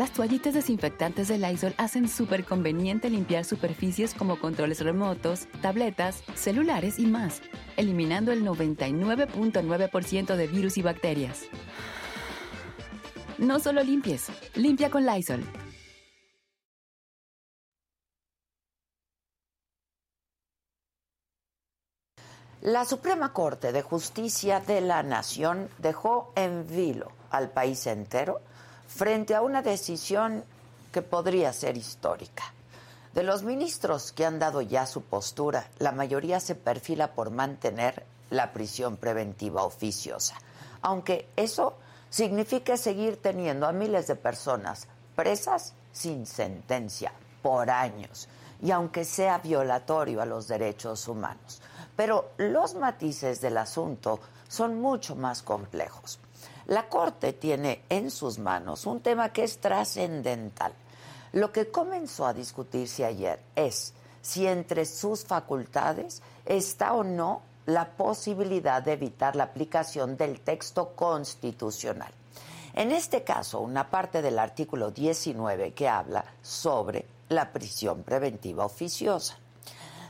Las toallitas desinfectantes de Lysol hacen súper conveniente limpiar superficies como controles remotos, tabletas, celulares y más, eliminando el 99.9% de virus y bacterias. No solo limpies, limpia con Lysol. La Suprema Corte de Justicia de la Nación dejó en vilo al país entero frente a una decisión que podría ser histórica. De los ministros que han dado ya su postura, la mayoría se perfila por mantener la prisión preventiva oficiosa, aunque eso signifique seguir teniendo a miles de personas presas sin sentencia por años, y aunque sea violatorio a los derechos humanos. Pero los matices del asunto son mucho más complejos. La Corte tiene en sus manos un tema que es trascendental. Lo que comenzó a discutirse ayer es si entre sus facultades está o no la posibilidad de evitar la aplicación del texto constitucional. En este caso, una parte del artículo 19 que habla sobre la prisión preventiva oficiosa.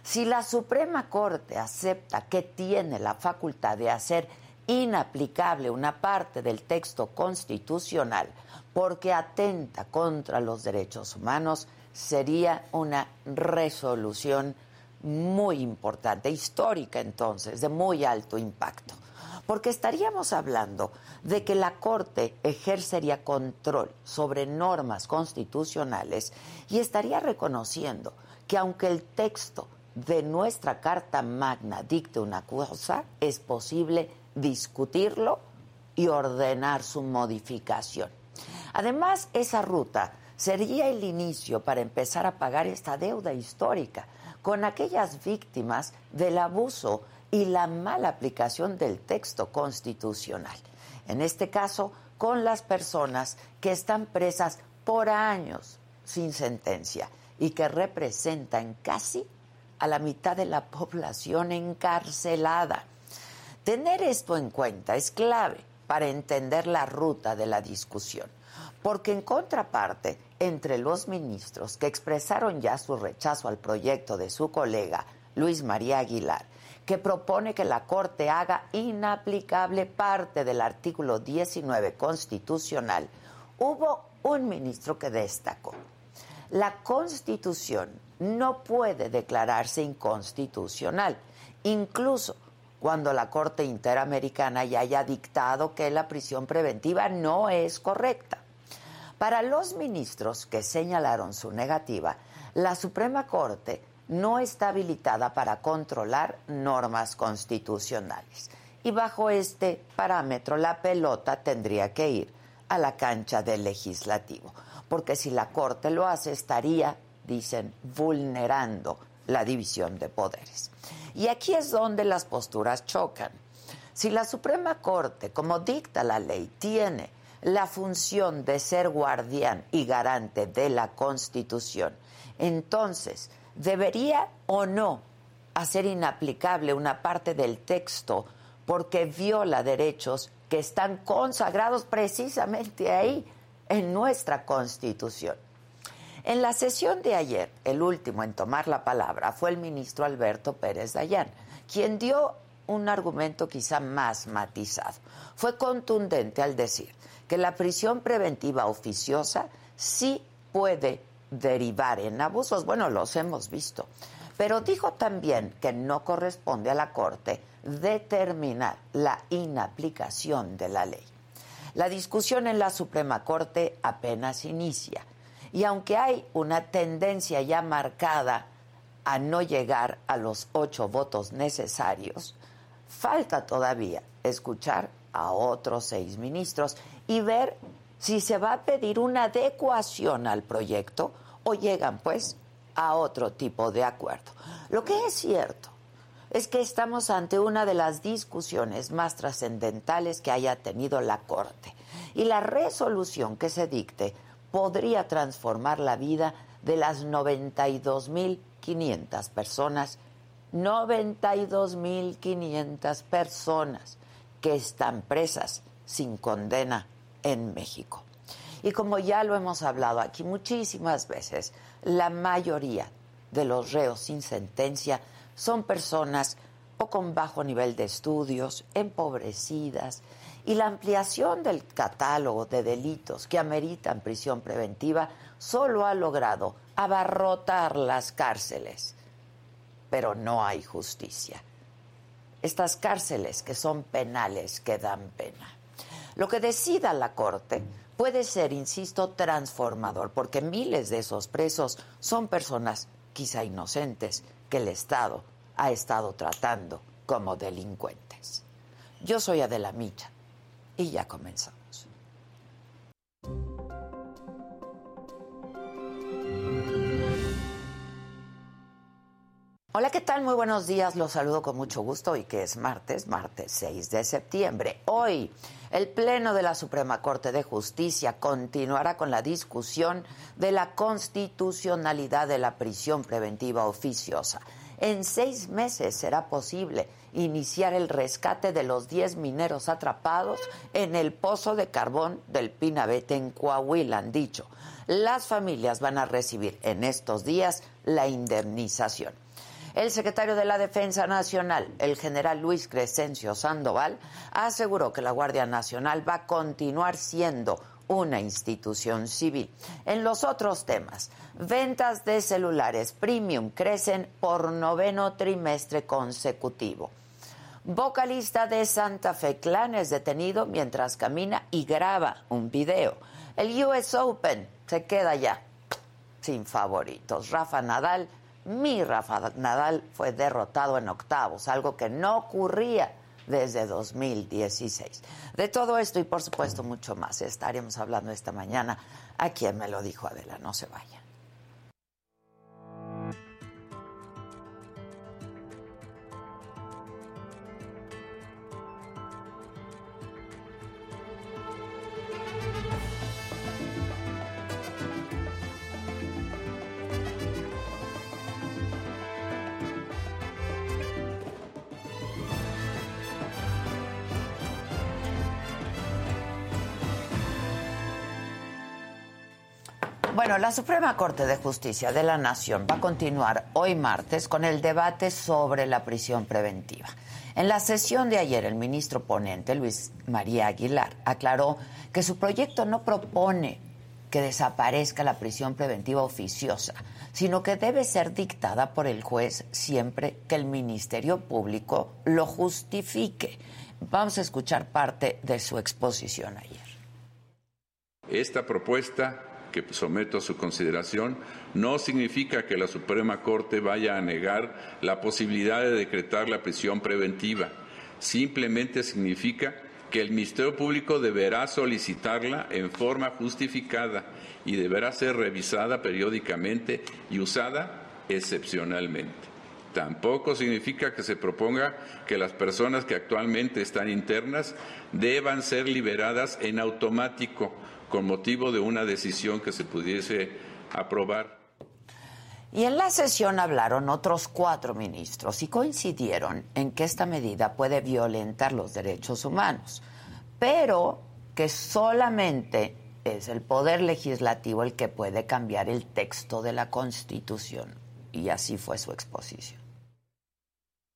Si la Suprema Corte acepta que tiene la facultad de hacer inaplicable una parte del texto constitucional porque atenta contra los derechos humanos, sería una resolución muy importante, histórica entonces, de muy alto impacto. Porque estaríamos hablando de que la Corte ejercería control sobre normas constitucionales y estaría reconociendo que aunque el texto de nuestra Carta Magna dicte una cosa, es posible discutirlo y ordenar su modificación. Además, esa ruta sería el inicio para empezar a pagar esta deuda histórica con aquellas víctimas del abuso y la mala aplicación del texto constitucional. En este caso, con las personas que están presas por años sin sentencia y que representan casi a la mitad de la población encarcelada. Tener esto en cuenta es clave para entender la ruta de la discusión, porque en contraparte, entre los ministros que expresaron ya su rechazo al proyecto de su colega Luis María Aguilar, que propone que la Corte haga inaplicable parte del artículo 19 constitucional, hubo un ministro que destacó. La Constitución no puede declararse inconstitucional, incluso cuando la Corte Interamericana ya haya dictado que la prisión preventiva no es correcta. Para los ministros que señalaron su negativa, la Suprema Corte no está habilitada para controlar normas constitucionales. Y bajo este parámetro la pelota tendría que ir a la cancha del legislativo, porque si la Corte lo hace estaría, dicen, vulnerando la división de poderes. Y aquí es donde las posturas chocan. Si la Suprema Corte, como dicta la ley, tiene la función de ser guardián y garante de la Constitución, entonces, ¿debería o no hacer inaplicable una parte del texto porque viola derechos que están consagrados precisamente ahí, en nuestra Constitución? En la sesión de ayer, el último en tomar la palabra fue el ministro Alberto Pérez Dayán, quien dio un argumento quizá más matizado. Fue contundente al decir que la prisión preventiva oficiosa sí puede derivar en abusos. Bueno, los hemos visto. Pero dijo también que no corresponde a la Corte determinar la inaplicación de la ley. La discusión en la Suprema Corte apenas inicia Y aunque hay una tendencia ya marcada a no llegar a los ocho votos necesarios, falta todavía escuchar a otros seis ministros y ver si se va a pedir una adecuación al proyecto o llegan pues a otro tipo de acuerdo. Lo que es cierto es que estamos ante una de las discusiones más trascendentales que haya tenido la Corte y la resolución que se dicte podría transformar la vida de las 92.500 personas, 92.500 personas que están presas sin condena en México. Y como ya lo hemos hablado aquí muchísimas veces, la mayoría de los reos sin sentencia son personas o con bajo nivel de estudios, empobrecidas, y la ampliación del catálogo de delitos que ameritan prisión preventiva solo ha logrado abarrotar las cárceles. Pero no hay justicia. Estas cárceles que son penales que dan pena. Lo que decida la Corte puede ser, insisto, transformador, porque miles de esos presos son personas quizá inocentes que el Estado ha estado tratando como delincuentes. Yo soy Adela Micha y ya comenzamos. Hola, ¿qué tal? Muy buenos días. Los saludo con mucho gusto y que es martes, martes 6 de septiembre. Hoy, el Pleno de la Suprema Corte de Justicia continuará con la discusión de la constitucionalidad de la prisión preventiva oficiosa. En seis meses será posible iniciar el rescate de los 10 mineros atrapados en el pozo de carbón del Pinabete en Coahuila, han dicho. Las familias van a recibir en estos días la indemnización. El secretario de la Defensa Nacional, el general Luis Crescencio Sandoval, aseguró que la Guardia Nacional va a continuar siendo una institución civil. En los otros temas, ventas de celulares premium crecen por noveno trimestre consecutivo. Vocalista de Santa Fe Clan es detenido mientras camina y graba un video. El US Open se queda ya sin favoritos. Rafa Nadal mi Rafa Nadal fue derrotado en octavos, algo que no ocurría desde 2016. De todo esto y por supuesto mucho más estaremos hablando esta mañana. A quien me lo dijo Adela, no se vaya. Bueno, la Suprema Corte de Justicia de la Nación va a continuar hoy martes con el debate sobre la prisión preventiva. En la sesión de ayer, el ministro ponente, Luis María Aguilar, aclaró que su proyecto no propone que desaparezca la prisión preventiva oficiosa, sino que debe ser dictada por el juez siempre que el Ministerio Público lo justifique. Vamos a escuchar parte de su exposición ayer. Esta propuesta que someto a su consideración no significa que la Suprema Corte vaya a negar la posibilidad de decretar la prisión preventiva. Simplemente significa que el Ministerio Público deberá solicitarla en forma justificada y deberá ser revisada periódicamente y usada excepcionalmente. Tampoco significa que se proponga que las personas que actualmente están internas deban ser liberadas en automático con motivo de una decisión que se pudiese aprobar. Y en la sesión hablaron otros cuatro ministros y coincidieron en que esta medida puede violentar los derechos humanos, pero que solamente es el poder legislativo el que puede cambiar el texto de la Constitución. Y así fue su exposición.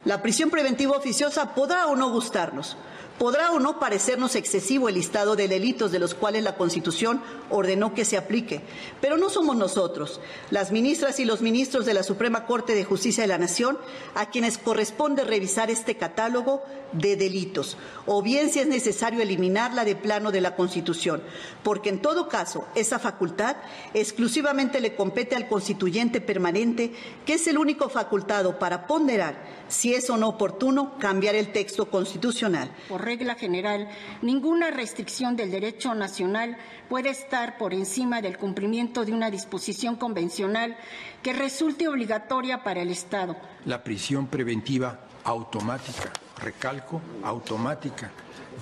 La prisión preventiva oficiosa podrá o no gustarnos, Podrá o no parecernos excesivo el listado de delitos de los cuales la Constitución ordenó que se aplique, pero no somos nosotros, las ministras y los ministros de la Suprema Corte de Justicia de la Nación, a quienes corresponde revisar este catálogo de delitos, o bien si es necesario eliminarla de plano de la Constitución, porque en todo caso esa facultad exclusivamente le compete al constituyente permanente, que es el único facultado para ponderar si es o no oportuno cambiar el texto constitucional regla general, ninguna restricción del derecho nacional puede estar por encima del cumplimiento de una disposición convencional que resulte obligatoria para el Estado. La prisión preventiva automática, recalco, automática,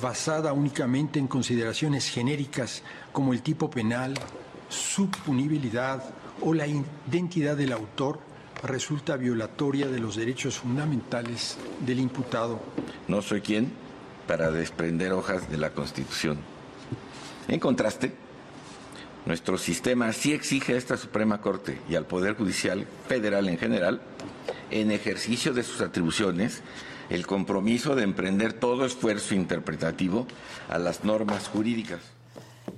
basada únicamente en consideraciones genéricas como el tipo penal, su punibilidad o la identidad del autor, resulta violatoria de los derechos fundamentales del imputado. No soy quien para desprender hojas de la Constitución. En contraste, nuestro sistema sí exige a esta Suprema Corte y al Poder Judicial Federal en general, en ejercicio de sus atribuciones, el compromiso de emprender todo esfuerzo interpretativo a las normas jurídicas.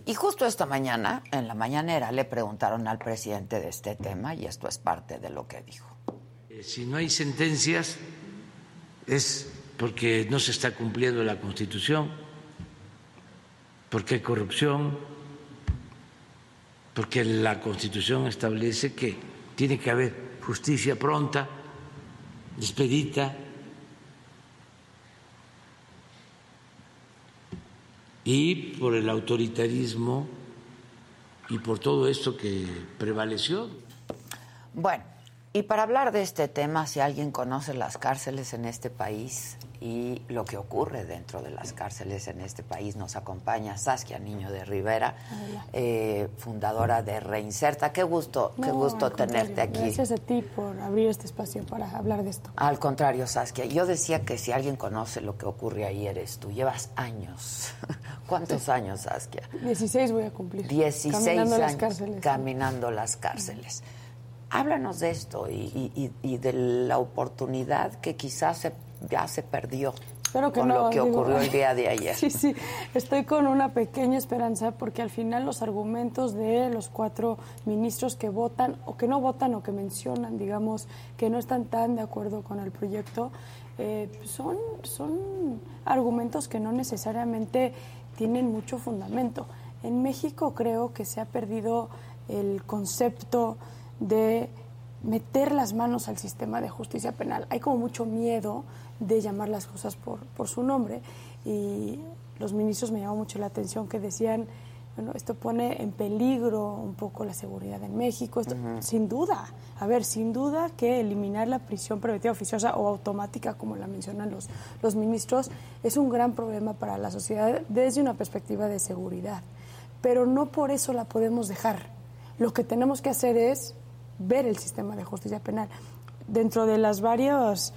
Y justo esta mañana, en la mañanera, le preguntaron al presidente de este tema y esto es parte de lo que dijo. Eh, si no hay sentencias, es porque no se está cumpliendo la Constitución, porque hay corrupción, porque la Constitución establece que tiene que haber justicia pronta, expedita, y por el autoritarismo y por todo esto que prevaleció. Bueno, y para hablar de este tema, si alguien conoce las cárceles en este país y lo que ocurre dentro de las cárceles en este país, nos acompaña Saskia Niño de Rivera, eh, fundadora de Reinserta. Qué gusto, qué gusto tenerte aquí. Gracias a ti por abrir este espacio para hablar de esto. Al contrario, Saskia, yo decía que si alguien conoce lo que ocurre ahí eres tú. Llevas años. ¿Cuántos años, Saskia? Dieciséis voy a cumplir. Dieciséis caminando años las cárceles. caminando las cárceles. Háblanos de esto y, de la oportunidad que quizás ya se perdió que con lo que ocurrió el día de ayer. Sí, sí, estoy con una pequeña esperanza porque al final los argumentos de los cuatro ministros que votan o que no votan o que mencionan, digamos, que no están tan de acuerdo con el proyecto, eh, son, son argumentos que no necesariamente tienen mucho fundamento. En México creo que se ha perdido el concepto de meter las manos al sistema de justicia penal. Hay como mucho miedo de llamar las cosas por, por su nombre y los ministros me llamó mucho la atención que decían, bueno, esto pone en peligro un poco la seguridad en México, sin duda, a ver, sin duda que eliminar la prisión preventiva oficiosa o automática, como la mencionan los, los ministros, es un gran problema para la sociedad desde una perspectiva de seguridad, pero no por eso la podemos dejar. Lo que tenemos que hacer es ver el sistema de justicia penal. Dentro de los varios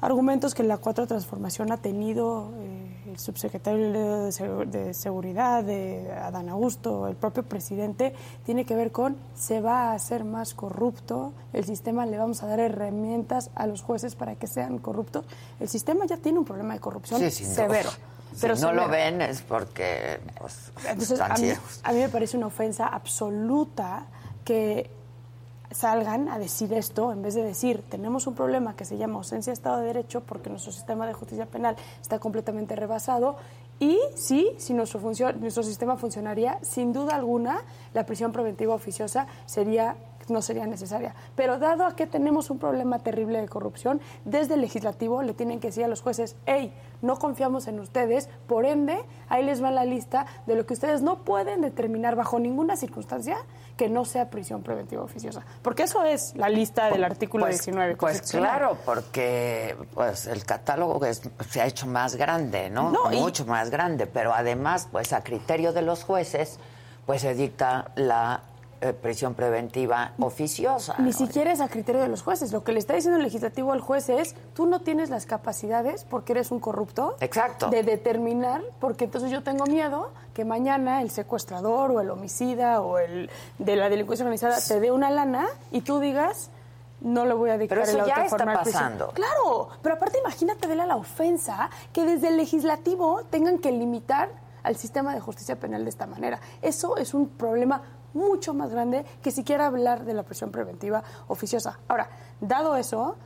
argumentos que la cuatro transformación ha tenido eh, el subsecretario de, Seguridad, de Adán Augusto, el propio presidente, tiene que ver con se va a hacer más corrupto, el sistema le vamos a dar herramientas a los jueces para que sean corruptos. El sistema ya tiene un problema de corrupción severo. Si no lo ven es porque pues, a mí me parece una ofensa absoluta que salgan a decir esto en vez de decir tenemos un problema que se llama ausencia de Estado de Derecho porque nuestro sistema de justicia penal está completamente rebasado y sí, si nuestro, nuestro sistema funcionaría, sin duda alguna, la prisión preventiva oficiosa sería no sería necesaria. Pero dado a que tenemos un problema terrible de corrupción, desde el legislativo le tienen que decir a los jueces, hey, no confiamos en ustedes, por ende, ahí les va la lista de lo que ustedes no pueden determinar bajo ninguna circunstancia que no sea prisión preventiva oficiosa. Porque eso es la lista del artículo 19. Pues, pues claro, porque pues el catálogo se ha hecho más grande, ¿no? Mucho más grande, pero además, pues a criterio de los jueces, pues se dicta la eh, prisión preventiva oficiosa. Ni siquiera es a criterio de los jueces. Lo que le está diciendo el legislativo al juez es, tú no tienes las capacidades, porque eres un corrupto, Exacto. de determinar, porque entonces yo tengo miedo que mañana el secuestrador o el homicida o el de la delincuencia organizada te dé una lana y tú digas, no le voy a dictar Pero eso el ya está pasando. Claro, pero aparte imagínate de la ofensa que desde el legislativo tengan que limitar al sistema de justicia penal de esta manera. Eso es un problema mucho más grande que siquiera hablar de la prisión preventiva oficiosa. Ahora, dado eso,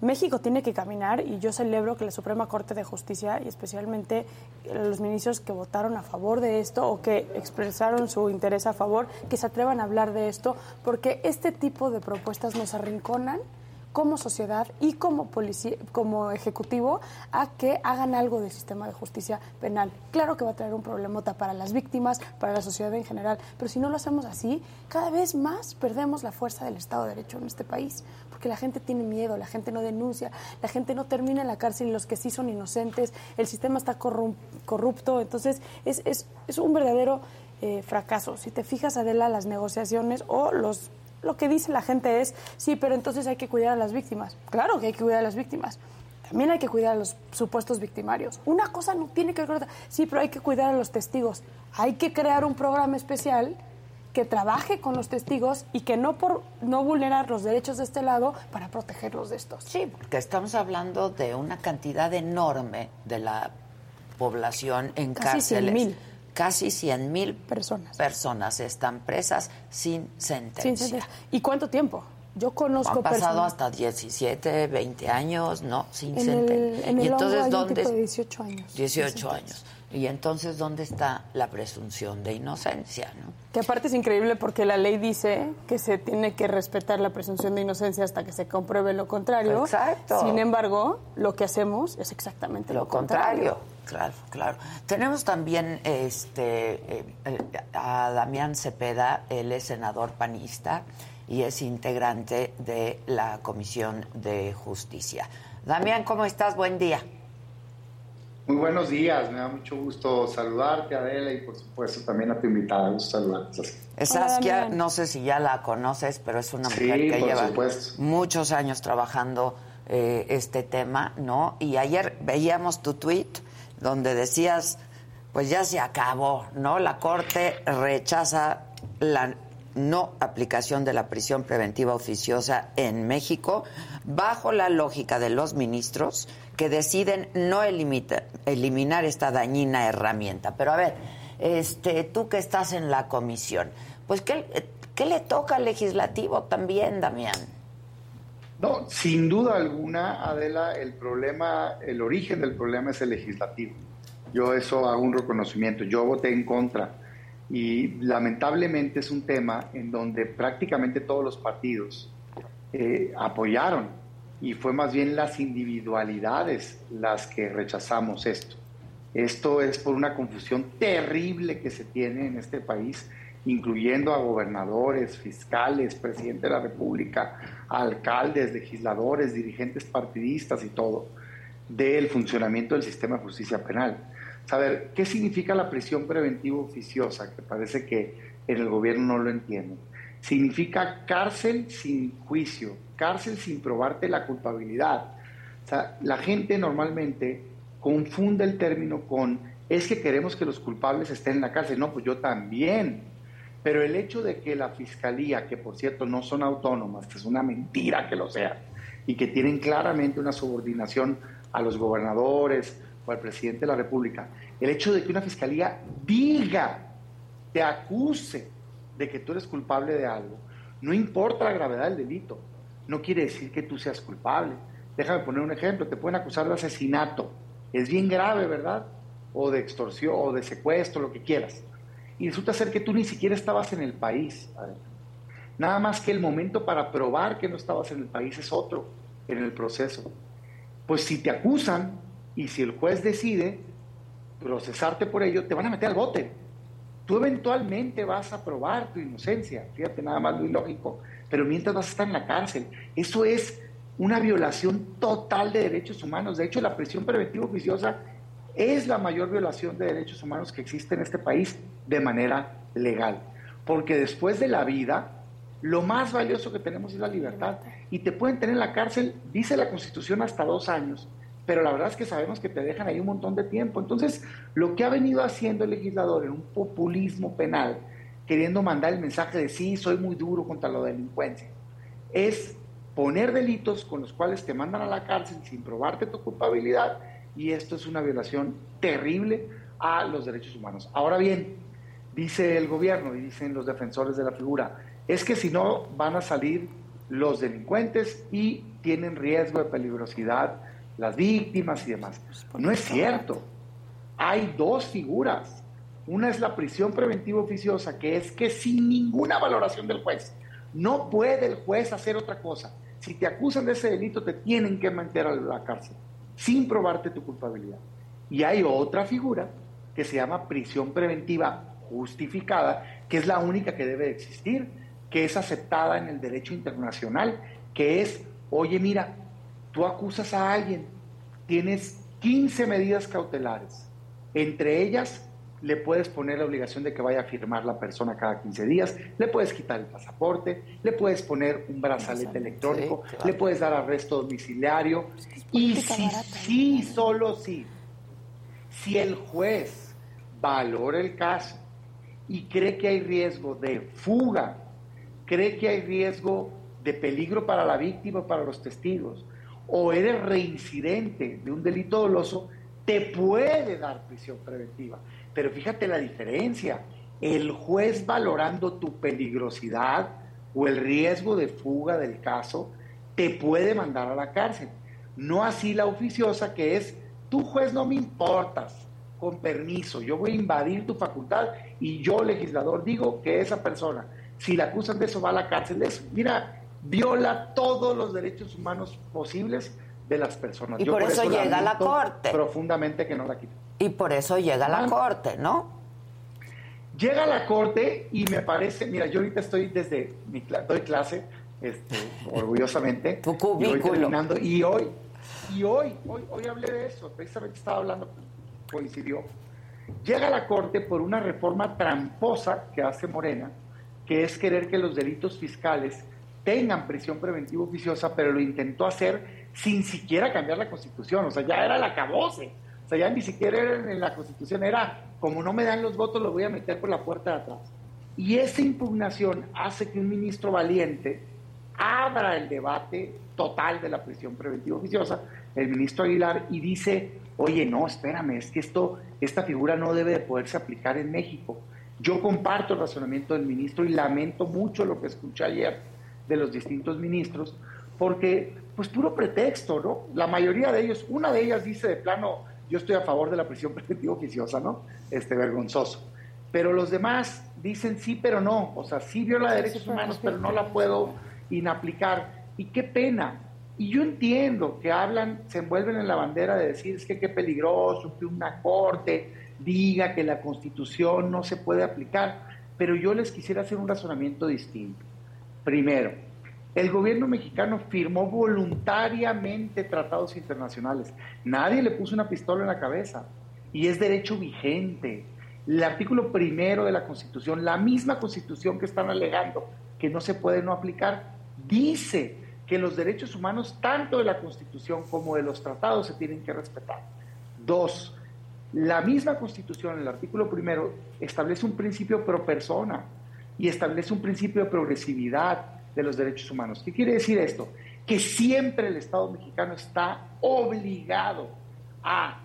México tiene que caminar y yo celebro que la Suprema Corte de Justicia y especialmente los ministros que votaron a favor de esto o que expresaron su interés a favor, que se atrevan a hablar de esto, porque este tipo de propuestas nos arrinconan como sociedad y como policía, como ejecutivo a que hagan algo del sistema de justicia penal. Claro que va a traer un problemota para las víctimas, para la sociedad en general, pero si no lo hacemos así, cada vez más perdemos la fuerza del Estado de Derecho en este país, porque la gente tiene miedo, la gente no denuncia, la gente no termina en la cárcel los que sí son inocentes, el sistema está corrupto, entonces es, es, es un verdadero eh, fracaso. Si te fijas, Adela, las negociaciones o los lo que dice la gente es, sí, pero entonces hay que cuidar a las víctimas. Claro que hay que cuidar a las víctimas. También hay que cuidar a los supuestos victimarios. Una cosa no tiene que ver con otra. Sí, pero hay que cuidar a los testigos. Hay que crear un programa especial que trabaje con los testigos y que no por no vulnerar los derechos de este lado para protegerlos de estos. Sí, porque estamos hablando de una cantidad enorme de la población en Casi cárceles. 100,000. Casi 100 mil personas. personas están presas sin sentencia. Sin sentencia. ¿Y cuánto tiempo? Yo conozco Han pasado personas- hasta 17, 20 años, ¿no? Sin en sentencia. el, en el y entonces, ¿dónde? de 18 años. 18 años. Y entonces, ¿dónde está la presunción de inocencia, no? Que aparte es increíble porque la ley dice que se tiene que respetar la presunción de inocencia hasta que se compruebe lo contrario. Exacto. Sin embargo, lo que hacemos es exactamente lo, Lo contrario. Claro, claro. Tenemos también este eh, eh, a Damián Cepeda, él es senador panista y es integrante de la Comisión de Justicia. Damián, ¿cómo estás? Buen día. Muy buenos días, me da mucho gusto saludarte, Adela, y por supuesto también a tu invitada. Gusto saludarte. Saskia, no sé si ya la conoces, pero es una Sí, mujer que lleva supuesto. muchos años trabajando eh, este tema, ¿no? Y ayer veíamos tu tweet donde decías, pues ya se acabó, ¿no? La Corte rechaza la no aplicación de la prisión preventiva oficiosa en México bajo la lógica de los ministros que deciden no elimita- eliminar esta dañina herramienta. Pero a ver, este, tú que estás en la comisión, pues ¿qué, qué le toca al legislativo también, Damián? No, sin duda alguna, Adela, el problema, el origen del problema es el legislativo. Yo eso hago un reconocimiento. Yo voté en contra y lamentablemente es un tema en donde prácticamente todos los partidos eh, apoyaron y fue más bien las individualidades las que rechazamos esto. Esto es por una confusión terrible que se tiene en este país, incluyendo a gobernadores, fiscales, presidente de la República, alcaldes, legisladores, dirigentes partidistas y todo, del funcionamiento del sistema de justicia penal. Saber qué significa la prisión preventiva oficiosa, que parece que en el gobierno no lo entienden. Significa cárcel sin juicio, cárcel sin probarte la culpabilidad. O sea, la gente normalmente confunde el término con es que queremos que los culpables estén en la cárcel. No, pues yo también. Pero el hecho de que la fiscalía, que por cierto no son autónomas, que es una mentira que lo sean, y que tienen claramente una subordinación a los gobernadores o al presidente de la República, el hecho de que una fiscalía diga, te acuse de que tú eres culpable de algo, no importa la gravedad del delito, no quiere decir que tú seas culpable. Déjame poner un ejemplo, te pueden acusar de asesinato, es bien grave, ¿verdad? O de extorsión, o de secuestro, lo que quieras. Y resulta ser que tú ni siquiera estabas en el país. Nada más que el momento para probar que no estabas en el país es otro en el proceso. Pues si te acusan y si el juez decide procesarte por ello, te van a meter al bote. Tú eventualmente vas a probar tu inocencia, fíjate nada más lo ilógico, pero mientras vas a estar en la cárcel. Eso es una violación total de derechos humanos. De hecho, la prisión preventiva oficiosa es la mayor violación de derechos humanos que existe en este país de manera legal. Porque después de la vida, lo más valioso que tenemos es la libertad. Y te pueden tener en la cárcel, dice la Constitución, hasta dos años. Pero la verdad es que sabemos que te dejan ahí un montón de tiempo. Entonces, lo que ha venido haciendo el legislador en un populismo penal, queriendo mandar el mensaje de sí, soy muy duro contra la delincuencia, es poner delitos con los cuales te mandan a la cárcel sin probarte tu culpabilidad y esto es una violación terrible a los derechos humanos. Ahora bien, dice el gobierno y dicen los defensores de la figura, es que si no van a salir los delincuentes y tienen riesgo de peligrosidad las víctimas y demás. No es cierto. Hay dos figuras. Una es la prisión preventiva oficiosa, que es que sin ninguna valoración del juez, no puede el juez hacer otra cosa. Si te acusan de ese delito, te tienen que meter a la cárcel, sin probarte tu culpabilidad. Y hay otra figura que se llama prisión preventiva justificada, que es la única que debe existir, que es aceptada en el derecho internacional, que es, oye, mira, tú acusas a alguien, tienes 15 medidas cautelares, entre ellas le puedes poner la obligación de que vaya a firmar la persona cada 15 días, le puedes quitar el pasaporte, le puedes poner un brazalete electrónico, le puedes dar arresto domiciliario y si sí, solo si, si el juez valora el caso y cree que hay riesgo de fuga, cree que hay riesgo de peligro para la víctima, para los testigos, o eres reincidente de un delito doloso, te puede dar prisión preventiva. Pero fíjate la diferencia. El juez valorando tu peligrosidad o el riesgo de fuga del caso, te puede mandar a la cárcel. No así la oficiosa que es, tu juez no me importas, con permiso, yo voy a invadir tu facultad y yo, legislador, digo que esa persona, si la acusan de eso, va a la cárcel. eso, mira, viola todos los derechos humanos posibles de las personas. Y por, eso, llega a la corte. Profundamente que no la quiten. Y por eso llega a la corte, ¿no? Llega a la corte y me parece, mira, yo ahorita estoy desde mi doy clase, este, orgullosamente. Tu cubículo. Y, y hoy, y hoy, hoy, hoy hablé de eso, precisamente estaba hablando, coincidió. Llega a la corte por una reforma tramposa que hace Morena, que es querer que los delitos fiscales tengan prisión preventiva oficiosa, pero lo intentó hacer sin siquiera cambiar la constitución, o sea, ya era la cabose, o sea, ya ni siquiera era en la constitución, era como no me dan los votos, lo voy a meter por la puerta de atrás. Y esa impugnación hace que un ministro valiente abra el debate total de la prisión preventiva oficiosa, el ministro Aguilar, y dice, oye, no, espérame, es que esto, esta figura no debe de poderse aplicar en México. Yo comparto el razonamiento del ministro y lamento mucho lo que escuché ayer de los distintos ministros, porque pues puro pretexto, ¿no? La mayoría de ellos, una de ellas dice de plano, yo estoy a favor de la prisión preventiva oficiosa, ¿no? Este vergonzoso. Pero los demás dicen sí, pero no, o sea, sí viola derechos humanos, pero no la puedo inaplicar. Y qué pena. Y yo entiendo que hablan, se envuelven en la bandera de decir es que qué peligroso que una corte diga que la constitución no se puede aplicar, pero yo les quisiera hacer un razonamiento distinto. Primero, el gobierno mexicano firmó voluntariamente tratados internacionales. Nadie le puso una pistola en la cabeza y es derecho vigente. El artículo primero de la Constitución, la misma Constitución que están alegando que no se puede no aplicar, dice que los derechos humanos, tanto de la Constitución como de los tratados, se tienen que respetar. Dos, la misma Constitución, el artículo primero, establece un principio pro persona y establece un principio de progresividad de los derechos humanos. ¿Qué quiere decir esto? Que siempre el Estado mexicano está obligado a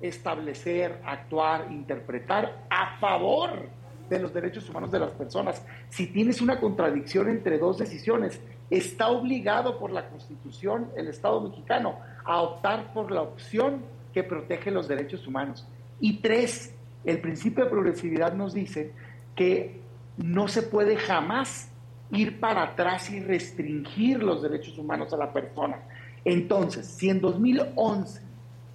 establecer, actuar, interpretar a favor de los derechos humanos de las personas. Si tienes una contradicción entre dos decisiones, está obligado por la Constitución el Estado mexicano a optar por la opción que protege los derechos humanos. Y tres, el principio de progresividad nos dice que no se puede jamás ir para atrás y restringir los derechos humanos a la persona. Entonces, si en 2011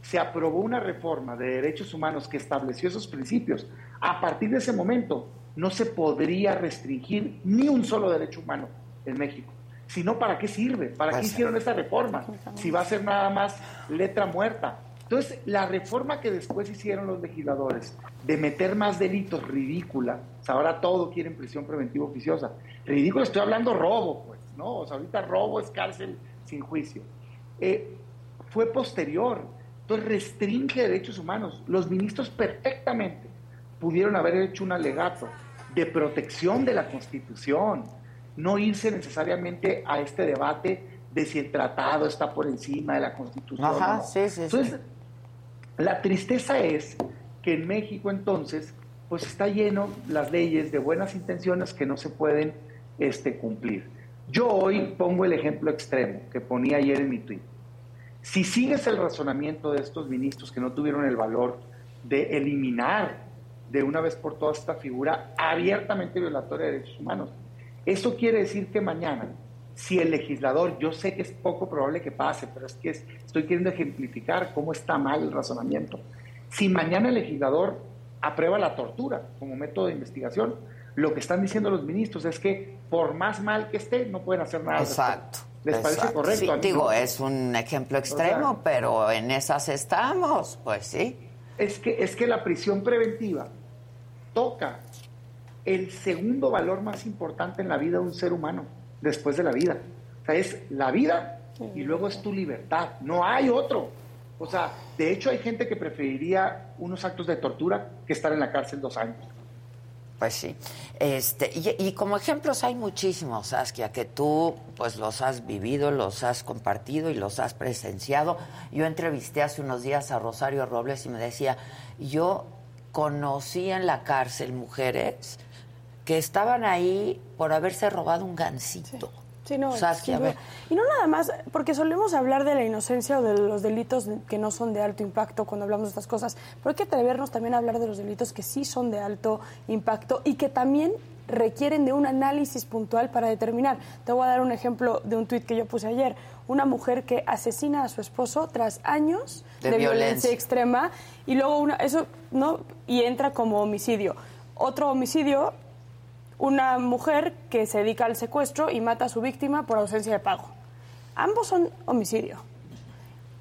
se aprobó una reforma de derechos humanos que estableció esos principios, a partir de ese momento no se podría restringir ni un solo derecho humano en México. Si no, ¿para qué sirve? ¿Para qué hicieron esta reforma? Si va a ser nada más letra muerta. Entonces, la reforma que después hicieron los legisladores de meter más delitos ridícula, ahora todo quieren prisión preventiva oficiosa. Ridículo, estoy hablando robo, pues, ¿no? O sea, ahorita robo es cárcel sin juicio. Eh, fue posterior, entonces restringe derechos humanos. Los ministros perfectamente pudieron haber hecho un alegato de protección de la Constitución, no irse necesariamente a este debate de si el tratado está por encima de la Constitución. Ajá, sí, sí, entonces, la tristeza es que en México entonces, pues está lleno las leyes de buenas intenciones que no se pueden este, cumplir. Yo hoy pongo el ejemplo extremo que ponía ayer en mi tweet. Si sigues el razonamiento de estos ministros que no tuvieron el valor de eliminar de una vez por todas esta figura abiertamente violatoria de derechos humanos, eso quiere decir que mañana, si el legislador, yo sé que es poco probable que pase, pero es que estoy queriendo ejemplificar cómo está mal el razonamiento, si mañana el legislador aprueba la tortura como método de investigación, lo que están diciendo los ministros es que por más mal que esté, no pueden hacer nada. Exacto. ¿Les parece correcto? digo, es un ejemplo extremo, pero en esas estamos, pues sí. Es que, es que la prisión preventiva toca el segundo valor más importante en la vida de un ser humano, después de la vida. O sea, es la vida y luego es tu libertad. No hay otro. O sea, de hecho hay gente que preferiría unos actos de tortura que estar en la cárcel dos años. Pues sí. Este, y, como ejemplos hay muchísimos, Saskia, que tú pues los has vivido, los has compartido y los has presenciado. Yo entrevisté hace unos días a Rosario Robles y me decía, yo conocí en la cárcel mujeres que estaban ahí por haberse robado un gancito. Sí, no, y no nada más, porque solemos hablar de la inocencia o de los delitos que no son de alto impacto cuando hablamos de estas cosas, pero hay que atrevernos también a hablar de los delitos que sí son de alto impacto y que también requieren de un análisis puntual para determinar. Te voy a dar un ejemplo de un tuit que yo puse ayer. Una mujer que asesina a su esposo tras años de, violencia. extrema y luego una, eso no y entra como homicidio. Otro homicidio una mujer que se dedica al secuestro y mata a su víctima por ausencia de pago. Ambos son homicidio.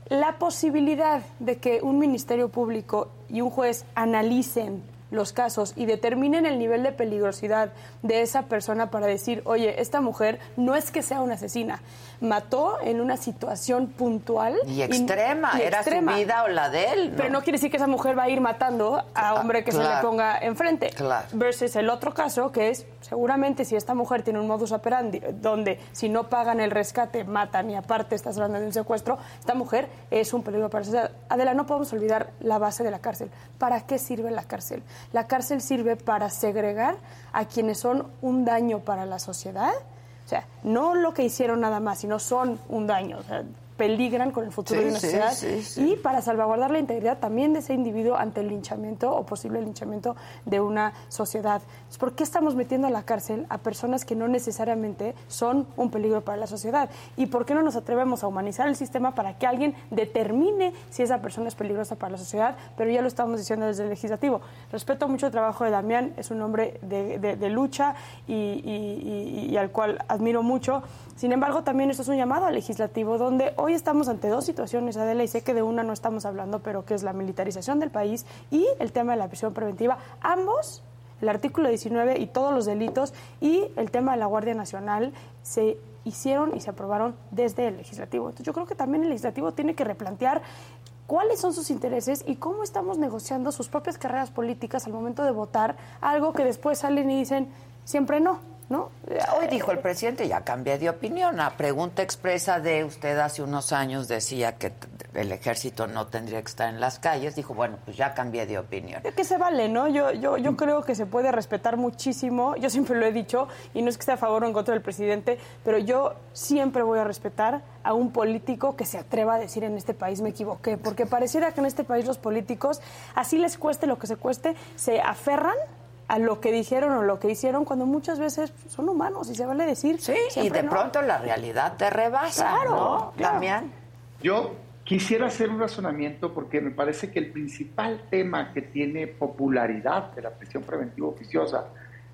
La posibilidad de que un ministerio público y un juez analicen los casos y determinen el nivel de peligrosidad de esa persona para decir, oye, esta mujer no es que sea una asesina, mató en una situación puntual. Y extrema, era su vida o la de él. Pero no quiere decir que esa mujer va a ir matando a hombre que se le ponga enfrente. Claro. Versus el otro caso, que es seguramente si esta mujer tiene un modus operandi donde si no pagan el rescate matan y aparte estás hablando de un secuestro, esta mujer es un peligro para la sociedad. Adela, no podemos olvidar la base de la cárcel. ¿Para qué sirve la cárcel? La cárcel sirve para segregar a quienes son un daño para la sociedad. O sea, no lo que hicieron nada más, sino son un daño peligran con el futuro de una sociedad y para salvaguardar la integridad también de ese individuo ante el linchamiento o posible linchamiento de una sociedad. ¿Por qué estamos metiendo a la cárcel a personas que no necesariamente son un peligro para la sociedad? ¿Y por qué no nos atrevemos a humanizar el sistema para que alguien determine si esa persona es peligrosa para la sociedad? Pero ya lo estamos diciendo desde el legislativo. Respeto mucho el trabajo de Damián, es un hombre de, lucha y, y al cual admiro mucho. Sin embargo, también esto es un llamado al legislativo donde hoy estamos ante dos situaciones, Adela, y sé que de una no estamos hablando, pero que es la militarización del país y el tema de la prisión preventiva. Ambos el artículo 19 y todos los delitos y el tema de la Guardia Nacional se hicieron y se aprobaron desde el legislativo. Entonces yo creo que también el legislativo tiene que replantear cuáles son sus intereses y cómo estamos negociando sus propias carreras políticas al momento de votar algo que después salen y dicen siempre no. ¿No? Hoy dijo el presidente, ya cambié de opinión. A pregunta expresa de usted hace unos años decía que el ejército no tendría que estar en las calles. Dijo, bueno, pues ya cambié de opinión. Que se vale, ¿no? Yo, yo, yo creo que se puede respetar muchísimo. Yo siempre lo he dicho, y no es que esté a favor o en contra del presidente, pero yo siempre voy a respetar a un político que se atreva a decir en este país me equivoqué. Porque pareciera que en este país los políticos, así les cueste lo que se cueste, se aferran a lo que dijeron o lo que hicieron cuando muchas veces son humanos y se vale decir. Sí, y de pronto la realidad te rebasa, claro, ¿no? Yo quisiera hacer un razonamiento porque me parece que el principal tema que tiene popularidad de la prisión preventiva oficiosa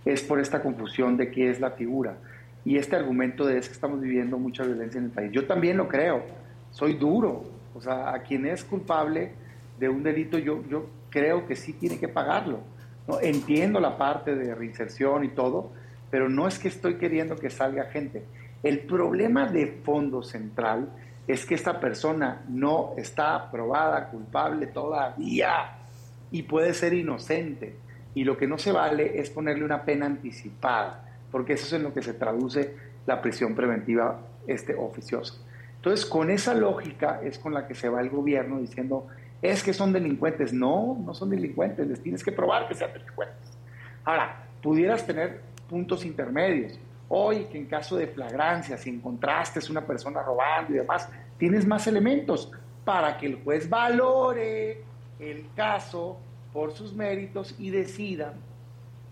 es por esta confusión de qué es la figura y este argumento de es que estamos viviendo mucha violencia en el país. Yo también lo creo, soy duro, o sea, a quien es culpable de un delito yo, yo creo que sí tiene que pagarlo Entiendo la parte de reinserción y todo, pero no es que estoy queriendo que salga gente. El problema de fondo central es que esta persona no está probada culpable todavía y puede ser inocente. Y lo que no se vale es ponerle una pena anticipada. porque eso es en lo que se traduce la prisión preventiva este, oficiosa. Entonces, con esa lógica es con la que se va el gobierno diciendo, es que son delincuentes. No, no son delincuentes, les tienes que probar que sean delincuentes. Ahora, pudieras tener puntos intermedios. Hoy, que en caso de flagrancia, si encontraste a una persona robando y demás, tienes más elementos para que el juez valore el caso por sus méritos y decida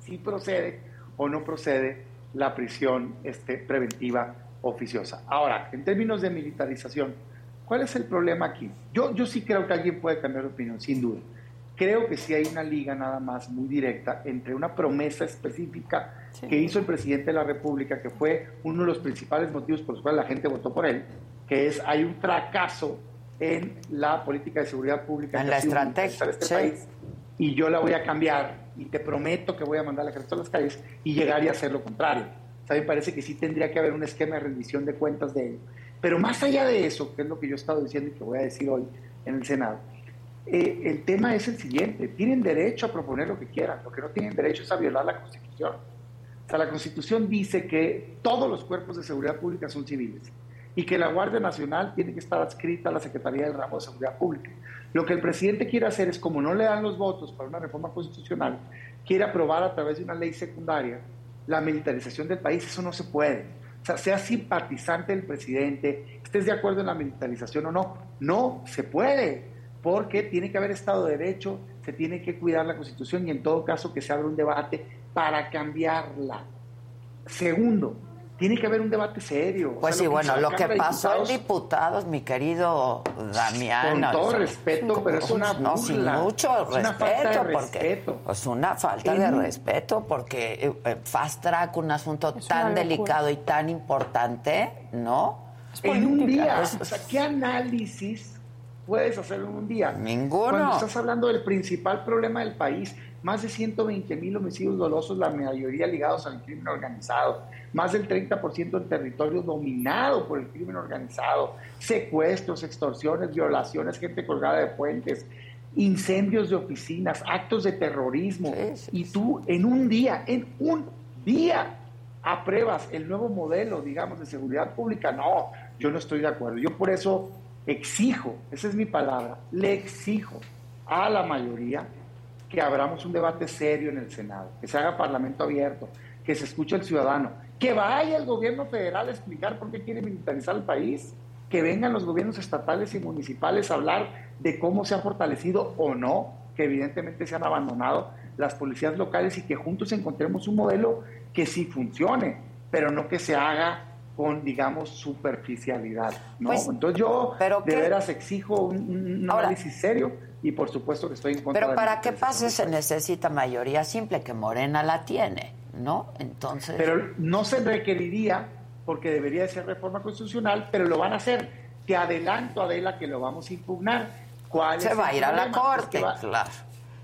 si procede o no procede la prisión este, preventiva oficiosa. Ahora, en términos de militarización, ¿cuál es el problema aquí? Yo, yo sí creo que alguien puede cambiar de opinión, sin duda. Creo que sí hay una liga nada más muy directa entre una promesa específica que hizo el presidente de la República, que fue uno de los principales motivos por los cuales la gente votó por él, que es hay un fracaso en la política de seguridad pública en la estrategia de este país y yo la voy a cambiar y te prometo que voy a mandar la carta a las calles y llegar y hacer lo contrario. O sea, me parece que sí tendría que haber un esquema de rendición de cuentas de él. Pero más allá de eso, que es lo que yo he estado diciendo y que voy a decir hoy en el Senado, eh, el tema es el siguiente, tienen derecho a proponer lo que quieran, lo que no tienen derecho es a violar la Constitución. O sea, la Constitución dice que todos los cuerpos de seguridad pública son civiles y que la Guardia Nacional tiene que estar adscrita a la Secretaría del Ramo de Seguridad Pública. Lo que el presidente quiere hacer es, como no le dan los votos para una reforma constitucional, quiere aprobar a través de una ley secundaria la militarización del país. Eso no se puede. Sea, sea simpatizante del presidente, estés de acuerdo en la militarización o no, no se puede, porque tiene que haber Estado de Derecho, se tiene que cuidar la Constitución y en todo caso que se abra un debate para cambiarla. Segundo, tiene que haber un debate serio. Pues sí, bueno, lo que pasó en diputados, mi querido Damián. Con todo respeto, pero es una burla. No, sin mucho respeto, porque es una falta de respeto, porque eh, eh, fast track, un asunto tan delicado y tan importante, ¿no? En un día, o sea, ¿qué análisis puedes hacer en un día? Ninguno. Cuando estás hablando del principal problema del país, más de 120 mil homicidios dolosos, la mayoría ligados al crimen organizado más del 30% en territorio dominado por el crimen organizado, secuestros, extorsiones, violaciones, gente colgada de puentes, incendios de oficinas, actos de terrorismo. Y tú en un día, en un día, apruebas el nuevo modelo, digamos, de seguridad pública. No, yo no estoy de acuerdo. Yo por eso exijo, esa es mi palabra, le exijo a la mayoría que abramos un debate serio en el Senado, que se haga parlamento abierto, que se escuche al ciudadano, que vaya el gobierno federal a explicar por qué quiere militarizar el país, que vengan los gobiernos estatales y municipales a hablar de cómo se ha fortalecido o no, que evidentemente se han abandonado las policías locales y que juntos encontremos un modelo que sí funcione, pero no que se haga con, digamos, superficialidad. ¿no? Pues, Entonces yo de veras exijo un, análisis serio y por supuesto que estoy en contra Pero para que pase se necesita mayoría simple, que Morena la tiene. ¿No? Entonces. Pero no se requeriría, porque debería de ser reforma constitucional, pero lo van a hacer. Te adelanto, Adela, que lo vamos a impugnar. ¿Cuál se va a ir a la Corte, claro.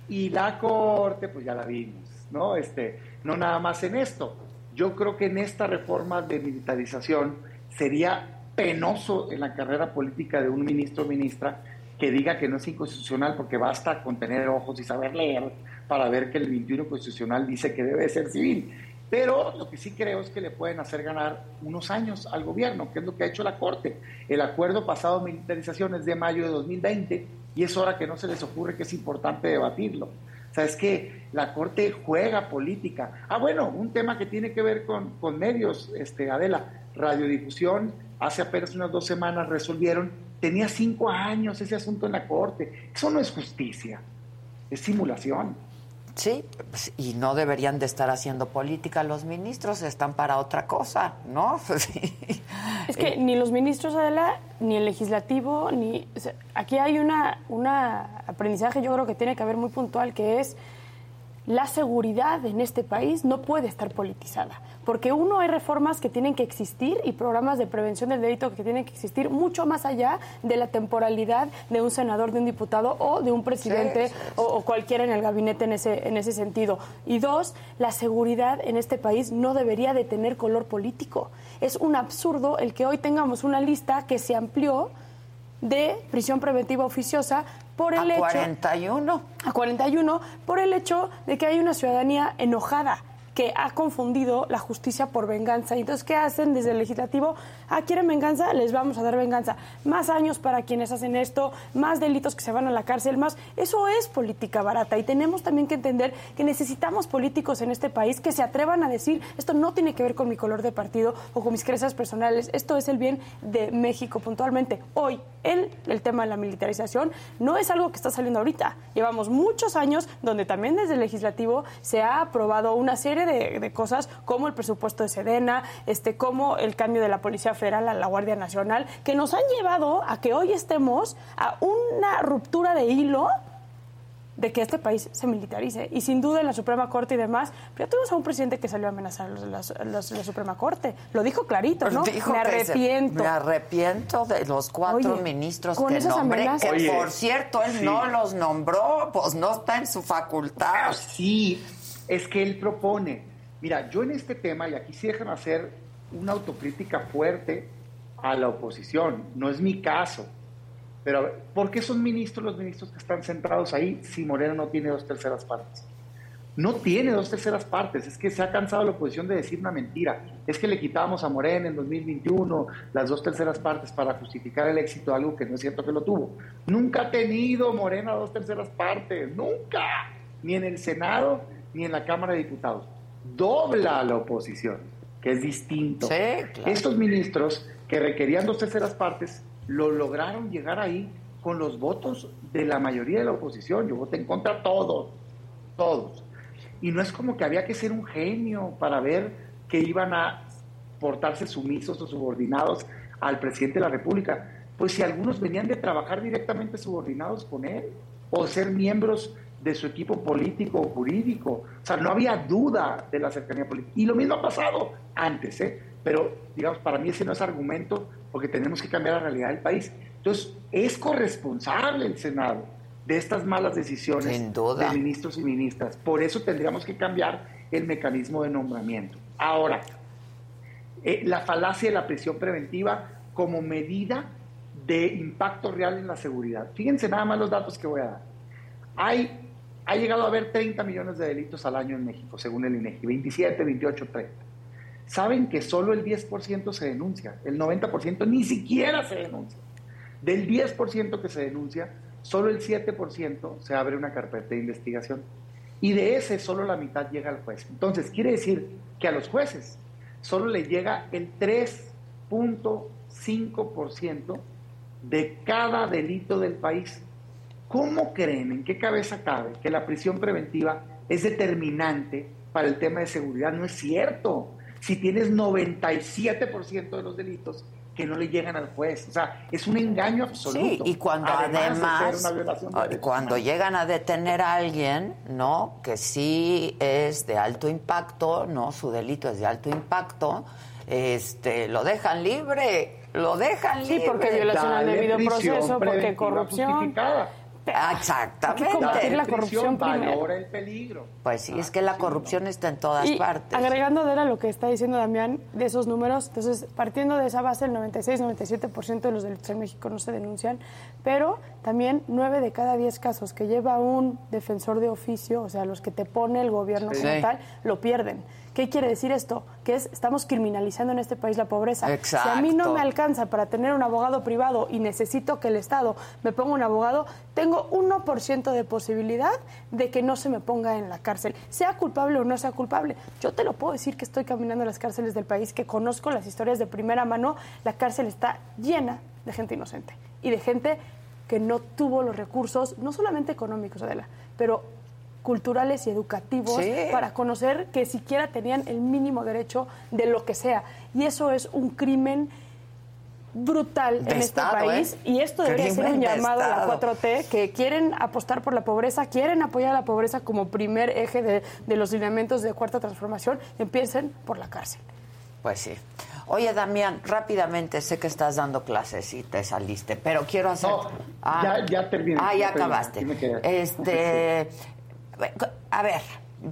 Y la Corte, pues ya la vimos, ¿no? Este, no nada más en esto. Yo creo que en esta reforma de militarización sería penoso en la carrera política de un ministro o ministra que diga que no es inconstitucional porque basta con tener ojos y saber leer para ver que el 21 constitucional dice que debe ser civil. Pero lo que sí creo es que le pueden hacer ganar unos años al gobierno, que es lo que ha hecho la Corte. El acuerdo pasado de militarización es de mayo de 2020 y es hora que no se les ocurre que es importante debatirlo. O sea, es que la Corte juega política. Ah, bueno, un tema que tiene que ver con, con medios, este, Adela, radiodifusión, hace apenas unas dos semanas resolvieron, tenía cinco años ese asunto en la Corte. Eso no es justicia, es simulación. Sí, pues, y no deberían de estar haciendo política los ministros, están para otra cosa, ¿no? Es que ni los ministros, Adela, ni el legislativo, ni... aquí hay una, una aprendizaje yo creo que tiene que haber muy puntual, que es la seguridad en este país no puede estar politizada. Porque uno, hay reformas que tienen que existir y programas de prevención del delito que tienen que existir mucho más allá de la temporalidad de un senador, de un diputado o de un presidente O, cualquiera en el gabinete en ese, en ese sentido. Y dos, la seguridad en este país no debería de tener color político. Es un absurdo el que hoy tengamos una lista que se amplió de prisión preventiva oficiosa por el a hecho 41 a 41 por el hecho de que hay una ciudadanía enojada que ha confundido la justicia por venganza. Entonces, ¿qué hacen desde el legislativo? Ah, ¿quieren venganza? Les vamos a dar venganza. Más años para quienes hacen esto, más delitos que se van a la cárcel, más. Eso es política barata. Y tenemos también que entender que necesitamos políticos en este país que se atrevan a decir, esto no tiene que ver con mi color de partido o con mis creencias personales, esto es el bien de México puntualmente. Hoy, el, el tema de la militarización no es algo que está saliendo ahorita. Llevamos muchos años donde también desde el legislativo se ha aprobado una serie de, cosas como el presupuesto de Sedena, este, como el cambio de la Policía Federal a la Guardia Nacional, que nos han llevado a que hoy estemos a una ruptura de hilo de que este país se militarice. Y sin duda en la Suprema Corte y demás, pero tuvimos a un presidente que salió a amenazar a la, Suprema Corte. Lo dijo clarito, ¿no? me arrepiento. me arrepiento de los cuatro ministros que nombré, que por cierto él no los nombró, pues no está en su facultad. Sí, es que él propone. Mira, yo en este tema, y aquí sí dejan hacer una autocrítica fuerte a la oposición, no es mi caso pero, ¿por qué son ministros los ministros que están centrados ahí si Moreno no tiene dos terceras partes? No tiene dos terceras partes, es que se ha cansado la oposición de decir una mentira. Es que le quitábamos a Moreno en 2021 las dos terceras partes para justificar el éxito de algo que no es cierto que lo tuvo. Nunca ha tenido Morena dos terceras partes, nunca, ni en el Senado ni en la Cámara de Diputados. Dobla a la oposición, que es distinto. Estos ministros que requerían dos terceras partes lo lograron llegar ahí con los votos de la mayoría de la oposición. Yo voté en contra todos, todos. Y no es como que había que ser un genio para ver que iban a portarse sumisos o subordinados al presidente de la República. Pues si algunos venían de trabajar directamente subordinados con él o ser miembros de su equipo político o jurídico. O sea, no había duda de la cercanía política. Y lo mismo ha pasado antes, ¿eh? Pero, digamos, para mí ese no es argumento porque tenemos que cambiar la realidad del país. Entonces, es corresponsable el Senado de estas malas decisiones de ministros y ministras. Por eso tendríamos que cambiar el mecanismo de nombramiento. Ahora, eh, la falacia de la prisión preventiva como medida de impacto real en la seguridad. Fíjense nada más los datos que voy a dar. Hay, ha llegado a haber 30 millones de delitos al año en México, según el INEGI, 27, 28, 30 saben que solo el 10% se denuncia, el 90% ni siquiera se denuncia. Del 10% que se denuncia, solo el 7% se abre una carpeta de investigación. Y de ese solo la mitad llega al juez. Entonces, quiere decir que a los jueces solo le llega el 3.5% de cada delito del país. ¿Cómo creen, en qué cabeza cabe que la prisión preventiva es determinante para el tema de seguridad? No es cierto si tienes 97% de los delitos que no le llegan al juez. O sea, es un engaño absoluto. Sí, y cuando además, cuando llegan a detener a alguien, ¿no? Que sí es de alto impacto, ¿no? Su delito es de alto impacto, este, lo dejan libre, lo dejan libre. Sí, porque violación al debido proceso, porque corrupción. Ah, exactamente. la corrupción valora el peligro. Pues sí, es que la corrupción está en todas partes. Agregando de lo que está diciendo Damián de esos números, entonces partiendo de esa base, el 96-97% de los delitos en México no se denuncian, pero también 9 de cada 10 casos que lleva un defensor de oficio, o sea, los que te pone el gobierno como tal, lo pierden. ¿Qué quiere decir esto? Que es, estamos criminalizando en este país la pobreza. Exacto. Si a mí no me alcanza para tener un abogado privado y necesito que el Estado me ponga un abogado, tengo 1% de posibilidad de que no se me ponga en la cárcel, sea culpable o no sea culpable. Yo te lo puedo decir que estoy caminando en las cárceles del país, que conozco las historias de primera mano, la cárcel está llena de gente inocente y de gente que no tuvo los recursos, no solamente económicos, Adela, pero culturales y educativos para conocer que siquiera tenían el mínimo derecho de lo que sea. Y eso es un crimen brutal en este país ¿eh? y esto debería ser un llamado a la 4T que quieren apostar por la pobreza, quieren apoyar a la pobreza como primer eje de, de los lineamientos de cuarta transformación, empiecen por la cárcel. Pues sí. Oye, Damián, rápidamente, sé que estás dando clases y te saliste, pero quiero hacer... ah, ya, ya terminé. Ah, ya acabaste. Este, a ver,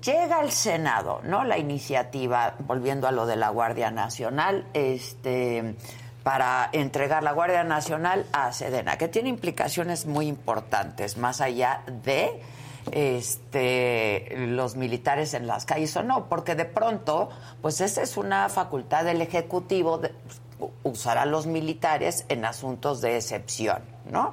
llega al Senado, ¿no? La iniciativa, volviendo a lo de la Guardia Nacional, este para entregar la Guardia Nacional a Sedena, que tiene implicaciones muy importantes, más allá de este, los militares en las calles o no, porque de pronto, pues esa es una facultad del Ejecutivo de usar a los militares en asuntos de excepción, ¿no?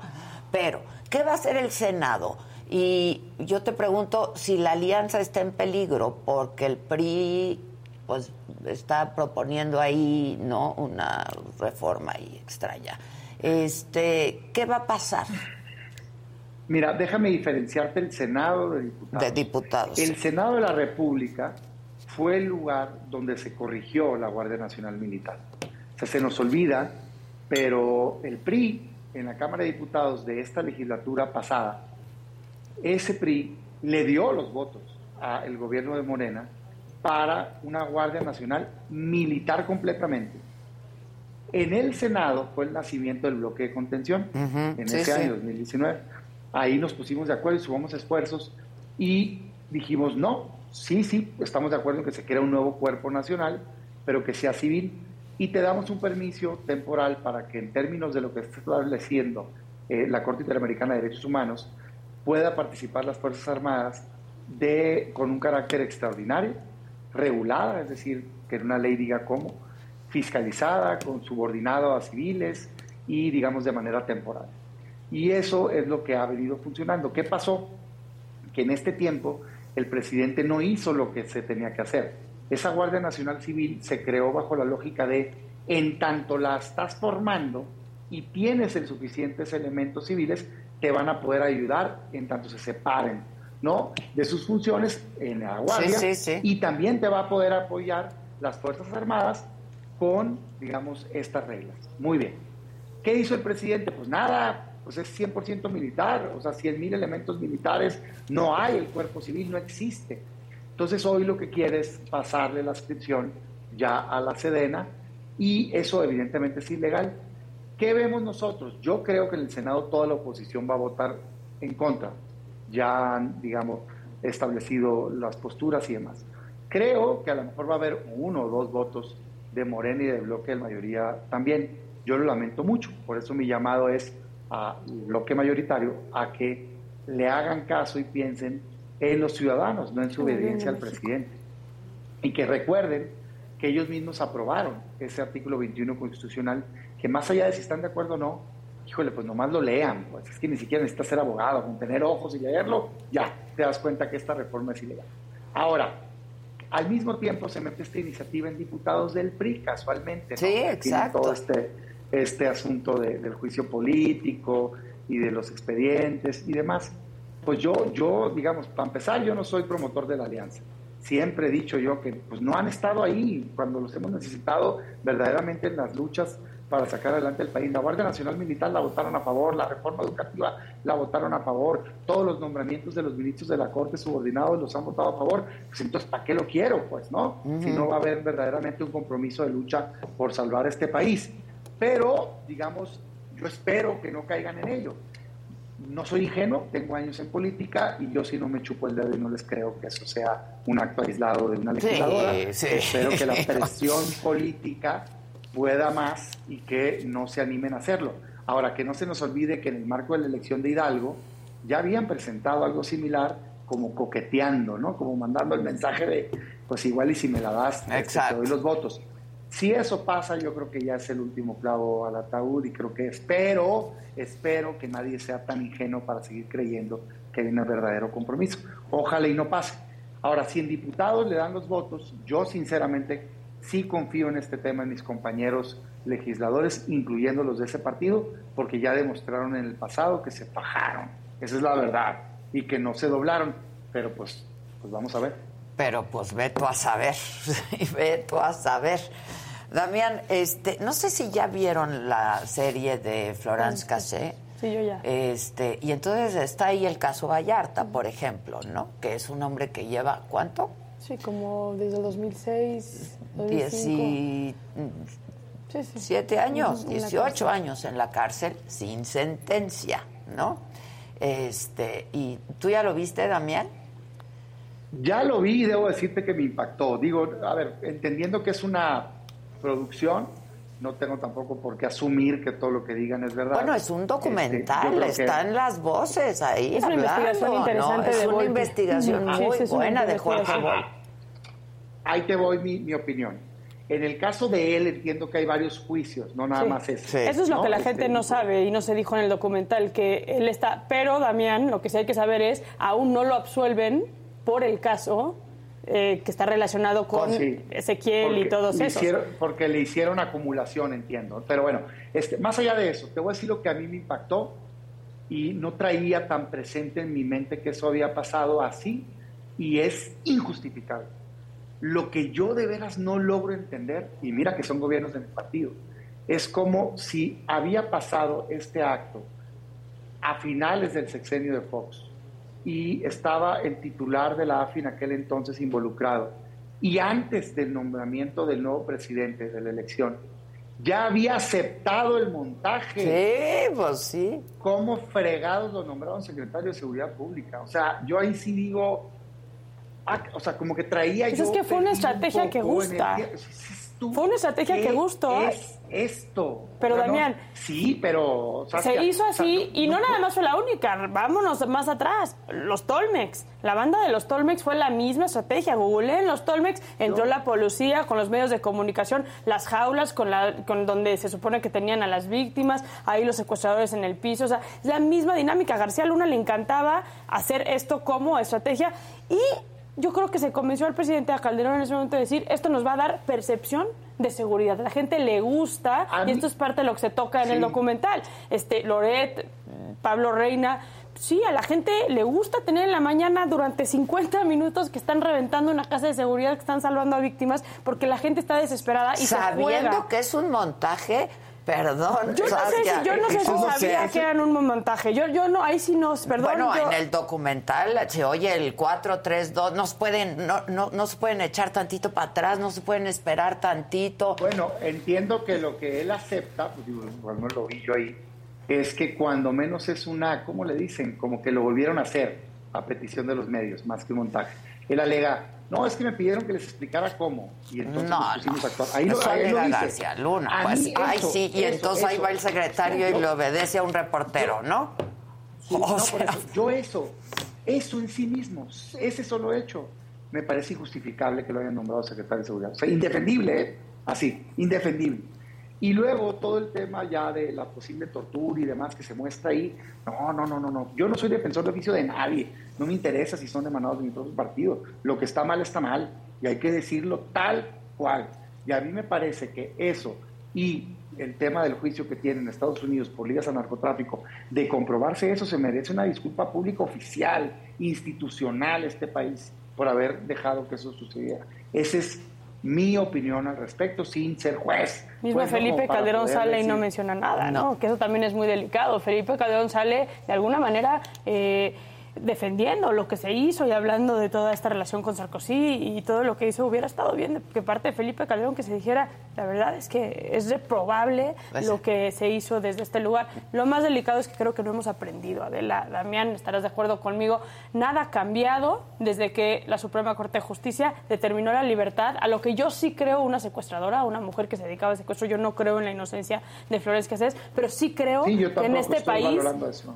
Pero, ¿qué va a hacer el Senado? Y yo te pregunto si la alianza está en peligro, porque el PRI pues está proponiendo ahí, ¿no? Una reforma ahí extraña. Este, ¿qué va a pasar? Mira, déjame diferenciarte el Senado de Diputados. De diputados. El Senado de la República fue el lugar donde se corrigió la Guardia Nacional Militar. O sea, se nos olvida, pero el PRI en la Cámara de Diputados de esta legislatura pasada, ese PRI le dio los votos al gobierno de Morena para una Guardia Nacional militar completamente. En el Senado fue el nacimiento del bloque de contención en ese año 2019. Ahí nos pusimos de acuerdo y subamos esfuerzos y dijimos, no, sí, sí, estamos de acuerdo en que se crea un nuevo cuerpo nacional, pero que sea civil y te damos un permiso temporal para que en términos de lo que está estableciendo eh, la Corte Interamericana de Derechos Humanos pueda participar las Fuerzas Armadas de, con un carácter extraordinario, regulada, es decir, que en una ley diga cómo, fiscalizada, con subordinado a civiles y digamos de manera temporal. Y eso es lo que ha venido funcionando. ¿Qué pasó? Que en este tiempo el presidente no hizo lo que se tenía que hacer. Esa Guardia Nacional Civil se creó bajo la lógica de, en tanto la estás formando y tienes el suficientes elementos civiles, te van a poder ayudar en tanto se separen ¿no? de sus funciones en la Guardia y también te va a poder apoyar las Fuerzas Armadas con, digamos, estas reglas. Muy bien. ¿Qué hizo el presidente? Pues nada, pues es 100% militar, o sea, 100 mil elementos militares, no hay, el cuerpo civil no existe. Entonces hoy lo que quiere es pasarle la inscripción ya a la Sedena y eso evidentemente es ilegal. ¿Qué vemos nosotros? Yo creo que en el Senado toda la oposición va a votar en contra. Ya han, digamos, establecido las posturas y demás. Creo que a lo mejor va a haber uno o dos votos de Morena y de bloque de mayoría también. Yo lo lamento mucho, por eso mi llamado es al bloque mayoritario a que le hagan caso y piensen en los ciudadanos, no en su obediencia al presidente. Y que recuerden que ellos mismos aprobaron ese artículo 21 constitucional, que más allá de si están de acuerdo o no, híjole, pues nomás lo lean, pues es que ni siquiera necesitas ser abogado, con tener ojos y leerlo, ya te das cuenta que esta reforma es ilegal. Ahora, al mismo tiempo se mete esta iniciativa en diputados del PRI, casualmente. Sí, exacto. todo este, este asunto del juicio político y de los expedientes y demás. Pues yo, yo, digamos, para empezar, yo no soy promotor de la alianza. Siempre he dicho yo que pues, no han estado ahí cuando los hemos necesitado verdaderamente en las luchas para sacar adelante el país. La Guardia Nacional Militar la votaron a favor, la reforma educativa la votaron a favor, todos los nombramientos de los ministros de la Corte subordinados los han votado a favor. Pues entonces, ¿para qué lo quiero? Pues no, si no va a haber verdaderamente un compromiso de lucha por salvar este país. Pero, digamos, yo espero que no caigan en ello. No soy ingenuo, tengo años en política y yo si no me chupo el dedo y no les creo que eso sea un acto aislado de una legisladora. Espero que la presión política pueda más y que no se animen a hacerlo. Ahora, que no se nos olvide que en el marco de la elección de Hidalgo ya habían presentado algo similar como coqueteando, ¿no? Como mandando el mensaje de, pues igual y si me la das, este, te doy los votos. Si eso pasa, yo creo que ya es el último clavo al ataúd y creo que espero, espero que nadie sea tan ingenuo para seguir creyendo que hay un verdadero compromiso. Ojalá y no pase. Ahora, si en diputados le dan los votos, yo sinceramente sí confío en este tema en mis compañeros legisladores, incluyendo los de ese partido, porque ya demostraron en el pasado que se fajaron, esa es la verdad, y que no se doblaron, pero pues, pues vamos a ver. Pero pues ve tú a saber, ve tú a saber. Damián, este, no sé si ya vieron la serie de Florence Cassé. Sí, yo ya. Este, y entonces está ahí el caso Vallarta, por ejemplo, ¿no? Que es un hombre que lleva, ¿cuánto? Sí, como desde el 2006, 2005. Siete años, 18 años en la cárcel sin sentencia, ¿no? Este, ¿y tú ya lo viste, Damián? Ya lo vi y debo decirte que me impactó. Digo, a ver, entendiendo que es una producción, no tengo tampoco por qué asumir que todo lo que digan es verdad. Bueno, es un Este, documental, que- están las voces ahí. Es una hablando, investigación interesante ¿no? Es de una investigación Sí, muy sí, una buena de Jorge. Ahí te voy mi, mi opinión. En el caso de él entiendo que hay varios juicios, no nada Sí. más ese. Eso es lo ¿no? que la Este, gente no sabe y no se dijo en el documental, que él está... Pero, Damián, lo que sí hay que saber es, aún no lo absuelven por el caso eh, que está relacionado con Oh, sí. Ezequiel y Porque todos le esos. hicieron- porque le hicieron acumulación, entiendo. Pero bueno, este, más allá de eso, te voy a decir lo que a mí me impactó y no traía tan presente en mi mente que eso había pasado así y es injustificable. Lo que yo de veras no logro entender, y mira que son gobiernos de mi partido, es como si había pasado este acto a finales del sexenio de Fox y estaba el titular de la AFI en aquel entonces involucrado. Y antes del nombramiento del nuevo presidente de la elección, ya había aceptado el montaje. Sí, pues sí. ¿Cómo fregados lo nombraron secretario de Seguridad Pública? O sea, yo ahí sí digo, ah, o sea, como que traía Pues yo... es que fue una estrategia que gusta. energía. Fue una estrategia que ¿qué gustó. es esto? Pero, O sea, no- Damián, sí, pero... Se hizo así y no nada más fue la única. Vámonos más atrás. Los Tolmex. La banda de los Tolmex fue la misma estrategia. Google en los Tolmex entró la policía con los medios de comunicación, las jaulas con, la, con donde se supone que tenían a las víctimas, ahí los secuestradores en el piso. O sea, es la misma dinámica. A García Luna le encantaba hacer esto como estrategia y yo creo que se convenció al presidente de Calderón en ese momento de decir esto nos va a dar percepción de seguridad. A la gente le gusta A y mí- esto es parte de lo que se toca en el documental. Este, Loret, Pablo Reina. Sí, a la gente le gusta tener en la mañana durante 50 minutos que están reventando una casa de seguridad, que están salvando a víctimas, porque la gente está desesperada y se Sabiendo juega. que es un montaje, perdón. Yo no sé si, yo no sé si ¿cómo sabía que eran un montaje. Yo, yo no, ahí sí no, perdón. bueno, yo- en el documental se oye el 4-3-2, no se pueden, no, no, no se pueden echar tantito para atrás, no se pueden esperar tantito. Bueno, entiendo que lo que él acepta, pues digo, igual no lo vi yo ahí, es que cuando menos es una, ¿cómo le dicen? Como que lo volvieron a hacer a petición de los medios, más que un montaje. Él alega, no, es que me pidieron que les explicara cómo. Y entonces No, no. actuar. Ahí lo, ahí lo alega dice. García Luna, pues, ay, sí, y eso, entonces ahí va el secretario y le obedece a un reportero, ¿no? Sí, no, sea, yo eso, eso en sí mismo, ese solo hecho, me parece injustificable que lo hayan nombrado secretario de Seguridad. O sea, indefendible, ¿eh? así, indefendible. Y luego todo el tema ya de la posible tortura y demás que se muestra ahí, no, no, no, no, no. Yo no soy defensor de oficio de nadie, no me interesa si son emanados de mi propio partido. Lo que está mal está mal y hay que decirlo tal cual. Y a mí me parece que eso y el tema del juicio que tienen en Estados Unidos por ligas al narcotráfico, de comprobarse eso, se merece una disculpa pública oficial, institucional, este país, por haber dejado que eso sucediera. Esa es mi opinión al respecto, sin ser juez. Mismo Pues, ¿no? Felipe Calderón sale y no decir- menciona nada, No. ¿no? Que eso también es muy delicado. Felipe Calderón sale de alguna manera eh, defendiendo lo que se hizo y hablando de toda esta relación con Sarkozy y todo lo que hizo. Hubiera estado bien de que parte de Felipe Calderón que se dijera, la verdad es que es reprobable Pues- lo que se hizo desde este lugar. Lo más delicado es que creo que no hemos aprendido, Adela. Damián, estarás de acuerdo conmigo. Nada ha cambiado desde que la Suprema Corte de Justicia determinó la libertad a lo que yo sí creo una secuestradora, una mujer que se dedicaba al secuestro. Yo no creo en la inocencia de Flores Cassés, pero sí creo Sí, que en este país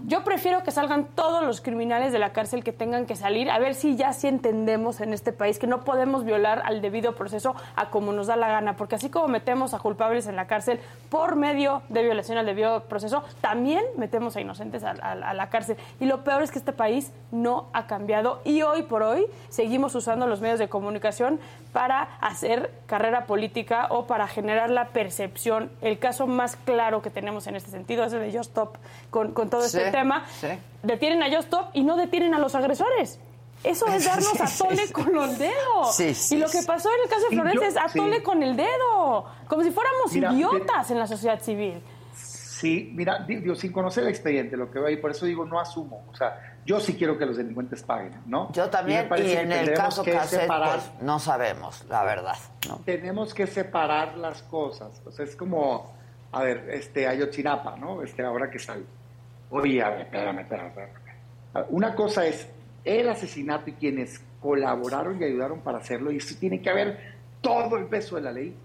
yo prefiero que salgan todos los criminales de la cárcel que tengan que salir, a ver si ya sí entendemos en este país que no podemos violar al debido proceso a como nos da la gana, porque así como metemos a culpables en la cárcel por medio de violación al debido proceso, también metemos a inocentes a, a- a la cárcel. Y lo peor es que este país no ha cambiado y hoy por hoy seguimos usando los medios de comunicación para hacer carrera política o para generar la percepción. El caso más claro que tenemos en este sentido es el de Just Stop con, con todo este tema. sí. Detienen a Just Stop y no detienen a los agresores. Eso es darnos Sí, a sí, tole sí. con los dedos. Sí, sí, y lo que pasó en el caso de yo- es a sí. tole con el dedo. Como si fuéramos Mira, idiotas en la sociedad civil. Sí, mira, di- digo, sin conocer el expediente, lo que veo ahí, por eso digo, no asumo. O sea, yo sí quiero que los delincuentes paguen, ¿no? Yo también, y, parece que en el caso que Cassette, separar- pues no sabemos, la verdad. ¿no? tenemos que separar las cosas. O sea, es como, a ver, este Ayotzinapa, ¿no? Este, ahora que sale. Oye, a ver, espérame, espérame, espérame. Una cosa es el asesinato y quienes colaboraron y ayudaron para hacerlo, y eso tiene que haber todo el peso de la ley.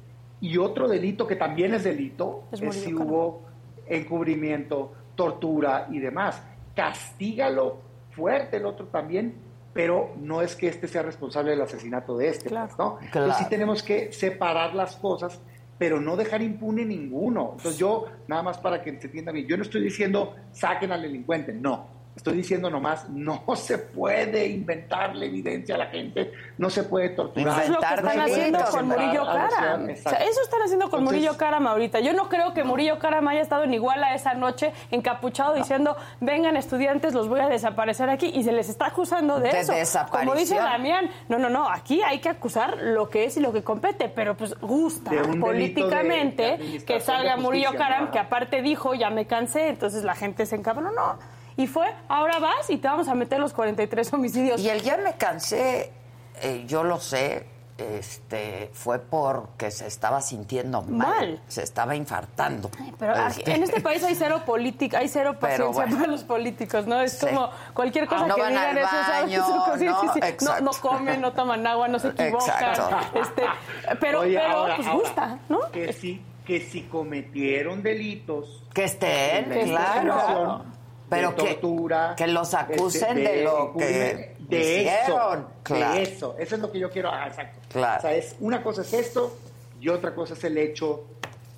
Y otro delito que también es delito Es si hubo encubrimiento, tortura y demás. Castígalo fuerte el otro también, pero no es que este sea responsable del asesinato de este, Claro. pues, ¿no? Claro. Entonces sí tenemos que separar las cosas, pero no dejar impune ninguno. Entonces yo, nada más para que se entienda bien, yo no estoy diciendo saquen al delincuente, no. Estoy diciendo nomás, no se puede inventarle evidencia a la gente, no se puede torturar. Eso es lo que Inventar están haciendo con inventar Murillo a la Karam. ciudad, O sea, exacto. eso están haciendo con Entonces- Murillo Karam ahorita. Yo no creo que Murillo Karam haya estado en Iguala esa noche encapuchado diciendo, vengan estudiantes, los voy a desaparecer aquí. Y se les está acusando de, De eso. Como dice Damián, no, no, no, aquí hay que acusar lo que es y lo que compete. Pero pues gusta políticamente de- de administración que salga Murillo ¿no? que aparte dijo, ya me cansé, entonces la gente se encabronó. No. Y fue, ahora vas y te vamos a meter los 43 homicidios. Y el ya me cansé, eh, yo lo sé, este, fue porque se estaba sintiendo mal, Mal. se estaba infartando. Pero aquí- Este, en este país hay cero política, hay cero paciencia bueno. para los políticos, ¿no? Es Sí. como cualquier cosa Ah, no que van digan al eso, sí, ¿no? sí, sí. no, comen, no toman agua, no se equivocan. Este, pero Oye, pero ahora- pues ahora, gusta, ¿no? Que si, que si cometieron delitos. Que estén, de claro. Pero de que- tortura, que los acusen este, de lo que de hicieron, eso, claro. de eso, eso es lo que yo quiero, ah, exacto. Claro. O sea, es, una cosa es esto y otra cosa es el hecho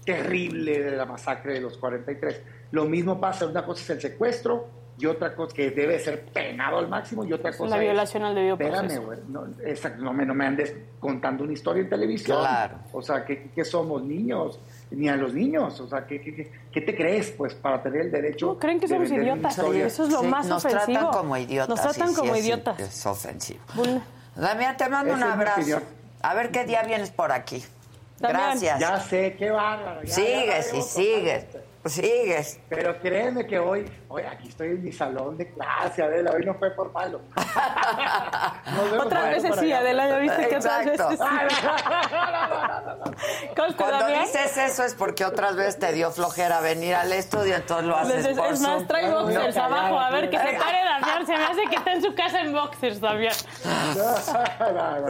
terrible de la masacre de los 43. Lo mismo pasa, una cosa es el secuestro y otra cosa que debe ser penado al máximo y otra cosa la es... violación al debido Espérame, proceso. no, exacto, no me, no me andes contando una historia en televisión. Claro. O sea, ¿qué, qué somos niños? Ni a los niños. O sea, ¿qué, qué, qué- qué te crees, pues, para tener el derecho? No, creen que somos idiotas. Eso es lo Sí, más nos ofensivo. tratan como idiotas. Nos tratan sí, como idiotas. Es ofensivo. Damián, te mando un abrazo. A ver qué día vienes por aquí. Damián. Gracias. Ya sé, qué bárbaro. ya- ya sigues y sigues. Sigues. Pero créeme que hoy, hoy aquí estoy en mi salón de clase, Adela, hoy no fue por malo. Otras veces sí, allá. Adela, ya viste que otras Exacto. veces sí. Cuando dices eso es porque otras veces te dio flojera venir al estudio, entonces lo haces es, por es más, trae boxers abajo. A ver, que se pare Damián. Se me hace que está en su casa en boxers, Damián.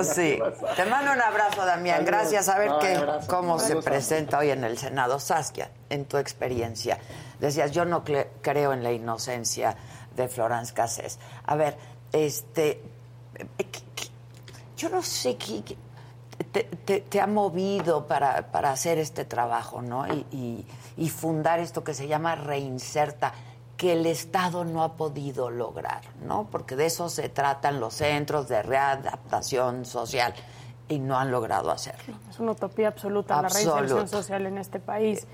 Sí, te mando un abrazo, Damián. Gracias. A ver qué, cómo se presenta hoy en el Senado. Saskia, en tu experiencia, decías, yo no creo en la inocencia de Florence Cassés. A ver, este, eh, ¿qué- qué- yo no sé qué te, te- te ha movido para, para hacer este trabajo, ¿no? Y, y- y fundar esto que se llama Reinserta, que el Estado no ha podido lograr, ¿no? Porque de eso se tratan los centros de readaptación social y no han logrado hacerlo. Es una utopía absoluta la Absoluta. reinserción social en este país.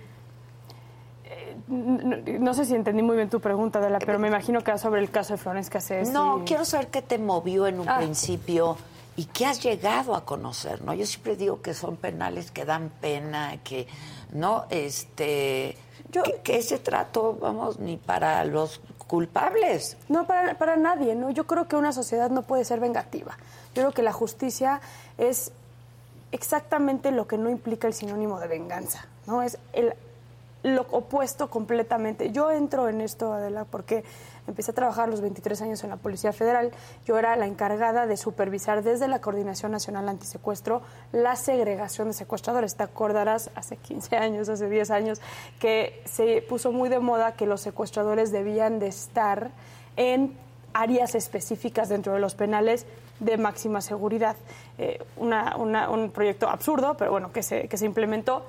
No sé si entendí muy bien tu pregunta, Adela, pero me imagino que va sobre el caso de Florence Cassés. No, y- quiero saber qué te movió en un Ah. principio y qué has llegado a conocer, ¿no? Yo siempre digo que son penales que dan pena, que no, este, que, que ese trato, vamos, ni para los culpables. No, para, para nadie, ¿no? Yo creo que una sociedad no puede ser vengativa. Yo creo que la justicia es exactamente lo que no implica el sinónimo de venganza, ¿no? Es el, lo opuesto completamente. Yo entro en esto, Adela, porque empecé a trabajar los 23 años en la Policía Federal. Yo era la encargada de supervisar desde la Coordinación Nacional Antisecuestro la segregación de secuestradores. Te acordarás hace 15 años, hace 10 años, que se puso muy de moda que los secuestradores debían de estar en áreas específicas dentro de los penales de máxima seguridad. Eh, una- una- un proyecto absurdo, pero bueno, que se, que se implementó.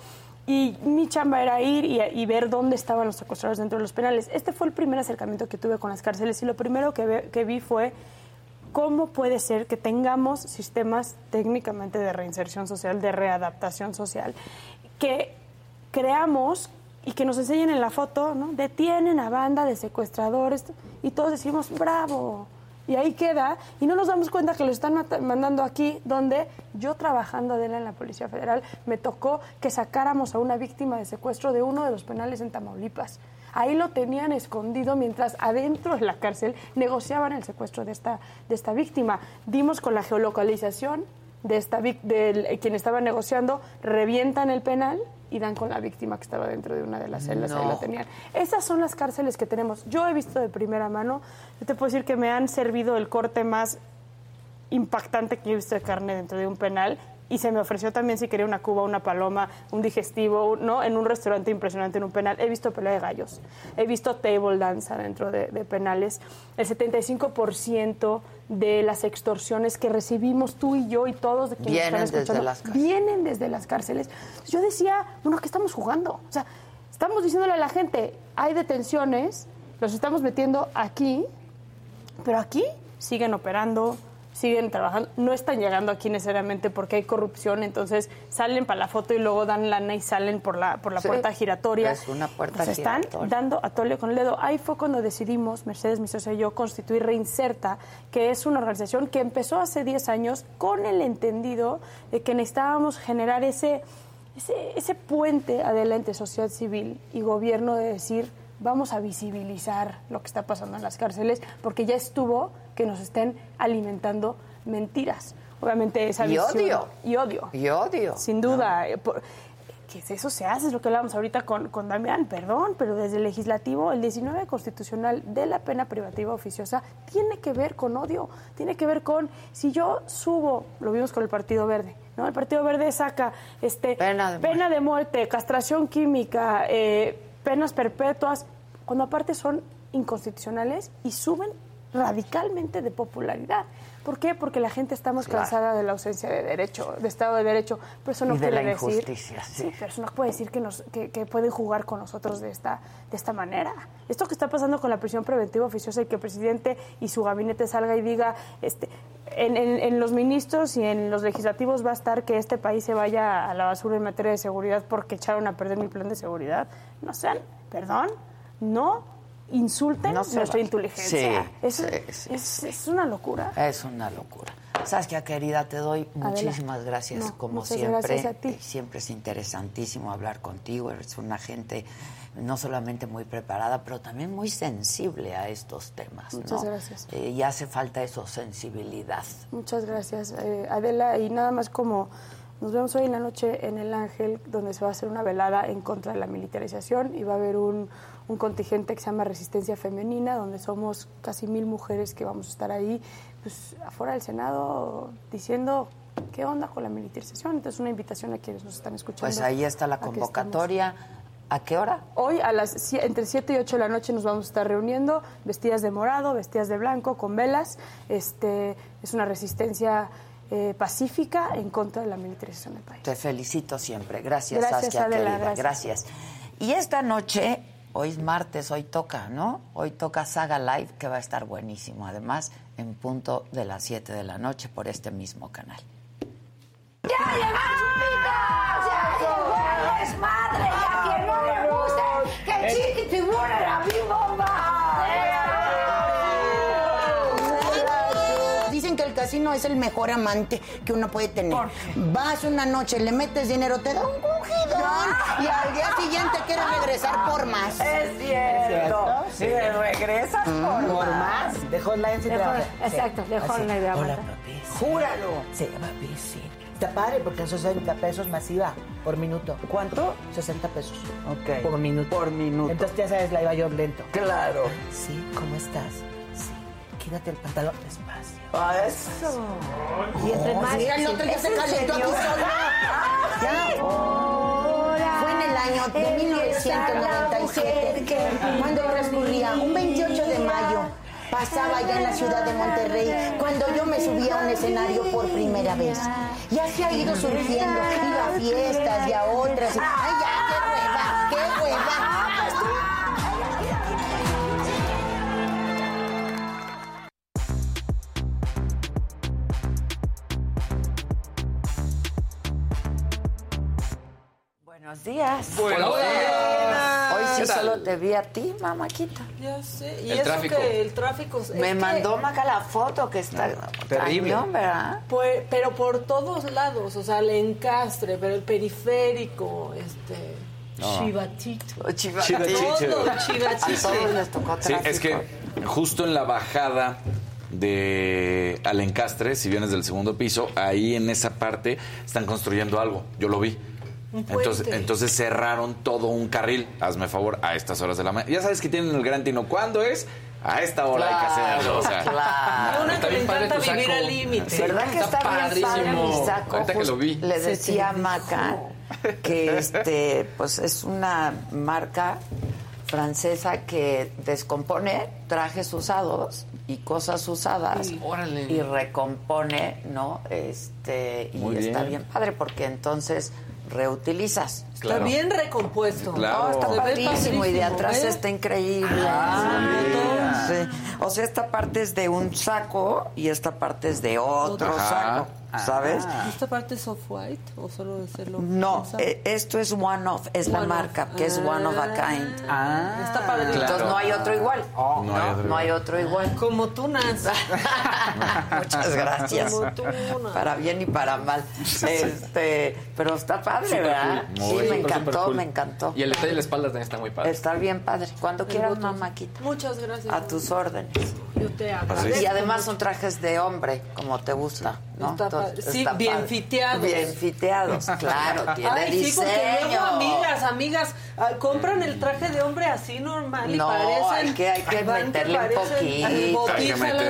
Y mi chamba era ir y, y ver dónde estaban los secuestradores dentro de los penales. Este fue el primer acercamiento que tuve con las cárceles y lo primero que, ve- que vi fue cómo puede ser que tengamos sistemas técnicamente de reinserción social, de readaptación social, que creamos y que nos enseñen en la foto, ¿no? Detienen a banda de secuestradores y todos decimos, bravo. Y ahí queda, y no nos damos cuenta que lo están mandando aquí, donde yo trabajando Adela en la Policía Federal, me tocó que sacáramos a una víctima de secuestro de uno de los penales en Tamaulipas. Ahí lo tenían escondido mientras adentro de la cárcel negociaban el secuestro de esta, de esta víctima. Dimos con la geolocalización de esta del eh, quien estaba negociando, revientan el penal y dan con la víctima que estaba dentro de una de las celdas, ahí No. lo tenían. Esas son las cárceles que tenemos. Yo he visto de primera mano, yo te puedo decir que me han servido el corte más impactante que he visto de carne dentro de un penal y se me ofreció también si quería una cuba, una paloma, un digestivo, ¿no? En un restaurante impresionante, en un penal. He visto pelea de gallos, he visto table dance dentro de, de penales. El 75% de las extorsiones que recibimos tú y yo y todos de quienes Vienen están desde escuchando las cárceles. vienen desde las cárceles. Yo decía, bueno, ¿qué estamos jugando? O sea, estamos diciéndole a la gente, hay detenciones, los estamos metiendo aquí, pero aquí siguen operando, siguen trabajando, no están llegando aquí necesariamente porque hay corrupción, entonces salen para la foto y luego dan lana y salen por la, por la Sí, puerta giratoria. es una puerta están dando a tole con el dedo. Ahí fue cuando decidimos, Mercedes, mi socia y yo, constituir Reinserta, que es una organización que empezó hace 10 años con el entendido de que necesitábamos generar ese, ese, ese puente adelante sociedad civil y gobierno de decir vamos a visibilizar lo que está pasando en las cárceles porque ya estuvo que nos estén alimentando mentiras. Obviamente esa Y visión- odio. Y odio. Y odio. Sin duda. eh, por- que eso se hace, es lo que hablábamos ahorita con, con Damián, perdón, pero desde el legislativo, el 19 constitucional de la pena privativa oficiosa tiene que ver con odio, tiene que ver con, si yo subo, lo vimos con el Partido Verde, ¿no? El Partido Verde saca este, Pena de pena de muerte, castración química, eh, penas perpetuas, cuando aparte son inconstitucionales y suben radicalmente de popularidad. ¿Por qué? Porque la gente está más Claro. cansada de la ausencia de derecho, de Estado de Derecho. Pero eso no Y de quiere la decir. injusticia, sí. pero eso no puede decir que, nos, que, que pueden jugar con nosotros de esta, de esta manera. Esto que está pasando con la prisión preventiva oficiosa y que el presidente y su gabinete salga y diga, este, en, en- en los ministros y en los legislativos va a estar que este país se vaya a la basura en materia de seguridad porque echaron a perder mi plan de seguridad. No sean, perdón, no insulten No nuestra inteligencia. Sí, es, sí, sí, es- es una locura. Es una locura. Saskia, querida, te doy Adela. muchísimas gracias, No, como siempre. gracias a ti. Siempre es interesantísimo hablar contigo. Eres una gente no solamente muy preparada, pero también muy sensible a estos temas. Muchas ¿no? gracias. Eh, y hace falta eso, sensibilidad. Muchas gracias, eh, Adela. Y nada más como nos vemos hoy en la noche en El Ángel, donde se va a hacer una velada en contra de la militarización y va a haber un, un contingente que se llama Resistencia Femenina, donde somos casi mil mujeres que vamos a estar ahí, pues afuera del Senado, diciendo qué onda con la militarización. Entonces, una invitación a quienes nos están escuchando. Pues ahí está la convocatoria. ¿A qué hora? Hoy a las entre 7 y 8 de la noche nos vamos a estar reuniendo, vestidas de morado, vestidas de blanco, con velas. Este es una resistencia eh, pacífica en contra de la militarización del país. Te felicito siempre. Gracias, Gracias, Saskia, Adela, querida. gracias. Gracias. Y esta noche, hoy es martes, hoy toca, ¿no? Hoy toca Saga Live, que va a estar buenísimo. Además, en punto de las 7 de la noche por este mismo canal. ¡Ya llegó el desmadre! ¡Y a quien no le guste, que chiqui tiburón la Dicen que casino es el mejor amante que uno puede tener. Vas una noche, le metes dinero, te da un cogidón y al día siguiente quieres regresar por más. Es cierto. Sí, regresas por, Por más. De Hotline se De trabaja. Hotline, exacto, de Así. Hotline de Hola, papi. Júralo. Se llama Bici. Está padre porque son 60 pesos masiva por minuto. ¿Cuánto? 60 pesos. Ok. Por minuto. Por minuto. Entonces ya sabes, la iba yo lento. Claro. Sí, ¿cómo estás? Quítate el pantalón despacio. Ah, eso. Y entre más. Mira, el otro ya ¿Es se en calentó aquí solo. Ya. Fue en el año de 1997 cuando transcurría un 28 de mayo. Pasaba allá en la ciudad de Monterrey cuando yo me subí a un escenario por primera vez. Y así ha ido surgiendo, iba a fiestas y a otras. ¡Ay, ya, qué hueva! ¡Qué hueva! Buenos días. Buenos días. Hoy sí solo te vi a ti, mamáquita. Ya sé. Y El eso tráfico. que el tráfico. es Me que- mandó Maca la foto que está terrible. cañón, ¿verdad? Pues, pero por todos lados, o sea, el encastre, pero el periférico, este. No. Chivatito. Chivatito. Todo, A chivatito. todos les tocó Sí, tráfico. es que justo en la bajada de al encastre, si vienes del segundo piso, ahí en esa parte están construyendo algo. Yo lo vi. Entonces, cerraron todo un carril. Hazme favor, a estas horas de la mañana. Ya sabes que tienen el gran tino. ¿Cuándo es? A esta hora hay que hacerlo. O sea, claro. Una Está que le bien padre encanta vivir al límite. ¿Verdad que está, bien padre mi saco? Ahorita que Just- lo vi. Le decía a Maca que este, pues es una marca francesa que descompone trajes usados y cosas usadas Órale. y recompone, ¿no? Este, y Muy está bien. bien padre porque entonces reutilizas. Está bien recompuesto. Claro. No, está padrísimo y de padrísimo, atrás está increíble. Ah, Sí. O sea, esta parte es de un saco y esta parte es de otro Ajá. saco, ¿sabes? ¿Esta parte es off-white o solo es el No, eh, esto es one of, es la marca, of. que es one of a Ah. kind. Está padre. Entonces no hay otro igual. No hay otro no hay otro igual. Como tú, Naz. Muchas gracias. Como tú. Para bien y para mal. Este, pero está padre, ¿verdad? Sí, me encantó, cool. me encantó. Y el detalle de la espalda también está muy padre. Está bien padre. Cuando quieras, mamáquita. Muchas gracias. A tus órdenes. Yo te agradezco. Y además son trajes de hombre, como te gusta, ¿no? Está Entonces. Sí, está bien padre. fiteados. Bien fiteados, claro, tiene Ay, sí, diseño. porque luego amigas, amigas, ah, compran el traje de hombre así normal y No, parecen... hay que- hay que meterle un parecen poquito. Hay que meterle.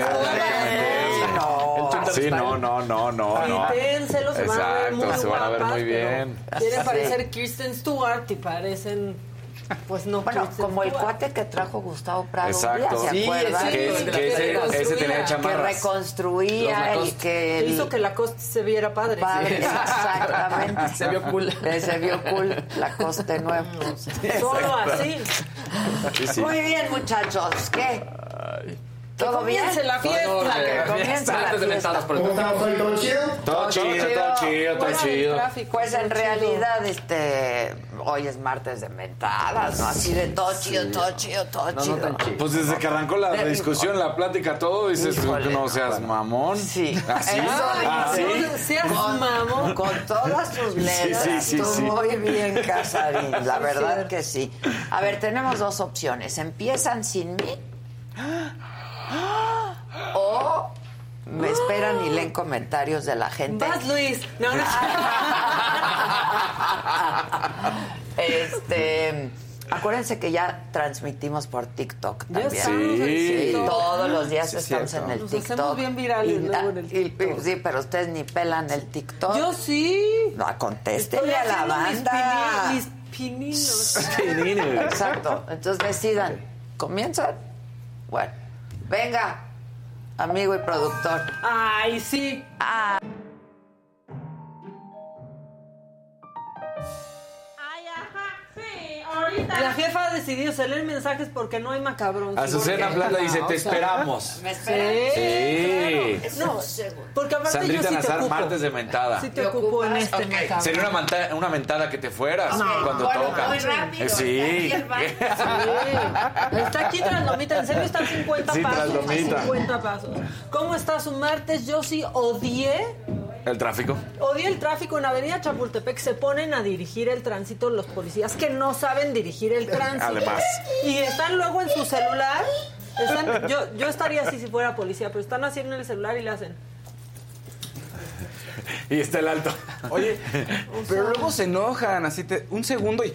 No, Sí, no, no, no, no, no. Quítenselos, se van a ver muy Exacto, se van a ver guapas, muy bien. Quieren Sí. parecer Kirsten Stewart y parecen... Pues no, Bueno, como el cuate que trajo Gustavo Prado un Exacto. día, ¿se Sí, acuerdan? que, Sí, que que ese, reconstruía. ese tenía Que chamarras. reconstruía Los y que... el- Hizo que la costa se viera padre. Padre, Sí. exactamente. Se vio cool. Se vio cool la coste nueva. Solo así. Sí, sí. Muy bien, muchachos. ¿Qué? Que ¿Todo bien? comience la fiesta. Que comience la fiesta. ¿Todo chido? Todo chido, todo chido, todo chido. Pues en realidad, este, hoy es martes de mentadas, ¿no? Así de todo chido, todo chido, todo chido. Pues desde que arrancó la discusión, la plática, todo, dices tú que no seas mamón. Sí. ¿Así? ¿Así? Seas mamón. Con todas sus letras. sí, sí, Tú sí. Muy bien, Casarín. La verdad que sí. A ver, tenemos dos opciones. ¿Empiezan sin mí? ¿O me esperan y leen comentarios de la gente? Vas, Luis. No, no. Este, acuérdense que ya transmitimos por TikTok también. Sí. TikTok. Todos los días Sí, es estamos cierto. en el Nos TikTok. hacemos bien virales Y- luego en el y- TikTok. sí, pero ustedes ni pelan el TikTok. Yo sí. No, Estoy contéstenle a la mis banda. pini- Mis pininos. Exacto. Entonces decidan. ¿Comienzan? Bueno. Venga, amigo y productor. Ay, sí. Ay, La jefa ha decidido se leen mensajes porque no hay macabrón. Azucena. Plata dice, te esperamos. ¿Me Sí. No, porque aparte Sandrita yo sí te Nazar, ocupo. martes de mentada. Sí te ocupo en este Ok. macabrón. Sería una, manta- una mentada que te fueras cuando Bueno, toca. muy rápido, sí. Sí. Está aquí tras lomita, en serio están 50 Sí, pasos. lomita. 50 pasos. ¿Cómo está su martes? Yo sí odié, El tráfico. odié el tráfico en Avenida Chapultepec. Se ponen a dirigir el tránsito los policías que no saben dirigir el tránsito. Además. Y están luego en su celular. Están- yo, yo estaría así si fuera policía, pero están haciendo en el celular y le hacen. Y está el alto. Oye, pero luego se enojan, así te, un segundo y...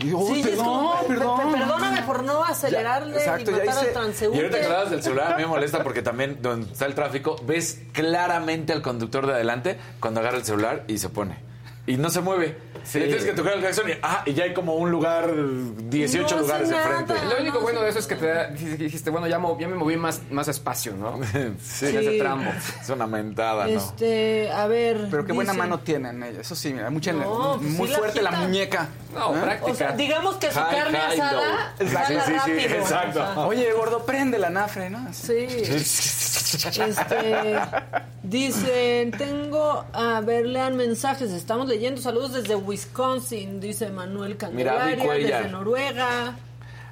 Sí, "Uy, es perdón, como, "Pe- pe- perdón. Perdóname por no acelerarle exacto, y ya matar al hice- Y transeúnte. ahorita que hablabas del celular, a mí me molesta porque también donde está el tráfico, ves claramente al conductor de adelante cuando agarra el celular y se pone. Y no se mueve. Sí. Le tienes que tocar el claxon y, ah, y ya hay como un lugar, 18 No lugares enfrente. Lo único bueno de eso es que te da- dijiste, bueno, ya, mo- ya me moví más, más espacio, ¿no? Sí, En ese tramo. Es una mentada, ¿no? Este, a ver. Pero qué buena mano tienen ellos. Eso sí, mira, mucha, No, pues muy sí fuerte la muñeca. No, ¿Eh? práctica. O sea, digamos que su High, carne high, asada Sí, sí, sí, rápido. exacto. o sea. Oye, gordo, prende la nafre, ¿no? Sí. Este, dicen, tengo, a ver, lean mensajes, estamos leyendo saludos desde Wisconsin, dice Manuel Candelaria, desde Noruega.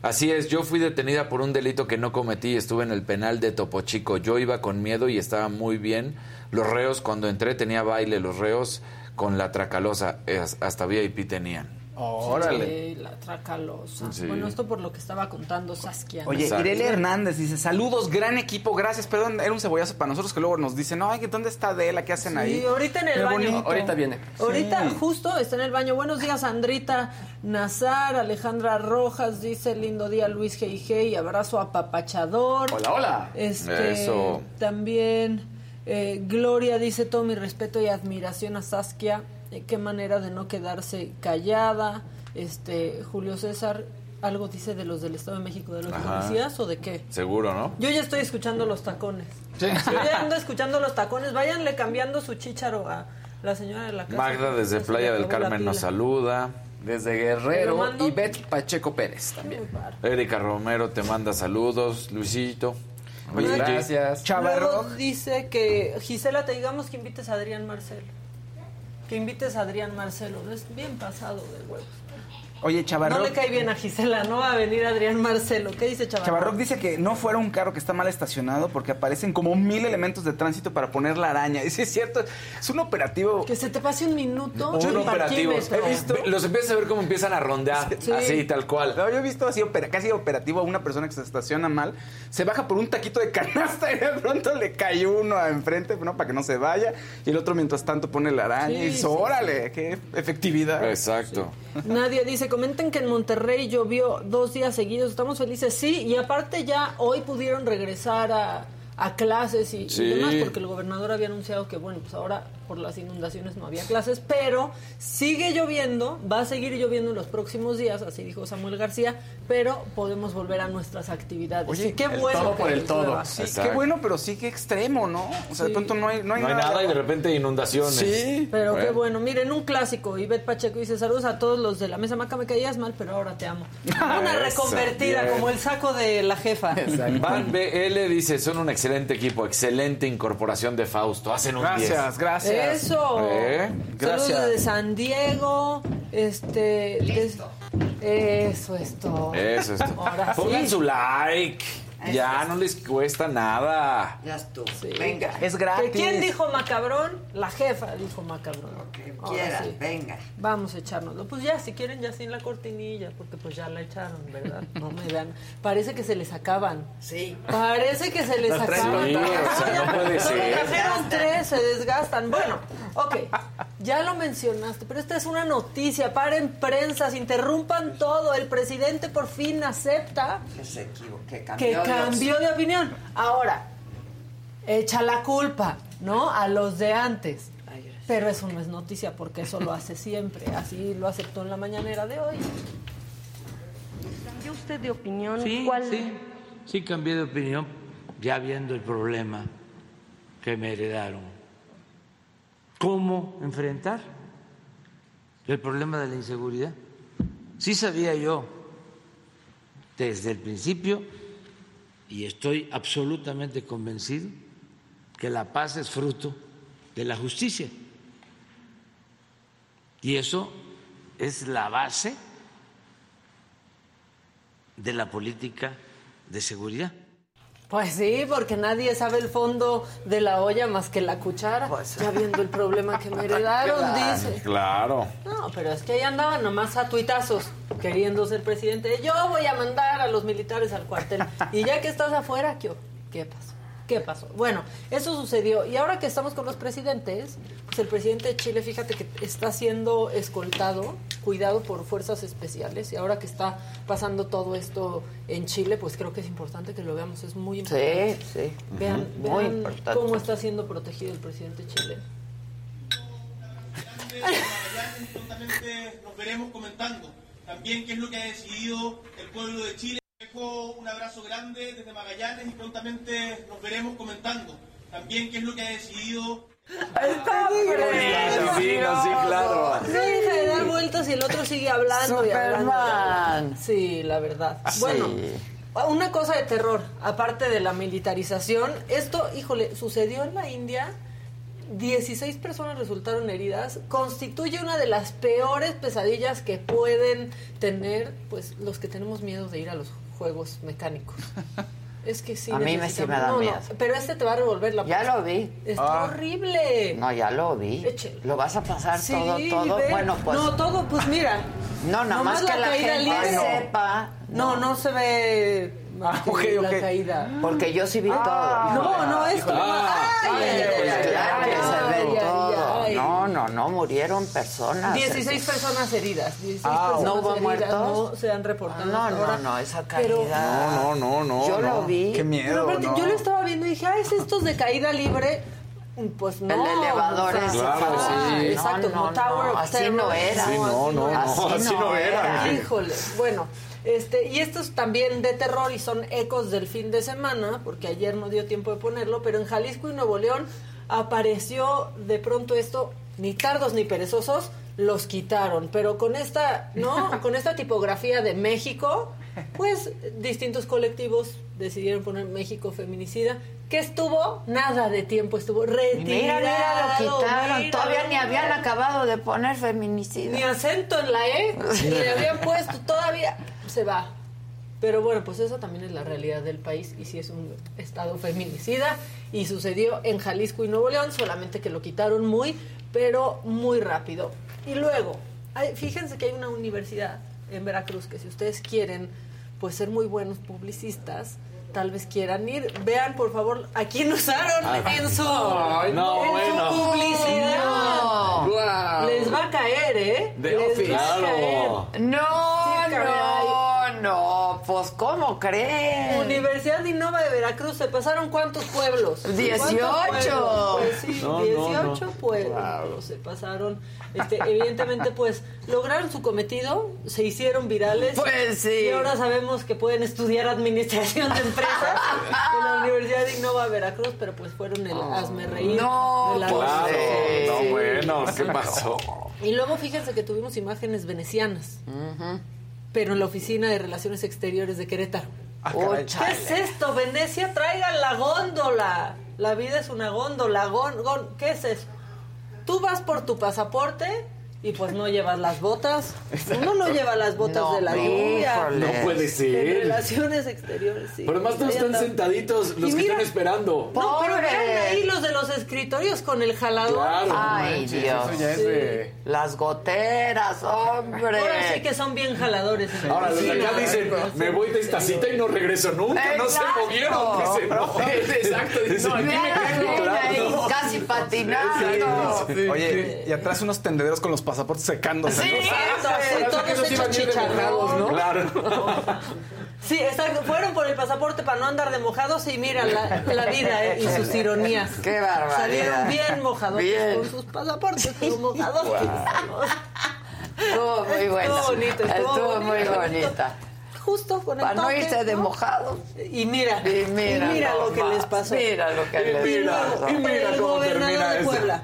Así es, yo fui detenida por un delito que no cometí, estuve en el penal de Topo Chico. Yo iba con miedo y estaba muy bien. Los reos, cuando entré tenía baile, los reos con la tracalosa, hasta VIP tenían. Órale. Sí, la tracalosa. Sí. Bueno, esto por lo que estaba contando Saskia. ¿no? Oye, Irelia Hernández dice, saludos, gran equipo, gracias. Perdón, era un cebollazo para nosotros que luego nos dicen, no, ¿dónde está Adela? ¿Qué hacen ahí? Sí, ahorita en el Qué baño. bonito. Ahorita viene. Ahorita Sí. justo está en el baño. Buenos días, Andrita Nazar, Alejandra Rojas, dice lindo día Luis G.I.G. y abrazo a Papachador. Hola, hola. Este, Eso. También eh, Gloria dice todo mi respeto y admiración a Saskia. Eh, qué manera de no quedarse callada. Este Julio César, algo dice de los del Estado de México, de los Ajá. policías o de qué. Seguro, ¿no? Yo ya estoy escuchando los tacones. Yo ya ando escuchando los tacones. Váyanle cambiando su chícharo a la señora de la casa. Magda desde Playa del Carmen nos saluda. Desde ¿Te lo Guerrero, mando? y Beth Pacheco Pérez también. Erika Romero te manda saludos. Luisito. Oye, gracias. Luego dice que Gisela te digamos que invites a Adrián Marcelo. Que invites a Adrián Marcelo. Es bien pasado de huevos. Oye, Chavarroc. No le cae bien a Gisela, no va a venir Adrián Marcelo. ¿Qué dice Chavarro? Chavarroc dice que no fuera un carro que está mal estacionado porque aparecen como mil elementos de tránsito para poner la araña. Y sí es cierto, es un operativo. Que se te pase un minuto. Un en operativo. parquímetro. He visto, los empiezas a ver cómo empiezan a rondear. Sí. Así, tal cual. No, yo he visto así opera- casi operativo a una persona que se estaciona mal, se baja por un taquito de canasta y de pronto le cae uno a enfrente, ¿no? Para que no se vaya, y el otro mientras tanto pone la araña Sí, y dice, sí, órale, qué efectividad. Exacto. Nadie dice, comenten que en Monterrey llovió dos días seguidos, estamos felices, sí, y aparte ya hoy pudieron regresar a, a clases y, demás, porque el gobernador había anunciado que, bueno, pues ahora por las inundaciones no había clases, pero sigue lloviendo, va a seguir lloviendo en los próximos días, así dijo Samuel García, pero podemos volver a nuestras actividades. Oye, Y qué el bueno todo por el. Sí, qué bueno, pero sí que extremo, ¿no? O sea, de pronto no hay, no hay No hay nada y de repente inundaciones. Sí. Pero qué Bueno. miren, un clásico. Ivette Pacheco dice, saludos a todos los de la mesa maca, me caías mal, pero ahora te amo. Una reconvertida, bien. como el saco de la jefa. Van BL dice, son un excelente equipo, excelente incorporación de Fausto. Hacen un 10. Gracias, gracias. Eso. ¿Eh? Saludos Gracias. desde San Diego. Este. des- Eso es todo. Eso es. Ahora sí. Pongan su like. Ya no les cuesta nada. Ya estuvo. Sí. Venga. Es ¿Que gratis. ¿Quién dijo macabrón? La jefa dijo macabrón. Ahora Quiera, sí. venga. Vamos a echárnoslo. Pues ya, si quieren, ya sin la cortinilla, porque pues ya la echaron, ¿verdad? No me dan. Parece que se les acaban. Sí. Parece que se les Las tres acaban. Sí, o sea, no puede ser. trajeron tres, se desgastan. Bueno, ok, ya lo mencionaste, pero esta es una noticia. Paren prensas, interrumpan todo. El presidente por fin acepta Que se equivocó, que que cambió. de cambió de opinión. Ahora, echa la culpa, ¿no? A los de antes. Pero eso no es noticia porque eso lo hace siempre. Así lo aceptó en la mañanera de hoy. ¿Cambió usted de opinión? Sí, ¿Cuál? sí, sí cambié de opinión ya viendo el problema que me heredaron. ¿Cómo enfrentar el problema de la inseguridad? Sí sabía yo desde el principio y estoy absolutamente convencido que la paz es fruto de la justicia. Y eso es la base de la política de seguridad. Pues sí, porque nadie sabe el fondo de la olla más que la cuchara. ya viendo el problema que me heredaron, dice. Claro. No, pero es que ahí andaban nomás a tuitazos queriendo ser presidente. Yo voy a mandar a los militares al cuartel. Y ya que estás afuera, ¿qué, qué pasó? ¿Qué pasó? Bueno, eso sucedió. Y ahora que estamos con los presidentes, pues el presidente de Chile, fíjate que está siendo escoltado, cuidado por fuerzas especiales. Y ahora que está pasando todo esto en Chile, pues creo que es importante que lo veamos. Es muy importante. Sí, sí. Vean, Ujú. Muy vean importante. cómo está siendo protegido el presidente chileno. nos veremos comentando también qué es lo que ha decidido el pueblo de Chile. Dejo un abrazo grande desde Magallanes y prontamente nos veremos comentando también qué es lo que ha decidido. Está divino, sí, claro. No deja de dar vueltas y el otro sigue hablando y hablando. Superman. Sí, la verdad. Bueno, una cosa de terror, aparte de la militarización, esto, híjole, sucedió en la India. 16 personas resultaron heridas, constituye una de las peores pesadillas que pueden tener pues los que tenemos miedo de ir a los juegos mecánicos. Es que sí. A mí me sí me da no, miedo. no, pero este te va a revolver la Ya lo vi. Está horrible. No, ya lo vi. Échelo. ¿Lo vas a pasar Sí, todo, todo? ve. Bueno, pues... No, todo, pues mira. No, nada más que la, caída gente libre. sepa. No, no se ve más que la caída. Porque yo sí vi todo. No, no, esto no. No, no, no, murieron personas. 16 personas heridas. 16 Ah, personas ¿no hubo heridas, muertos? No se han reportado. No, hasta no, ahora. no, esa Pero- caída. No, no, no, Yo no. lo vi. Qué miedo, Pero aparte, ¿no? yo lo estaba viendo y dije, ah, es estos de caída libre. Pues no. El elevador o sea, ese Claro, sí. No, Exacto, no, como Tower no, of así no era. Sí, no, no, no, así no era. Híjole, bueno, este, y estos también de terror y son ecos del fin de semana, porque ayer no dio tiempo de ponerlo, pero en Jalisco y Nuevo León apareció de pronto esto, ni tardos ni perezosos, los quitaron, pero con esta, ¿no? con esta tipografía de México, pues distintos colectivos decidieron poner México feminicida, que estuvo nada de tiempo, estuvo retirado. Mira, mira, lo quitaron. mira, Todavía ni habían acabado de poner feminicida. Ni acento en la E, ni le habían puesto, todavía se va. Pero bueno, pues eso también es la realidad del país y sí es un estado feminicida y sucedió en Jalisco y Nuevo León, solamente que lo quitaron muy, pero muy rápido. Y luego, hay- fíjense que hay una universidad en Veracruz que si ustedes quieren pues ser muy buenos publicistas, tal vez quieran ir. Vean, por favor, a quién usaron Ah. en su, no, en su publicidad. No. Les va a caer, ¿eh? Les Office. va a caer. Claro. No, Sí, no, no. Pues, ¿cómo creen? Universidad de Innova de Veracruz, ¿se pasaron cuántos pueblos? ¿Cuántos 18. pueblos? Pues sí, No, no, 18 no. pueblos se pasaron. Este, evidentemente, pues, lograron su cometido, se hicieron virales. Pues sí. Y ahora sabemos que pueden estudiar administración de empresas en la Universidad de Innova de Veracruz, pero pues fueron el hazme reír. No, de la pues, sí. No, bueno, ¿qué pasó? Y luego fíjense que tuvimos imágenes venecianas, pero en la Oficina de Relaciones Exteriores de Querétaro. Úchale. ¿Qué es esto? Venecia, traigan la góndola. La vida es una góndola. gon- gon- ¿Qué es eso? Tú vas por tu pasaporte y pues no llevas las botas. Uno no lleva las botas No, de la lluvia. No puede En ser. relaciones exteriores, sí. Pero no Ahí están sentaditos los Y que mira- están esperando. No, pero vean ahí los de los escritorios con el jalador. Claro. Ay, manches, Dios. Eso ya es de... Las goteras, hombre. Ahora sí que son bien jaladores. Ahora los de acá Sí, dicen, me voy de esta cita y no regreso nunca, no se movieron. Dicen, no. Exacto, dicen, No, aquí me quedo, casi patinando. Oye, y atrás unos tendederos con los pasaportes secándose. Sí, ¿no? Exacto, sí. todos hechos chicharrón. ¿no? Claro. Sí, exacto. Fueron por el pasaporte para no andar de mojados y mira la, la vida eh, y sus ironías. Qué barbaridad. Salieron bien mojados Bien. con sus pasaportes, pero mojados. Estuvo muy buena. Estuvo bonito, estuvo Estuvo muy bonito. bonita. Justo con el Para no irse de ¿no? mojado. Y mira, Y mira, y mira lo que les pasó. Mira lo que Y les mira, pasó. y mira el cómo gobernador termina de. Puebla.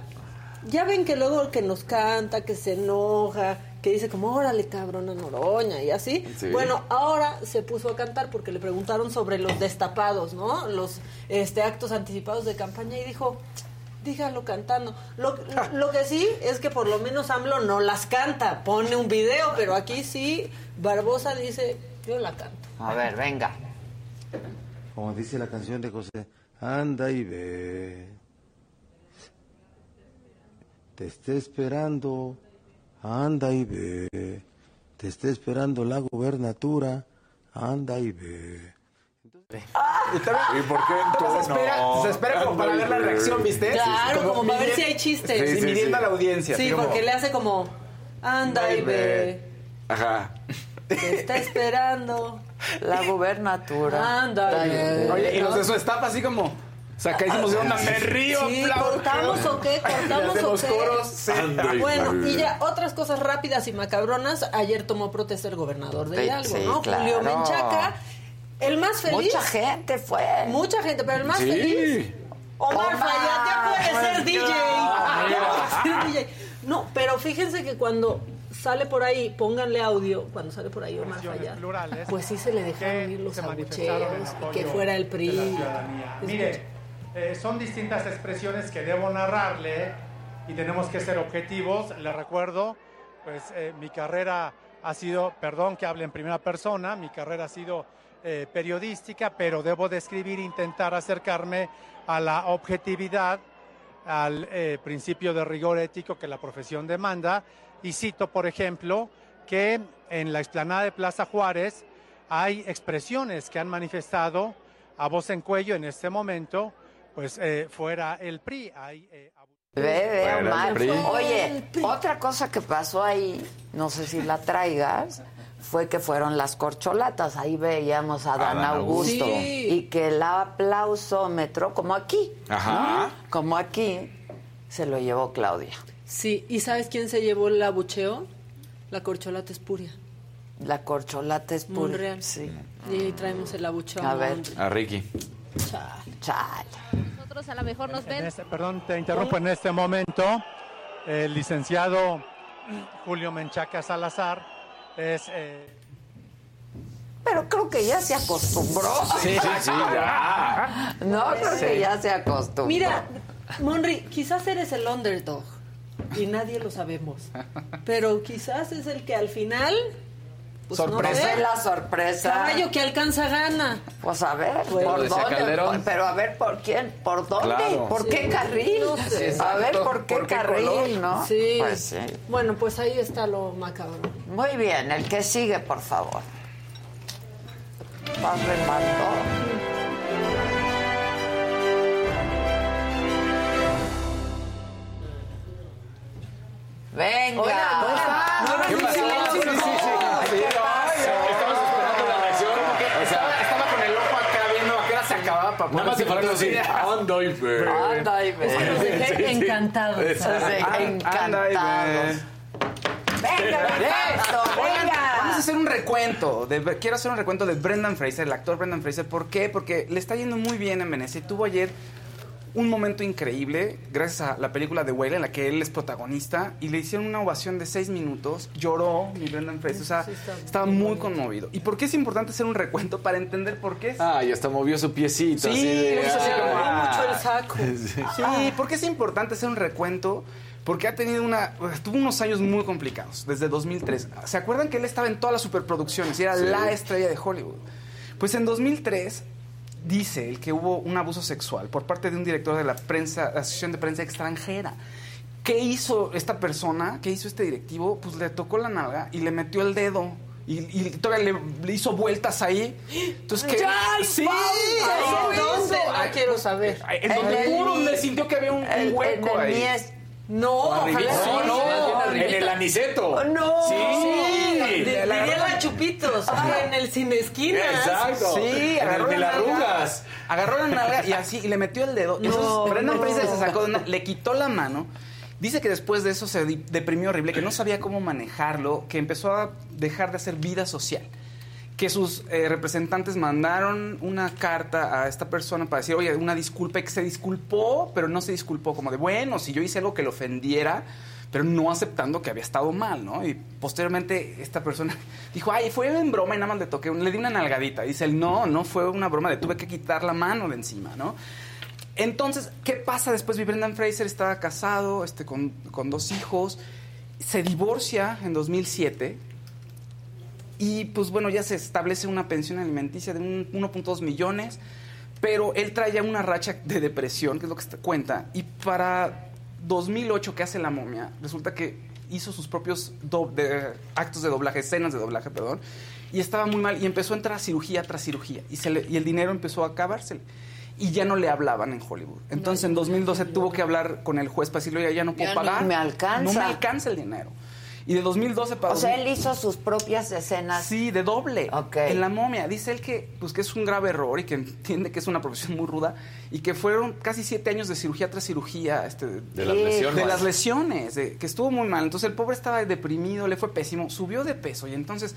Ya ven que luego que nos canta, que se enoja, que dice como, órale cabrón a Noroña y así. Sí. Bueno, ahora se puso a cantar porque le preguntaron sobre los destapados, ¿no? Los este actos anticipados de campaña y dijo, dígalo cantando. Lo, lo que sí es que por lo menos AMLO no las canta, pone un video, pero aquí sí, Barbosa dice, yo la canto. A ver, venga. Como dice la canción de José, anda y ve. Te está esperando, anda y ve. Te está esperando la gobernatura, anda y ve. ¿Y por qué entonces? Se espera, se espera como para ver la reacción, ¿viste? Claro, como para ver si hay chistes. Sí, Sí, sí, midiendo sí. a la audiencia. Sí, como- porque le hace como, anda y ve, Ajá. te está esperando. La gobernatura. Anda y ve. Oye, y los de su estafa así como sacadísimos de onda, me río, Sí. ¿cortamos o qué? ¿Cortamos o los qué? coros, sí. Bueno, y ya otras cosas rápidas y macabronas. Ayer tomó protesta el gobernador de Hidalgo, sí, ¿no? claro. Julio Menchaca. El más feliz. Mucha gente fue. Mucha gente, pero el más Sí. feliz. Omar, Omar, Fayad ya puede ser DJ. claro. Ya puede ser DJ. No, pero fíjense que cuando sale por ahí, pónganle audio, cuando sale por ahí Omar Fayad, pues sí se le dejaron ir los abucheos y que fuera el PRI. Es Mire, eh, son distintas expresiones que debo narrarle y tenemos que ser objetivos. Le recuerdo, pues, eh, mi carrera ha sido, perdón que hable en primera persona, mi carrera ha sido eh, periodística, pero debo describir, intentar acercarme a la objetividad, al principio de rigor ético que la profesión demanda. Y cito, por ejemplo, que en la explanada de Plaza Juárez hay expresiones que han manifestado a voz en cuello en este momento, pues eh, fuera el PRI. Hay, eh, Ve, ve, Fuera el Omar. PRI. Oye, otra cosa que pasó ahí, no sé si la traigas, fue que fueron las corcholatas. Ahí veíamos a Dan Adán Augusto. Augusto. Y que el aplausómetro, como aquí, Ajá. ¿no? como aquí, se lo llevó Claudia. Sí, ¿y sabes quién se llevó el abucheo? La corcholata espuria. La corcholata es pura. Monreal. Sí. Y ahí traemos el abucheo. A ver. A Ricky. Chale. Nosotros a lo mejor nos En ven. este- perdón, te interrumpo en este momento. El licenciado Julio Menchaca Salazar es... eh, Pero creo que ya se acostumbró. Sí, sí, sí, ya. No, creo que ya se acostumbró. Mira, Monri, quizás eres el underdog y nadie lo sabemos. Pero quizás es el que al final. Pues, no sorpresa. sé, Es la sorpresa. Caballo que alcanza gana. Pues a ver, Bueno, ¿por decía dónde? Por- pero a ver, ¿por quién? ¿Por dónde? Claro. ¿Por Sí. qué carril? No sé. a ver. ¿por qué ¿Por qué carril, color? no? Sí. Pues sí. Bueno, pues ahí está lo macabro. Muy bien, el que sigue, por favor. Vas remando. Venga. Sí. Sí, ay, Estamos esperando la reacción. O sea, estaba con el ojo acá viendo a qué hora se acababa para Nada más te faltó decir, anda y ve. Anda y ve. Es que los dejé Sí, sí. encantados. Encantados. ve. Venga, Oigan, venga. Vamos a hacer un recuento. de- quiero hacer un recuento de Brendan Fraser, el actor Brendan Fraser. ¿Por qué? Porque le está yendo muy bien en Venecia. Y tuvo ayer un momento increíble gracias a la película de Whale en la que él es protagonista y le hicieron una ovación de seis minutos. Lloró mi Brendan Fraser. O sea, estaba muy conmovido. ¿Y por qué es importante hacer un recuento para entender por qué? Ah, y hasta movió su piecito. Sí, así de, hizo así como, ah. mucho el saco. Sí, porque es importante hacer un recuento. Porque ha tenido una. Tuvo unos años muy complicados, desde 2003. ¿Se acuerdan que él estaba en todas las superproducciones y era Sí. la estrella de Hollywood? Pues en 2003 dice él que hubo un abuso sexual por parte de un director de la prensa, la Asociación de Prensa Extranjera. ¿Qué hizo esta persona? ¿Qué hizo este directivo? Pues le tocó la nalga y le metió el dedo. Y, y todavía le, le hizo vueltas ahí. Entonces, ¿qué? ¡Ya, sí, Pausa! ¿en dónde? Ah, quiero saber. En donde el le sintió que había un, un el- hueco en el ahí. No, ojalá No, sí. no, En el aniceto. No. Sí. Diría La- la Chupitos. en el sin esquinas. Exacto. Sí, En agarró el las nalga, arrugas. Agarró la nalga y así, y le metió el dedo. No, Entonces, Brendan no. Se sacó de una- le quitó la mano. Dice que después de eso se deprimió horrible, que no sabía cómo manejarlo, que empezó a dejar de hacer vida social. Que sus eh, representantes mandaron una carta a esta persona para decir, oye, una disculpa, que se disculpó, pero no se disculpó, como de, bueno, si yo hice algo que le ofendiera, pero no aceptando que había estado mal, ¿no? Y posteriormente esta persona dijo, ay, fue en broma y nada más le toqué, le di una nalgadita. Dice él, no, no fue una broma, le tuve que quitar la mano de encima, ¿no? Entonces, ¿qué pasa después? Brendan Fraser estaba casado, este, con, con dos hijos, se divorcia en 2007 y pues bueno, ya se establece una pensión alimenticia de un 1.2 millones, pero él trae ya una racha de depresión, que es lo que cuenta, y para 2008 que hace la momia, resulta que hizo sus propios de- actos de doblaje, escenas de doblaje, perdón, y estaba muy mal y empezó a entrar a cirugía tras cirugía y, se le- y el dinero empezó a acabársele. Y ya no le hablaban en Hollywood. Entonces en 2012 tuvo que hablar con el juez para decirle, oye, ya no puedo Ya no pagar. me alcanza. No me alcanza el dinero. Y de 2012 para O sea, 2000 él hizo sus propias escenas. Sí, de doble. Ok. En la momia. Dice él que, pues, que es un grave error y que entiende que es una profesión muy ruda y que fueron casi siete años de cirugía tras cirugía. Este, De las lesiones. De las lesiones, de- que estuvo muy mal. Entonces el pobre estaba deprimido, le fue pésimo, subió de peso y entonces...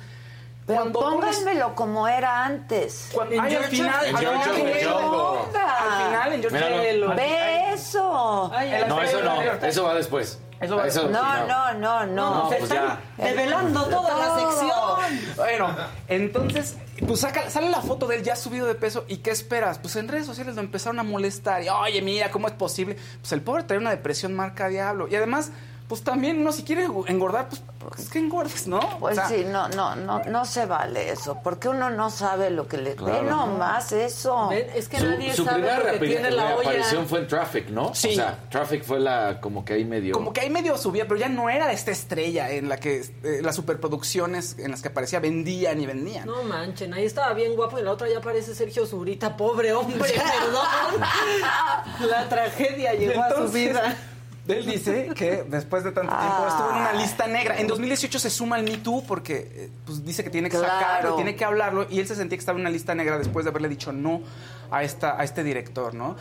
Pero pónganmelo como era antes. Cuando- ay, al final, En al George final, en Jumbo. Jumbo. Al final, en George Míralo. Jumbo. Ve eso. No, eso no. Eso va después. Eso va- Eso- No, no, no, no. No, pues ya. Develando toda la sección. Bueno, entonces, pues saca- sale la foto de él ya subido de peso. ¿Y qué esperas? Pues en redes sociales lo empezaron a molestar. Y, oye, mira, ¿cómo es posible? Pues el pobre trae una depresión marca diablo. Y además, pues también uno si quiere engordar, pues es que engordes, ¿no? Pues O sea, sí, no, no, no, no se vale eso, porque uno no sabe lo que le Claro. ve nomás eso. Es que su, nadie su sabe primera lo que tiene la olla. reaparición fue en Traffic, ¿no? Sí. O sea, Traffic fue la como que ahí medio. Como que ahí medio subía, pero ya no era esta estrella en la que eh, las superproducciones en las que aparecía vendían y vendían. No manchen, ahí estaba bien guapo y la otra ya parece Sergio Zurita, pobre hombre, perdón. La tragedia llegó a su vida. Él dice que después de tanto tiempo Ah. estuvo en una lista negra. En 2018 se suma al Me Too porque eh, pues, dice que tiene que Claro. sacarlo, tiene que hablarlo y él se sentía que estaba en una lista negra después de haberle dicho no a, esta, a este director, ¿no?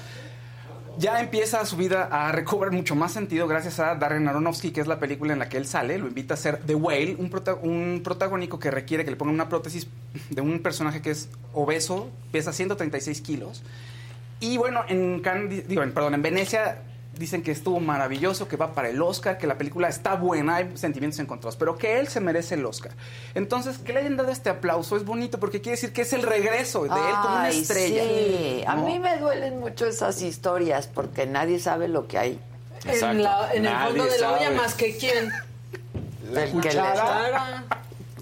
Ya empieza su vida a recobrar mucho más sentido gracias a Darren Aronofsky, que es la película en la que él sale. Lo invita a ser The Whale, un, prota- un protagónico que requiere que le pongan una prótesis de un personaje que es obeso, pesa 136 kilos. Y bueno, en digo, en- perdón, en Venecia dicen que estuvo maravilloso, que va para el Oscar, que la película está buena, hay sentimientos encontrados, pero que él se merece el Oscar. Entonces, que le hayan dado este aplauso es bonito porque quiere decir que es el regreso de él como una estrella. sí. A mí me duelen mucho esas historias porque nadie sabe lo que hay. En, la- en el fondo de la olla más que quién. Le- Cuchara.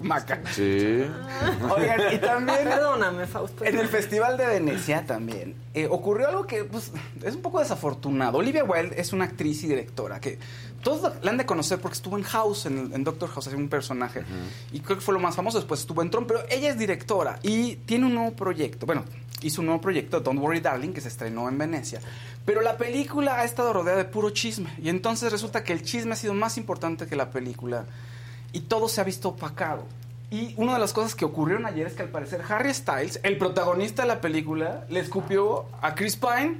Maca. Sí. Oigan, y también Perdóname, Fausto. en el Festival de Venecia también eh, ocurrió algo que pues, es un poco desafortunado. Olivia Wilde es una actriz y directora que todos la han de conocer porque estuvo en House, en, en Doctor House, hacía un personaje. Y creo que fue lo más famoso. Después estuvo en Tron, pero ella es directora y tiene un nuevo proyecto. Bueno, hizo un nuevo proyecto, Don't Worry Darling, que se estrenó en Venecia. Pero la película ha estado rodeada de puro chisme. Y entonces resulta que el chisme ha sido más importante que la película. Y todo se ha visto opacado. Y una de las cosas que ocurrieron ayer es que al parecer Harry Styles, el protagonista de la película, le escupió a Chris Pine,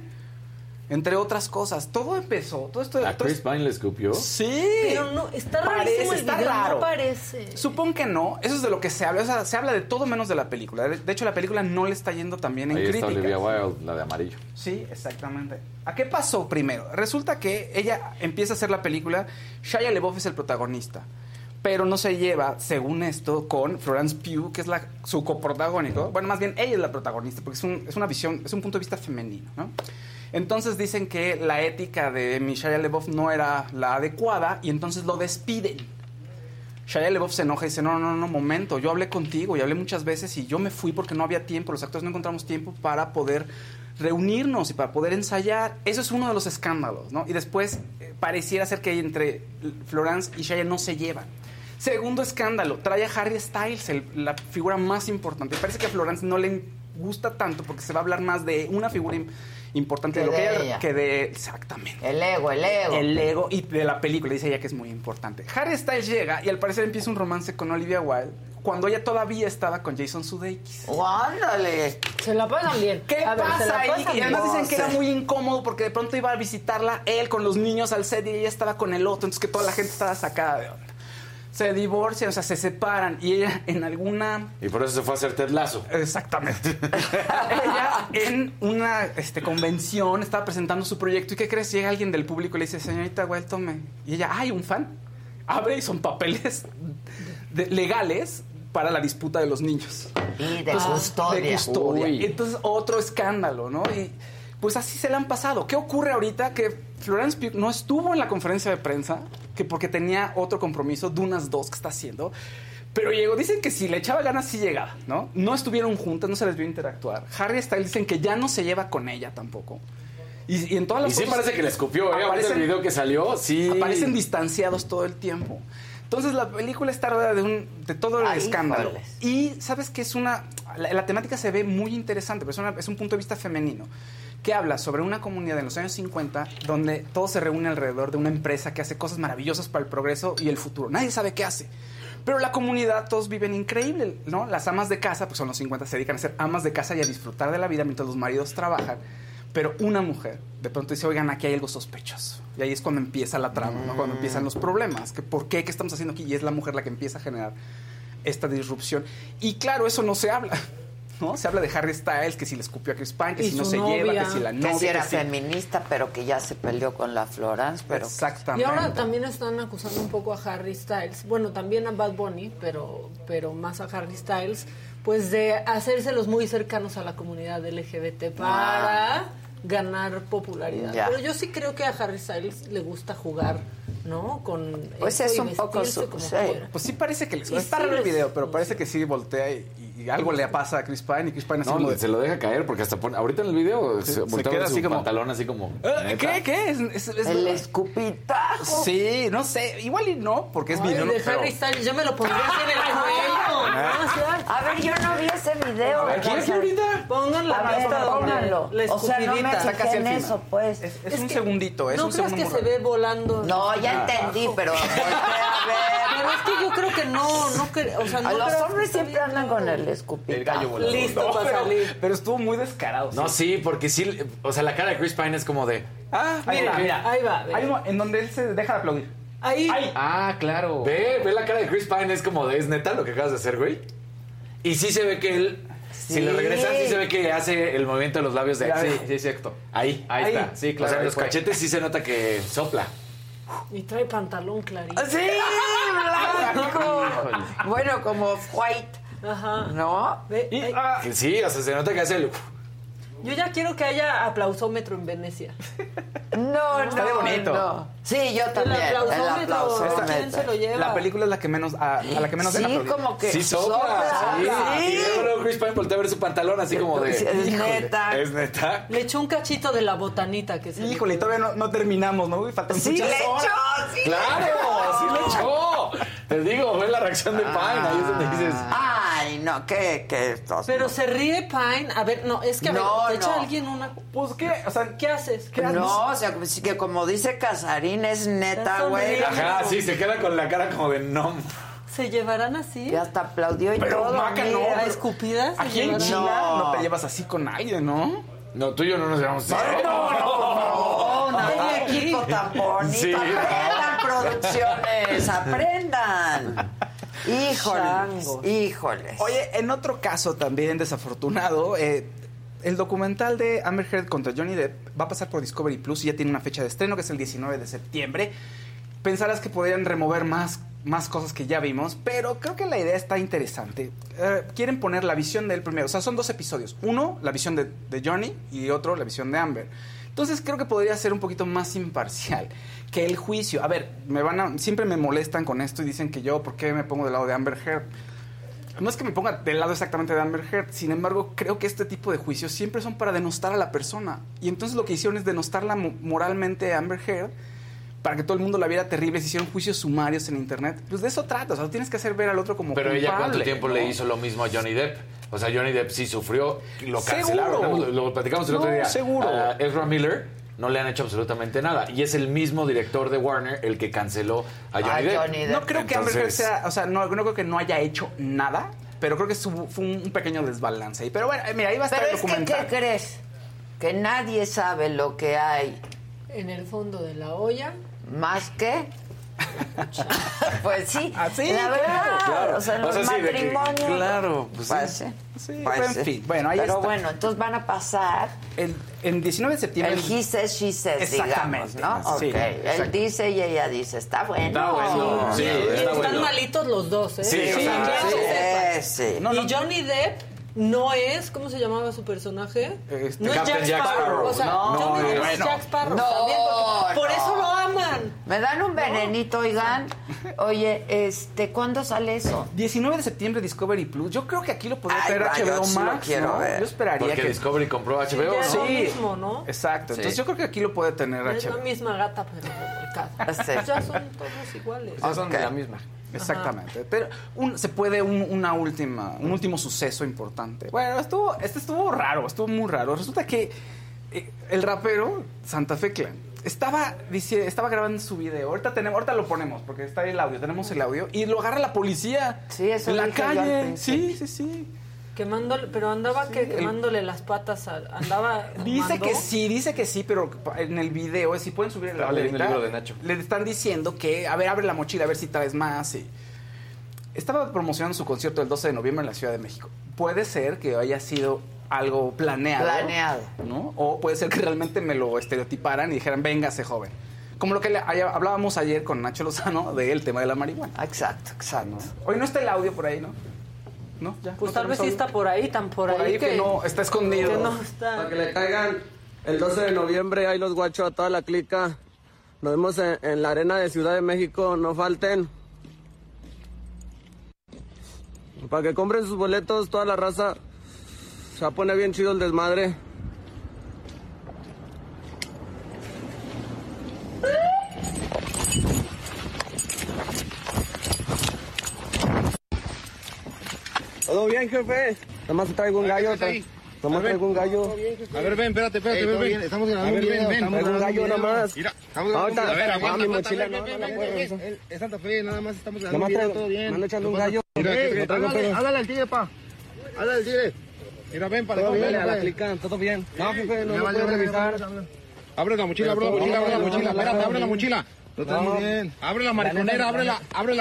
entre otras cosas. Todo empezó, todo esto... ¿A todo Chris esto- Pine le escupió? Sí. Pero no, está Parece, rarísimo el está video, raro. no parece. Supongo que no, eso es de lo que se habla, o sea, se habla de todo menos de la película. De hecho, la película no le está yendo tan bien en Ahí está críticas. Olivia Wilde, la de amarillo. Sí, exactamente. ¿A qué pasó primero? Resulta que ella empieza a hacer la película, Shia LaBeouf es el protagonista, pero no se lleva, según esto, con Florence Pugh, que es la, su coprotagónico. Bueno, más bien ella es la protagonista, porque es, un- es una visión, es un punto de vista femenino, ¿no? Entonces dicen que la ética de mi Shia LaBeouf no era la adecuada y entonces lo despiden. Shia LaBeouf se enoja y dice, no, no, no, momento, yo hablé contigo y hablé muchas veces y yo me fui porque no había tiempo, los actores no encontramos tiempo para poder reunirnos y para poder ensayar. Eso es uno de los escándalos, ¿no? Y después eh, pareciera ser que entre Florence y Shia no se llevan. Segundo escándalo, trae a Harry Styles, el- la figura más importante. Parece que a Florence no le gusta tanto porque se va a hablar más de una figura im- importante Que de lo que de ella, ella. que de exactamente El ego, el ego. el ego y de la película, dice ella que es muy importante. Harry Styles llega y al parecer empieza un romance con Olivia Wilde cuando ella todavía estaba con Jason Sudeikis. ¡Ándale! Se la pasan bien. ¿Qué A ver, pasa la ahí? Y además dicen que era muy incómodo porque de pronto iba a visitarla él con los niños al set y ella estaba con el otro, entonces que toda la gente estaba sacada de onda. Se divorcian, o sea, se separan y ella en alguna Y por eso se fue a hacer Ted Lasso. Exactamente. Ella en una este, convención estaba presentando su proyecto y ¿qué crees? Llega alguien del público y le dice, señorita Well, tome. Y ella, ay, un fan. Abre y son papeles de- legales para la disputa de los niños. Y de Entonces, custodia. De custodia. Uy. Entonces, otro escándalo, ¿no? Y pues así se le han pasado. ¿Qué ocurre ahorita? Que Florence Pugh no estuvo en la conferencia de prensa, que porque tenía otro compromiso, de unas dos que está haciendo. Pero llegó, dicen que si le echaba ganas, sí llegaba, ¿no? No estuvieron juntas, no se les vio interactuar. Harry Styles dicen que ya no se lleva con ella tampoco. Y, y en todas las Y sí parece que le escupió, ¿eh? Ahorita el video que salió, sí. Aparecen distanciados todo el tiempo. Entonces la película está rodeada de, un, de todo el Ay, escándalo. Y sabes que es una... La, la temática se ve muy interesante, pero es, una- es un punto de vista femenino que habla sobre una comunidad en los años 50 donde todo se reúne alrededor de una empresa que hace cosas maravillosas para el progreso y el futuro. Nadie sabe qué hace. Pero la comunidad, todos viven increíble, ¿no? Las amas de casa, pues son los 50, se dedican a ser amas de casa y a disfrutar de la vida mientras los maridos trabajan. Pero una mujer de pronto dice, oigan, aquí hay algo sospechoso. Y ahí es cuando empieza la trama, ¿no? Cuando empiezan los problemas. Que ¿Por qué? ¿Qué estamos haciendo aquí? Y es la mujer la que empieza a generar esta disrupción. Y claro, eso no se habla. ¿No? Se habla de Harry Styles, que si le escupió a Chris Pine, que Y si no se lleva, que si la Que novia. era que si- feminista, pero que ya se peleó con la Florence, pero... Y Exactamente. ahora también están acusando un poco a Harry Styles, bueno, también a Bad Bunny, pero, pero más a Harry Styles, pues de hacérselos muy cercanos a la comunidad LGBT para ganar popularidad. Ya. Pero yo sí creo que a Harry Styles le gusta jugar ¿no? Con Pues eso es y un poco su- sí. Pues sí parece que le... Y Está sí raro el les- video, pero parece que sí voltea y, y algo le pasa a Chris Pine y Chris Pine así No, como de- se lo deja caer porque hasta pone, ahorita en el video Sí, se, se voltea queda su así como- pantalón así como "Ah, ¿neta?". ¿Qué? ¿Qué? Es, es- es- El escupitajo. Sí, no sé. Igual y no, porque es Ay, video. ¿no? de Pero- Harry Styles, yo me lo pondría así en el cuello. Ah. ¿no? A ver, yo no vi ese video. A ver, ¿quieres que ahorita? Pónganlo. la O sea, no me en eso, pues. Es, es Es un que segundito, es ¿No un crees que se ve volando? No, ya Ah. entendí, pero a ver. Pero es que yo creo que no, no o sea, no los hombres siempre andan con claro. El escupitajo. Listo No, para pero, salir. pero estuvo muy descarado. No, sí, porque sí, o sea, la cara de Chris Pine es como de Ah, ahí Mira, mira. ahí va, ve. Hay uno en donde él se deja de aplaudir. Ahí. Ah, claro. Ve, ve la cara de Chris Pine, es como de, ¿es neta lo que acabas de hacer, güey? Y sí se ve que él, si le regresan, sí se ve que hace el movimiento de los labios de... Sí, sí, cierto. Ahí, Ahí ahí, está. Sí, claro. O sea, en los cachetes sí se nota que sopla. Y trae pantalón clarito. Sí, blanco. Bueno, como white, Ajá. ¿no? Ve, Que Sí, o sea, se nota que hace el... Yo ya quiero que haya aplausómetro en Venecia. No, Está no, bonito. no. Sí, yo también. El aplausómetro, aplausómetro. ¿quién se lo lleva? La película es la que menos a, a la que menos Sí, como que Sí sopla. Sí. Sí. Y luego, luego Chris Pine voltea a ver su pantalón así como de... Es "Híjole, neta. Es neta. Le echó un cachito de la botanita que se le- Híjole, todavía no, no terminamos, ¿no? Faltan Sí, muchas le horas. echó, sí. Claro, sí le echó. Te digo, ve la reacción de Pine, ahí es donde dices... Ay, no, qué, qué estos. Pero se ríe Pine. A ver, no, es que a ver, No, te echa no. alguien una. Pues qué, o sea, ¿Qué haces? No, o sea, pues, que como dice Casarín, es neta, güey. Ajá, sí, se queda con la cara como de no. ¿Se llevarán así? Y hasta aplaudió y Pero, todo. Maca, no, mira. ¿A escupidas? se aquí en llevarán? China No. no. te llevas así con nadie, ¿no? No, tú y yo no nos llevamos. No, no, no, no, nadie qué equipo tan bonito. Sí. Aprendan, producciones, aprendan. Híjoles, híjoles. Oye, en otro caso también desafortunado, eh, el documental de Amber Heard contra Johnny Depp va a pasar por Discovery Plus y ya tiene una fecha de estreno que es el 19 de septiembre. Pensarás que podrían remover más, más cosas que ya vimos, pero creo que la idea está interesante. Eh, quieren poner la visión del primero, o sea, son dos episodios. Uno, la visión de, de Johnny y otro, la visión de Amber. Entonces creo que podría ser un poquito más imparcial que el juicio. A ver, me van a, siempre me molestan con esto y dicen que yo, ¿por qué me pongo del lado de Amber Heard? No es que me ponga del lado exactamente de Amber Heard, sin embargo, creo que este tipo de juicios siempre son para denostar a la persona. Y entonces lo que hicieron es denostarla mo- moralmente a Amber Heard para que todo el mundo la viera terrible, se hicieron juicios sumarios en internet. Pues de eso trata, o sea, tienes que hacer ver al otro como Pero ella cuánto culpable, tiempo ¿no? le hizo lo mismo a Johnny Depp. O sea, Johnny Depp sí sufrió, lo cancelaron. Seguro. Lo, lo platicamos el No, otro día. seguro. A Ezra Miller no le han hecho absolutamente nada. Y es el mismo director de Warner el que canceló a Johnny A Depp. Johnny Depp. No creo que Amber Heard sea, o sea, no, no creo que no haya hecho nada, pero creo que su- fue un, pequeño desbalance ahí. Pero bueno, eh, mira, ahí va a estar Pero el es que, documental. ¿qué crees? Que nadie sabe lo que hay En el fondo de la olla. más que... pues sí, Ah, sí, la verdad, claro, claro. o sea, O los sí, de que- matrimonios... claro, pues pues sí. Sí, pues pero en fin, bueno, ahí Pero está. bueno, entonces van a pasar El, en 19 de septiembre. el he says, she says, digamos, Exactamente, ¿no? sí, ok, él dice y ella dice, está bueno. Está bueno, sí, está están bueno. malitos los dos, ¿eh? Sí, sí. Sí, sí. No, no. y Johnny Depp no es, ¿cómo se llamaba su personaje? Este, no es Captain Jack Jack Sparrow. Sparrow. O sea, No, Depp bueno. es Jack Sparrow No, también. porque por no. eso lo aman. ¿Me dan un venenito, oigan? Oye, este, ¿cuándo sale eso? 19 de septiembre Discovery Plus. Yo creo que aquí lo podría traer yo HBO sí lo Max. quiero ¿no? ver. Yo esperaría Porque que. Discovery compró HBO, Ya es ¿no? lo Sí. mismo, ¿no? Exacto. Entonces Sí. yo creo que aquí lo puede tener Es la HBO. misma gata, pero revolcada. Sí. Ya son todos iguales. Ya son de la misma. Exactamente. Pero un- se puede un, una última, un último suceso importante. Bueno, estuvo, este estuvo raro, estuvo muy raro. Resulta que eh, el rapero Santa Fe Clan estaba, dice, estaba grabando su video. Ahorita tenemos, ahorita lo ponemos porque está ahí el audio, tenemos el audio y lo agarra la policía Sí, eso en la calle. Sí, sí, sí. Quemándole, pero andaba que quemándole las patas, a- andaba. Dice que sí, dice que sí, pero en el video, si pueden subir leyendo el libro de Nacho. Le están diciendo que, a ver, abre la mochila, a ver si traes más. Y... Estaba promocionando su concierto el 12 de noviembre en la Ciudad de México. Puede ser que haya sido algo planeado. Planeado. ¿No? O puede ser que realmente me lo estereotiparan y dijeran, véngase joven. Como lo que le- hablábamos ayer con Nacho Lozano del tema de la marihuana. Exacto, exacto. Hoy no está el audio por ahí, ¿no? ¿No? ¿Ya? Pues ¿No tal vez sí está por ahí, tan por, Por ahí que no, está escondido. Que no está. Para que le caigan el 12 de noviembre, ahí los guachos a toda la clica. Nos vemos en, en la arena de Ciudad de México. No falten. Para que compren sus boletos, toda la raza. Se va a poner bien chido el desmadre. ¿Todo bien, jefe? Nomás traigo un gallo. Nomás traigo un gallo. A ver, ven, espérate, espérate, Eh, ven, todo ven. bien, estamos A grabando ver, un ven, video, ven. estamos grabando un video nomás. Mira, estamos grabando Ahorita, un video. A ver, ah, aguanta, mi mochila ven, no, ven, no la ven, puedo ven, ven. Es Santa Fe, nada más estamos grabando Nomás un video, traigo- todo bien. me ando echando un gallo. Mira, Ey, traigo háblale, pedo. háblale al tigre, pa. Háblale al tigre. Mira, ven, para Todo acá, bien, ven, a la ven. clica, todo bien. No, jefe, no lo puedo revisar. Abre la mochila, abre la mochila, abre la mochila. Espérate, abre la mochila. No estás No. muy bien. Abre la mariconera, abre la, abre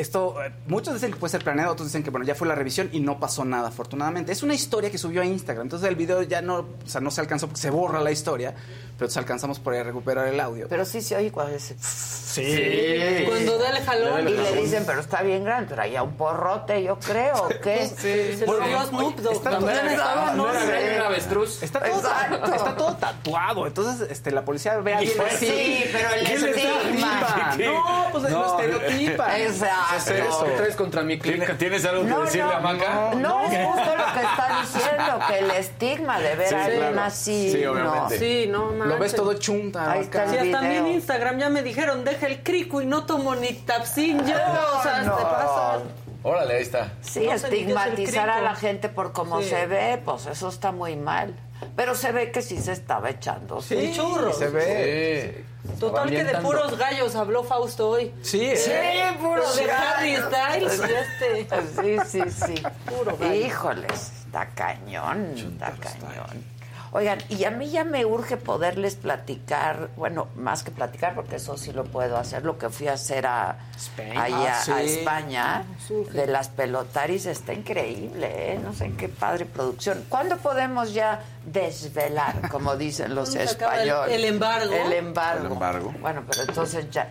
Esto, eh, muchos dicen que puede ser planeado, otros dicen que bueno, ya fue la revisión y no pasó nada, afortunadamente. Es una historia que subió a Instagram, entonces el video ya no, o sea, no se alcanzó se borra la historia, pero entonces alcanzamos por ahí a recuperar el audio. Pero sí se oye cuando dice... Sí. Cuando da el jalón. Y le dicen, pero está bien grande, traía un porrote, yo creo, ¿o ¿qué? Sí. Se lo Bueno, dio Snoop Dogg. está También todo- estaba, no no era sé. un avestruz. Está todo, Exacto. está todo tatuado, entonces este, la policía ve a alguien así. sí, pero el ¿Quién le estigma. estereotipa? No, pues No. lo estereotipa. Exacto. ¿Qué es eso? ¿Qué traes contra mi cliente? ¿Tienes- ¿Tienes algo que No, decirle no, a Maca? No, es justo lo que está diciendo, que el estigma de ver Sí, a alguien claro. así. Sí, no. obviamente. Sí, no manches. Lo ves todo chunta. Ahí está. Sí, hasta a mí en. Instagram ya me dijeron, deja el crico y no tomo ni tapsin yo. o sea, no. te pasa. Órale, ahí está. Sí, No estigmatizar a la gente por cómo Sí. se ve, pues eso está muy mal. Pero se ve que sí se estaba echando. Sí, Sí, churros. Se ve. Total que de puros gallos habló Fausto hoy. Sí, ¿eh? Sí, puro Pero de. Harry Styles y este. Sí, sí, sí. Puro gallo. Híjoles, está cañón, está cañón. Oigan, y a mí ya me urge poderles platicar, bueno, más que platicar, porque eso sí lo puedo hacer, lo que fui a hacer a, España. allá Ah, sí. a España, de las pelotaris, está increíble, ¿eh? No sé en qué padre producción. ¿Cuándo podemos ya desvelar, como dicen los ¿Cuándo se acaba el- españoles? el embargo? El embargo. El embargo. Bueno, pero entonces ya,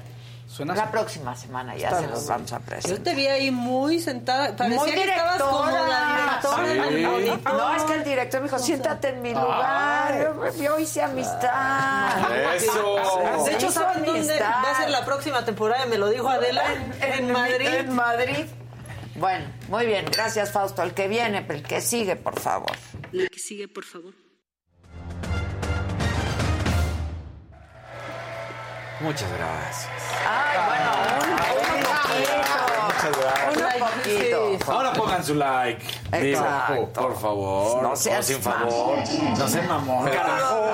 Suena la próxima semana ya se los vamos a Yo presentar. te vi ahí muy sentada. Parecía Muy que estabas como la directora Sí. del monitor. No, es que el director me dijo, siéntate en mi lugar. Yo, yo hice amistad. Eso. De hecho, ¿saben dónde va a ser la próxima temporada? Me lo dijo Adela. En, Madrid. En Madrid. Bueno, muy bien. Gracias, Fausto. El que viene, el que sigue, por favor. La que sigue, por favor. Muchas gracias. Ay, bueno, un. Muchas gracias. Un poquito. Ahora pongan su like. Exacto. por favor. No seas sin favor. No sean mamón, carajo.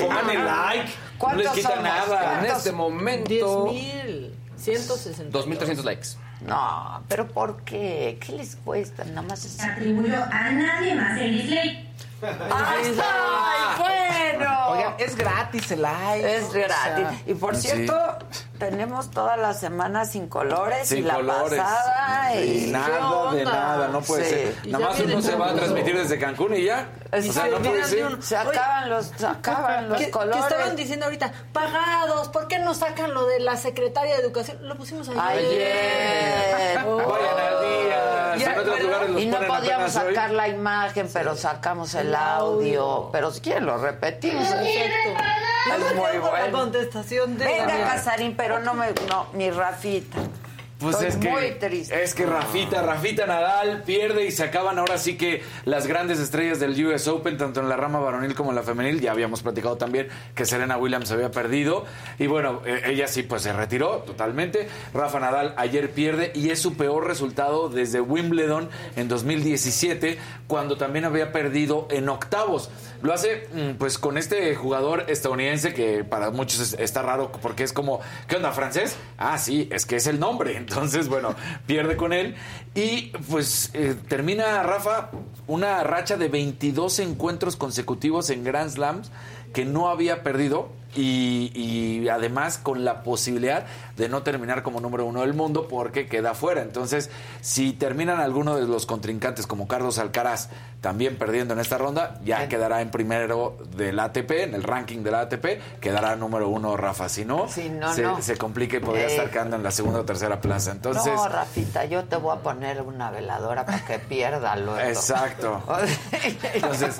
Pongan el mamón. like. No ¿Cuántos les quita somos? nada. En este momento, 10.000. 160. 2.300 likes. No, pero ¿por qué? ¿Qué les cuesta? Nada más es... atribuyó a nadie más el dislike. ¡Ay, bueno! Es gratis el like. Es o sea, gratis. Y por Sí. cierto, tenemos toda la semana sin colores y Sin la colores. pasada. Y... Y nada de nada, no puede Sí. ser. Y Nada más uno se va a transmitir desde Cancún y ya. O Sí, sea, no puede ser. un- Se acaban los, se acaban los que, colores. que estaban diciendo ahorita, pagados, ¿por qué no sacan lo de la secretaria de educación? Lo pusimos ayer. Ayer. Oh. Vayan día. Ya, en otros pero- lugares los Y no podíamos hoy. sacar la imagen, pero sacamos el audio. Pero si quieren lo repetimos. Es muy bueno. La contestación de Venga. Casarín, pero no me, no, mi Rafita. Pues Estoy es que, muy triste. es que Rafita, Rafita Nadal pierde y se acaban ahora sí que las grandes estrellas del US Open, tanto en la rama varonil como en la femenil. Ya habíamos platicado también que Serena Williams había perdido. Y bueno, eh, ella sí, pues se retiró totalmente. Rafa Nadal ayer pierde y es su peor resultado desde Wimbledon en 2017, cuando también había perdido en octavos. Lo hace mm, pues con este jugador estadounidense que para muchos es- está raro porque es como, ¿qué onda, francés? Ah, sí, es que es el nombre. Entonces, bueno, pierde con él. Y pues eh, termina Rafa una racha de 22 encuentros consecutivos en Grand Slams que no había perdido y, y además con la posibilidad de no terminar como número uno del mundo porque queda fuera. Entonces, si terminan alguno de los contrincantes como Carlos Alcaraz también perdiendo en esta ronda, ya quedará en primero del ATP, en el ranking del ATP, quedará número uno Rafa. Si no, Si no, se, no. se complica y podría Eh. estar quedando en la segunda o tercera plaza. Entonces, no, Rafita, yo te voy a poner una veladora para que pierda luego. Exacto. Entonces,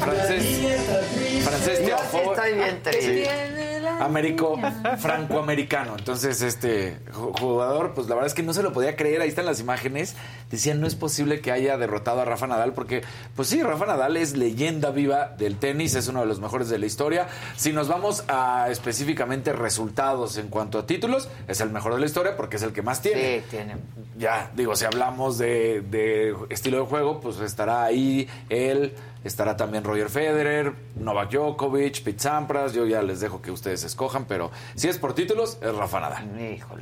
francés, francés, ojo- estoy bien Sí. Triste. Américo, francoamericano. Entonces, este ju- jugador, pues la verdad es que no se lo podía creer. Ahí están las imágenes. Decían, no es posible que haya derrotado a Rafa Nadal, porque, pues sí, Rafa Nadal es leyenda viva del tenis, es uno de los mejores de la historia. Si nos vamos a específicamente resultados en cuanto a títulos, es el mejor de la historia porque es el que más tiene. Sí, tiene. Ya, digo, si hablamos de, de estilo de juego, pues estará ahí él, estará también Roger Federer, Novak Djokovic, Pete Sampras, yo ya les dejo que ustedes escojan, pero si es por títulos, es Rafa Nadal.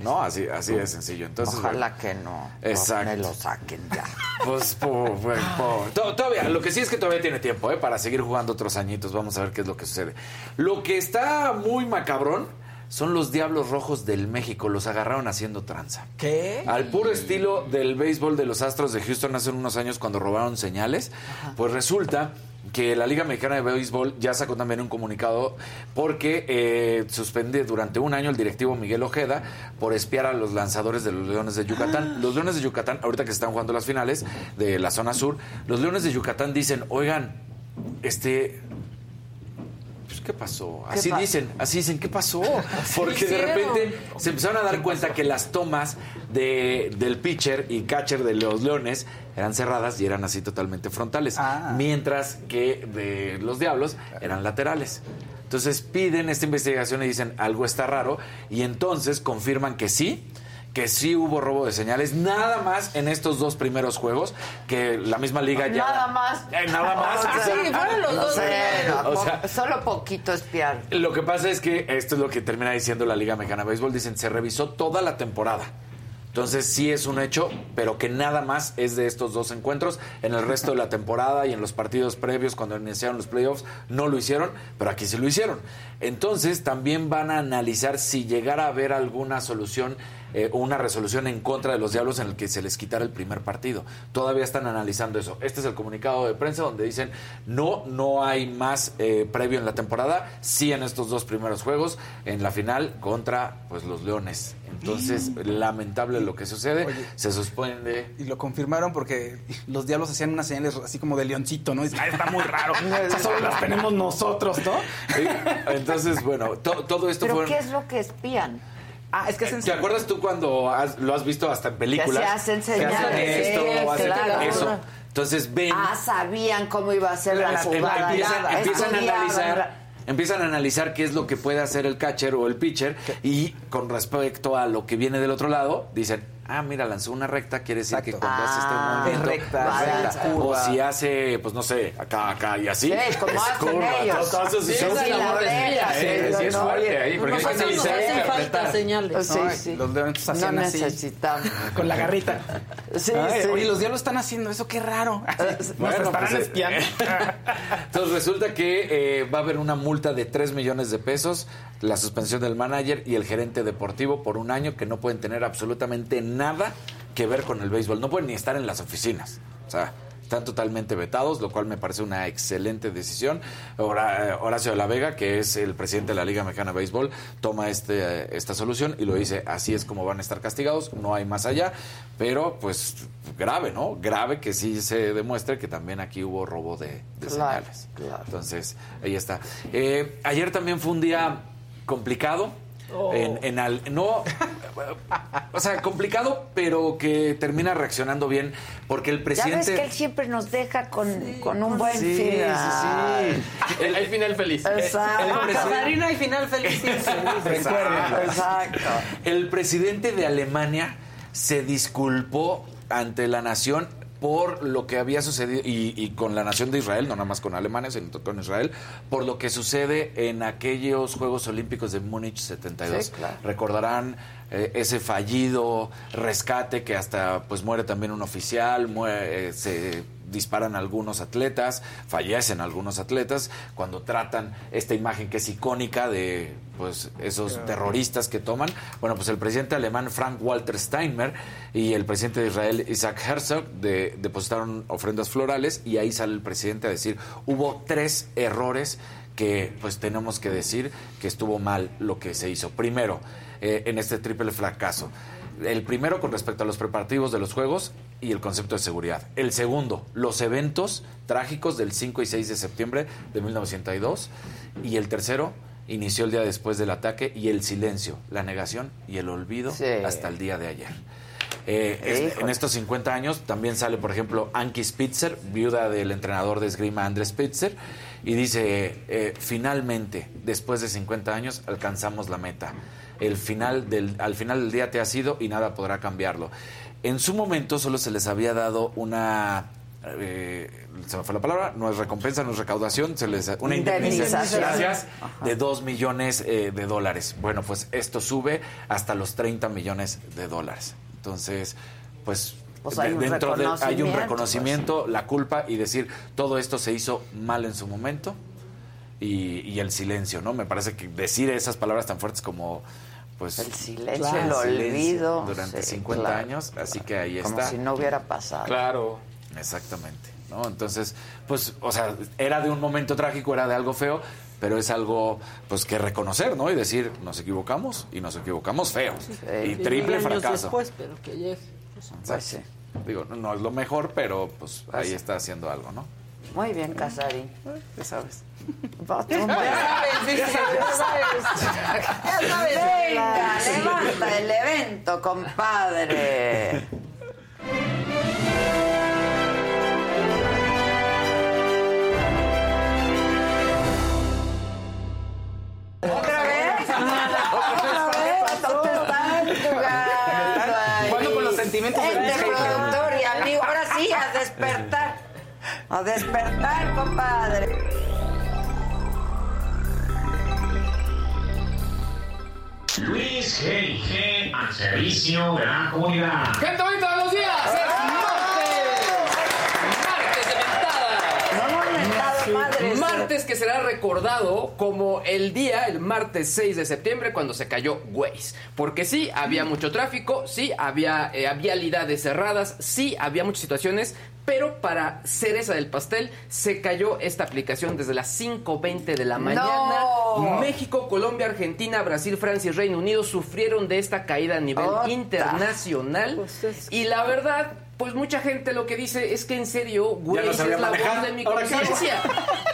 No, así, así de sencillo. Entonces, Ojalá bueno, que no. Exacto. Me lo saquen ya. Pues, po- pues, po- to- todavía, lo que sí es que todavía tiene tiempo, ¿eh? Para seguir jugando otros añitos. Vamos a ver qué es lo que sucede. Lo que está muy macabrón son los Diablos Rojos del México. Los agarraron haciendo tranza. ¿Qué? Al puro estilo del béisbol de los Astros de Houston hace unos años cuando robaron señales, pues resulta que la Liga Mexicana de Béisbol ya sacó también un comunicado porque eh, suspende durante un año el directivo Miguel Ojeda por espiar a los lanzadores de los Leones de Yucatán. Los Leones de Yucatán, ahorita que se están jugando las finales de la zona sur, los Leones de Yucatán dicen, oigan, este... ¿Qué pasó? ¿Qué Así dicen, así dicen, ¿qué pasó? Porque de repente se empezaron a dar cuenta que las tomas de, del pitcher y catcher de los Leones eran cerradas y eran así totalmente frontales, mientras que de los Diablos eran laterales. Entonces piden esta investigación y dicen algo está raro y entonces confirman que sí, que sí hubo robo de señales, nada más en estos dos primeros juegos, que la misma liga ya... Nada más. Eh, nada más. O sea, Sí, fueron los no dos sé, primeros. no, O sea- solo poquito espiar. Lo que pasa es que esto es lo que termina diciendo la Liga Mexicana de Béisbol. Dicen, se revisó toda la temporada. Entonces sí es un hecho, pero que nada más es de estos dos encuentros. En el resto de la temporada y en los partidos previos, cuando iniciaron los playoffs, no lo hicieron, pero aquí sí lo hicieron. Entonces también van a analizar si llegara a haber alguna solución eh, una resolución en contra de los Diablos en el que se les quitara el primer partido. Todavía están analizando eso. Este es el comunicado de prensa donde dicen no, no hay más eh, previo en la temporada, sí en estos dos primeros juegos, en la final contra pues los Leones. Entonces, lamentable lo que sucede, se suspende. Y lo confirmaron porque los diablos hacían unas señales así como de leoncito, ¿no? Dicen, "Ah, está muy raro. Solo las tenemos nosotros, ¿no? Entonces, bueno, to- todo esto ¿Pero fue... qué es lo que espían? Ah, es que ¿Te acuerdas tú cuando has- lo has visto hasta en películas? Que hacen Que hacen señales, esto, sí, hacen claro. eso. Entonces ven... Ah, sabían cómo iba a ser la, jugada. empiezan, a estudiaron. analizar empiezan a analizar qué es lo que puede hacer el catcher o el pitcher y con respecto a lo que viene del otro lado dicen ah mira lanzó una recta quiere decir que cuando hace este Ah, movimiento es recta, es va, recta. curva. o si hace pues no sé acá acá y así Sí, como es hacen curva, ellos. eso Sí, sí, sí, sí, la sí, derecha, sí, sí, es no, fuerte ahí porque hay que analizar y hacen falta señales. Sí, sí. Los leones No hacían así. necesitamos. Con la garrita. Sí, Ay, sí. Oye, los diablos están haciendo eso, qué raro. Nos Bueno, estarán pues, eh, espiando. Entonces resulta que eh, va a haber una multa de 3 millones de pesos, la suspensión del manager y el gerente deportivo por un año que no pueden tener absolutamente nada que ver con el béisbol. No pueden ni estar en las oficinas. O sea, están totalmente vetados, lo cual me parece una excelente decisión. Hora- eh, Horacio de la Vega, que es el presidente de la Liga Mexicana de Béisbol, toma este, esta solución y lo dice, así es como van a estar castigados, no hay más allá, pero pues grave, ¿no? Grave que sí se demuestre que también aquí hubo robo de, de Claro, señales. Entonces, ahí está. Eh, ayer también fue un día complicado. Oh. En, en al- no, o sea, complicado, pero que termina reaccionando bien, porque el Ya presidente... ves que él siempre nos deja con, con un buen Sí, sí, final. sí. El, el final feliz. Exacto. Y final feliz. Exacto. El presidente de Alemania se disculpó ante la nación por lo que había sucedido, y, y con la nación de Israel, no nada más con Alemania, sino con Israel, por lo que sucede en aquellos Juegos Olímpicos de Múnich 72. Sí, claro. Recordarán eh, ese fallido rescate que hasta pues muere también un oficial, muere, eh, se disparan algunos atletas, fallecen algunos atletas cuando tratan esta imagen que es icónica de pues esos terroristas que toman. Bueno, pues el presidente alemán Frank Walter Steinmeier y el presidente de Israel Isaac Herzog de- depositaron ofrendas florales y ahí sale el presidente a decir, hubo tres errores que pues tenemos que decir que estuvo mal lo que se hizo. Primero, eh, en este triple fracaso. El primero con respecto a los preparativos de los Juegos, y el concepto de seguridad. El segundo, los eventos trágicos del 5 y 6 de septiembre de 1902. Y el tercero, inició el día después del ataque y el silencio, la negación y el olvido Sí. hasta el día de ayer. Eh, es- en estos 50 años también sale, por ejemplo, Anki Spitzer, viuda del entrenador de esgrima Andrés Spitzer, y dice, eh, finalmente, después de 50 años, alcanzamos la meta. El final del, al final del día te has ido y nada podrá cambiarlo. En su momento solo se les había dado una... eh, se me fue la palabra, no es recompensa, no es recaudación, se les una indemnización, gracias, de 2 millones eh, de dólares. Bueno, pues esto sube hasta los 30 millones de dólares. Entonces, pues, Pues hay dentro de hay un reconocimiento, reconocimiento, la culpa y decir todo esto se hizo mal en su momento y, y el silencio, ¿no? Me parece que decir esas palabras tan fuertes como pues El silencio, el olvido, durante sí, 50 claro. años, así que ahí Como está. si no hubiera pasado. Claro. Exactamente, ¿no? Entonces, pues, o sea, era de un momento trágico, era de algo feo, pero es algo, pues, que reconocer, ¿no? Y decir, nos equivocamos y nos equivocamos feo. Y Y triple fracaso. después, pero que llegue. Exacto. Digo, no, es lo mejor, pero pues Pues ahí está haciendo algo, ¿no? Muy bien, Casarín. Ya sabes. Va, tú, Ya sabes, ya sabes. Ya sabes. Venga, levanta el evento, compadre. Despertar. A despertar, compadre. Luis G.I.G. al servicio de la comunidad. ¡Gente bonita, buenos días! ¡Es martes! ¡Martes de mentada! Martes que será recordado como el día, el martes 6 de septiembre, cuando se cayó Waze. Porque sí, había mucho tráfico, sí, había eh, vialidades cerradas, sí, había muchas situaciones, pero para cereza del pastel, se cayó esta aplicación desde las 5.20 de la mañana. ¡No! México, Colombia, Argentina, Brasil, Francia y Reino Unido sufrieron de esta caída a nivel Ota. internacional. Y la verdad, pues mucha gente lo que dice es que en serio, güey, no es la manejar. voz de mi conciencia.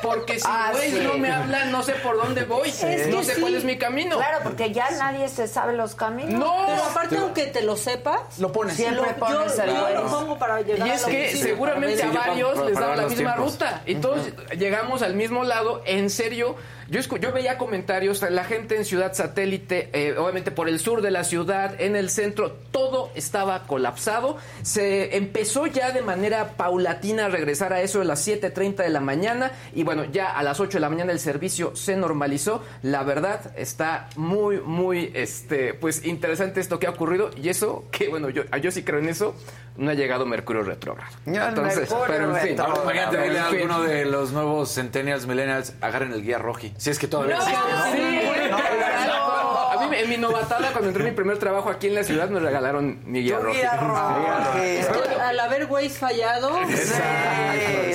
Porque si Ah, güey sí. no me habla, no sé por dónde voy, no sé sí. cuál es mi camino. Claro, porque ya nadie se sabe los caminos. No. Pero aparte, aunque te lo sepas, Lo pones. Siempre lo- pones yo, el yo lo pongo para llegar Y es que seguramente a varios para- les para da la misma tiempos. ruta. Y todos llegamos al mismo lado. En serio, yo, escu- yo veía comentarios, la gente en Ciudad Satélite, eh, obviamente por el sur de la ciudad, en el centro, todo estaba colapsado. Se empezó ya de manera paulatina a regresar a eso de las 7.30 de la mañana. Y bueno, ya a las 8 de la mañana el servicio se normalizó. La verdad está muy, muy, este, pues interesante esto que ha ocurrido. Y eso, que bueno, yo, yo sí creo en eso, no ha llegado Mercurio retrógrado. Ya el Mercurio pero en fin. Ahora alguno de los nuevos centennials, millennials, agarren el guía roji. Si es que todavía No, existe, ¿no? sí, no, A mí en mi novatada, cuando entré en mi primer trabajo aquí en la ciudad, me regalaron mi guía roja. Es que al haber Waze fallado,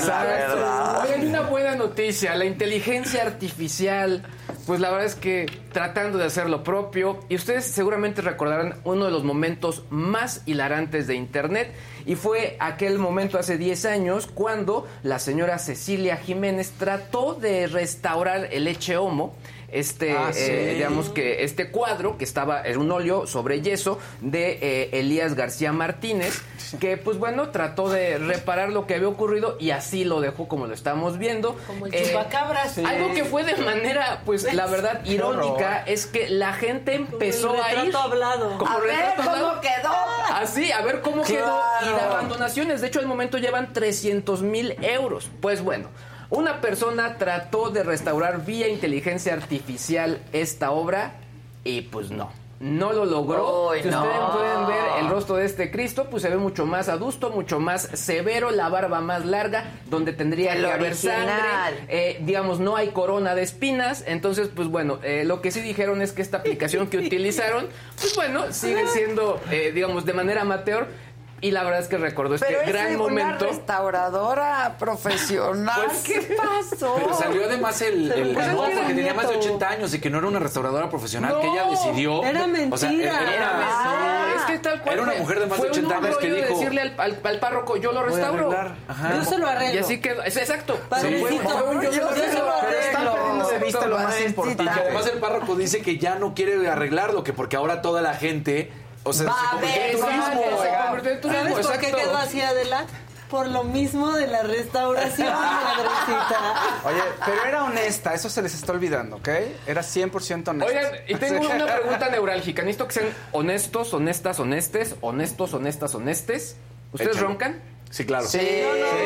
la verdad. Oigan, una buena noticia, la inteligencia artificial, pues la verdad es que tratando de hacer lo propio, y ustedes seguramente recordarán uno de los momentos más hilarantes de Internet, y fue aquel momento hace 10 años cuando la señora Cecilia Jiménez trató de restaurar el Eche Homo, este, Ah, sí. eh, digamos que este cuadro que estaba en un óleo sobre yeso de eh, Elías García Martínez, que pues bueno, trató de reparar lo que había ocurrido y así lo dejó como lo estamos viendo. como el Eh, chupacabras. Algo que fue de manera, pues la verdad, irónica, es que la gente empezó el a ir. hablado. Como A ver cómo hablado. quedó. Así, a ver cómo quedó. Y de Claro. abandonaciones. De hecho, al momento llevan 300 mil euros. Pues bueno. Una persona trató de restaurar vía inteligencia artificial esta obra y pues no. No lo logró. Si no. ustedes pueden ver el rostro de este Cristo, pues se ve mucho más adusto, mucho más severo, la barba más larga, donde tendría El que haber sangre. Eh, digamos, no hay corona de espinas. Entonces, pues bueno, eh, lo que sí dijeron es que esta aplicación que utilizaron, pues bueno, sigue siendo, eh, digamos, de manera amateur. Y la verdad es que recordó este Pero es gran una momento. restauradora profesional. Pues, ¿Qué pasó? Pero salió además el, el es no, que tenía más de nieto. 80 años y que no era una restauradora profesional, No, que ella decidió. era O sea, mentira. era, Era mentira. mentira. Es que tal cual Era una mujer de más de fue un 80 años que dijo. decirle al, al- al párroco, yo lo Voy a restauro. Ajá. Yo se lo arreglo. Y así quedó. Es exacto. Padrecito, Sí, un yo se lo yo se arreglo. lo Pero están arreglo. perdiendo de vista lo más Y importante. que además el párroco dice que ya no quiere arreglarlo, que porque ahora toda la gente. O sea, Va se a convirtió en ver, turismo. exacto. Se convirtió en turismo, ¿Sabes por qué quedó así Adela? Por lo mismo de la restauración, madrecita. Oye, pero era honesta, eso se les está olvidando, ¿ok? Era 100% honesta. Oigan, y tengo una pregunta neurálgica. Necesito que sean honestos, honestas, honestes, honestos, honestas, honestes. ¿Ustedes Échale. roncan? Sí, claro. Sí,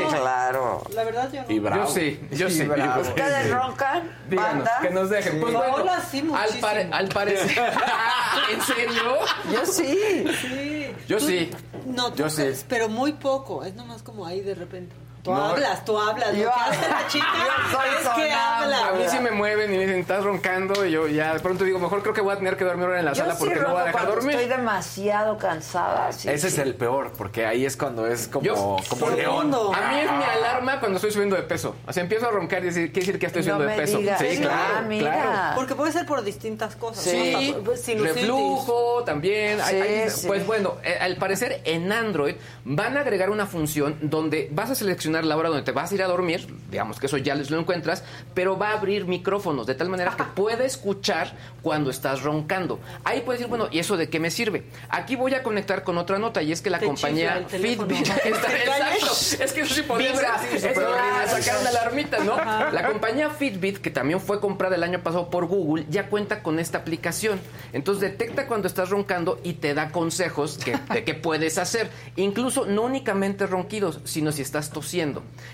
claro. La verdad yo no. Y bravo. Yo sí, yo Y sí. bravo. ¿Ustedes roncan? Díganos, ¿Banda? que nos dejen. Pues No, bueno, hola, sí, al, pare- al parecer. ¿En serio? Yo sí. Sí. Yo Tú- sí. No, tú Yo sí. pero muy poco. Es nomás como ahí de repente. Tú No. hablas, tú hablas. Yo Lo que hace hablo. la chica Yo soy es que habla. A mí sí me mueven y me dicen, estás roncando. Y yo ya de pronto digo, mejor creo que voy a tener que dormir ahora en la Yo sala sí porque no voy a dejar dormir. Estoy demasiado cansada. sí, Ese es el peor, porque ahí es cuando es como, Yo- como león. A mí es mi alarma cuando estoy subiendo de peso. O sea, empiezo a roncar y decir, quiere decir que estoy No subiendo de peso. digas. Sí, Sí, claro, ah, mira. claro. Porque puede ser por distintas cosas. Sí, ¿no? Sinusitis. reflujo también. Hay- hay- sí. Pues bueno, eh, al parecer en Android van a agregar una función donde vas a seleccionar la hora donde te vas a ir a dormir, digamos que eso ya les lo encuentras, pero va a abrir micrófonos de tal manera que puede escuchar cuando estás roncando. Ahí puedes decir, bueno, ¿y eso de qué me sirve? Aquí voy a conectar con otra nota y es que la Te compañía. Fitbit, está- exacto, es que eso sí podría sacar una alarmita, ¿no? La compañía Fitbit, que también fue comprada el año pasado por Google, ya cuenta con esta aplicación. Entonces detecta cuando estás roncando y te da consejos que- de qué puedes hacer. Incluso no únicamente ronquidos, sino si estás tosiendo.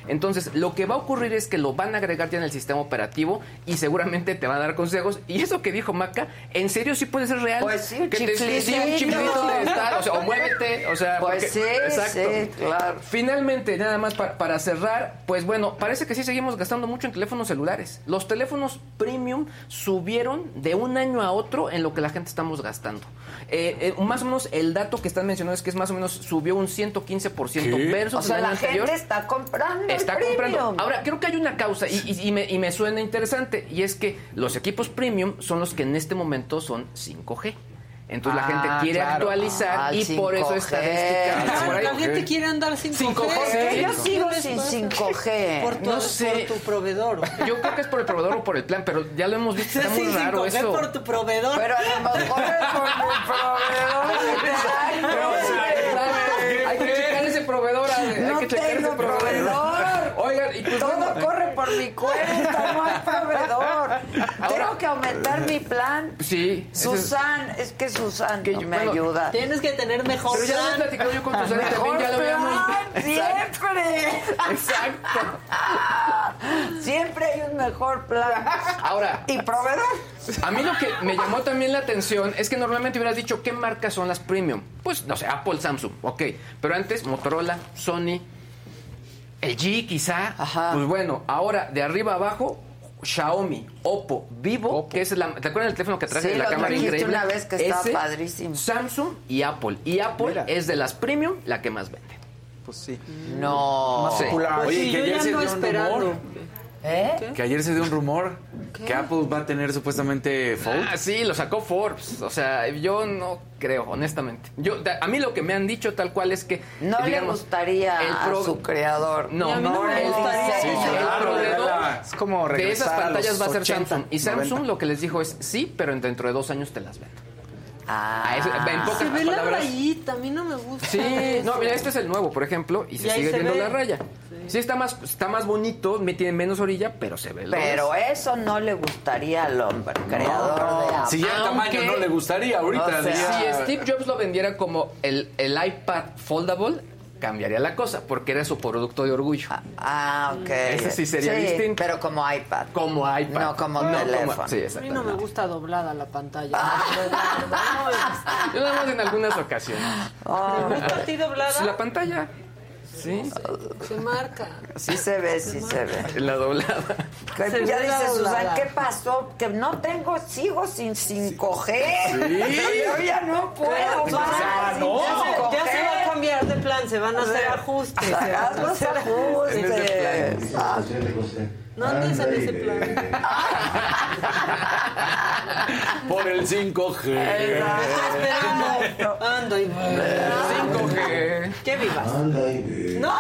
Entonces, lo que va a ocurrir es que lo van a agregar ya en el sistema operativo y seguramente te va a dar consejos. Y eso que dijo Maca, ¿en serio sí puede ser real? Pues sí, un que te, sí, un chiflito de estar, o sea, o muévete, o sea, Pues porque- sí, exacto. sí, claro. Finalmente, nada más pa- para, cerrar, pues bueno, parece que sí seguimos gastando mucho en teléfonos celulares. Los teléfonos premium subieron de un año a otro en lo que la gente estamos gastando. Eh, eh, más o menos el dato que están mencionando es que es más o menos subió un 115% ¿Qué? versus O sea, el año la anterior. gente está comprando. el Está comprando. premium. Ahora, creo que hay una causa y, y- y me, y me suena interesante y es que los equipos premium son los que en este momento son 5G. Entonces la Ah, gente quiere claro. actualizar Ah, y por eso 5G. estadísticas. por ahí- La gente quiere andar sin 5G. 5G. Es que yo sigo ¿Qué les sin pasa? 5G. Por tu, No sé. por tu proveedor. Yo creo que es por el proveedor o por el plan, pero ya lo hemos visto, está muy Sí, raro 5G eso. por tu proveedor. Pero a lo mejor es por mi proveedor. Exacto. Hay que checar ese proveedor. Hay No que tengo ese y pues Todo bueno, corre por mi cuenta, no hay proveedor. Tengo que aumentar mi plan. Sí. es- Susan, es que Susan Que no yo- me bueno, ayuda. Tienes que tener mejor Pero ya lo he platicado yo con Susana también, Mejor ya lo habíamos siempre. Exacto. Siempre hay un mejor plan. Ahora, ¿Y proveedor? A mí lo que me llamó también la atención es que normalmente hubieras dicho qué marcas son las premium. Pues no sé, Apple, Samsung, ok. Pero antes Motorola, Sony, LG quizá. Ajá. Pues bueno, ahora de arriba abajo, Xiaomi, Oppo, Vivo, que es la. ¿Te acuerdas del teléfono que traje Sí, de la lo cámara increíble? una vez que estaba padrísimo. Samsung y Apple. Y Apple Mira. es de las premium la que más vende. Pues sí. No. Más Sí. popular. Pues Oye, sí, que yo ayer ya esperando. ¿Eh? Que ayer se dio un rumor que Apple va a tener supuestamente Fold. Ah, sí, lo sacó Forbes. O sea, yo no creo, honestamente. Yo, a mí lo que me han dicho tal cual es que. No le gustaría el a su creador. No, no me el gustaría. Sí, el claro. Es como de esas regresar a pantallas los va a ser 80, Samsung. Y Samsung 90. lo que les dijo es sí, pero dentro de dos años te las vendo. Ah, eso- en pocas Se ve la rayita, a mí no me gusta. Sí, eso. no, mira, este es el nuevo, por ejemplo, y se Y sigue se viendo ve. la raya. Sí, está más está más bonito, me tiene menos orilla, pero se ve. lo Pero eso no le gustaría al hombre, creador de Apple. Si ya el Aunque- tamaño no le gustaría ahorita. O sea, diría- Si Steve Jobs lo vendiera como el, el iPad foldable, cambiaría la cosa, porque era su producto de orgullo. Ah, ok. Ese sí sería distinto. Pero como iPad. Como iPad. No como No teléfono. Sí, A mí no me gusta doblada la pantalla. Yo nada más en algunas ocasiones. Oh. ¿Te gusta a ti doblada? La pantalla. Sí. Se marca. Sí se ve, sí se ve. En la doblada. Que Se ya dice Susan. ¿qué pasó? Que no tengo, sigo sin, sin coger. Sí. Yo ya no puedo Pero, más. ya, se, ya se- ya se va a cambiar de plan, se van a hacer ajustes. se van a Haz los hacer ajustes. Ah, No andes en ese plan. Por el 5G. Esperando. Ando y voy. 5G. ¿Qué vivas? Anda y No,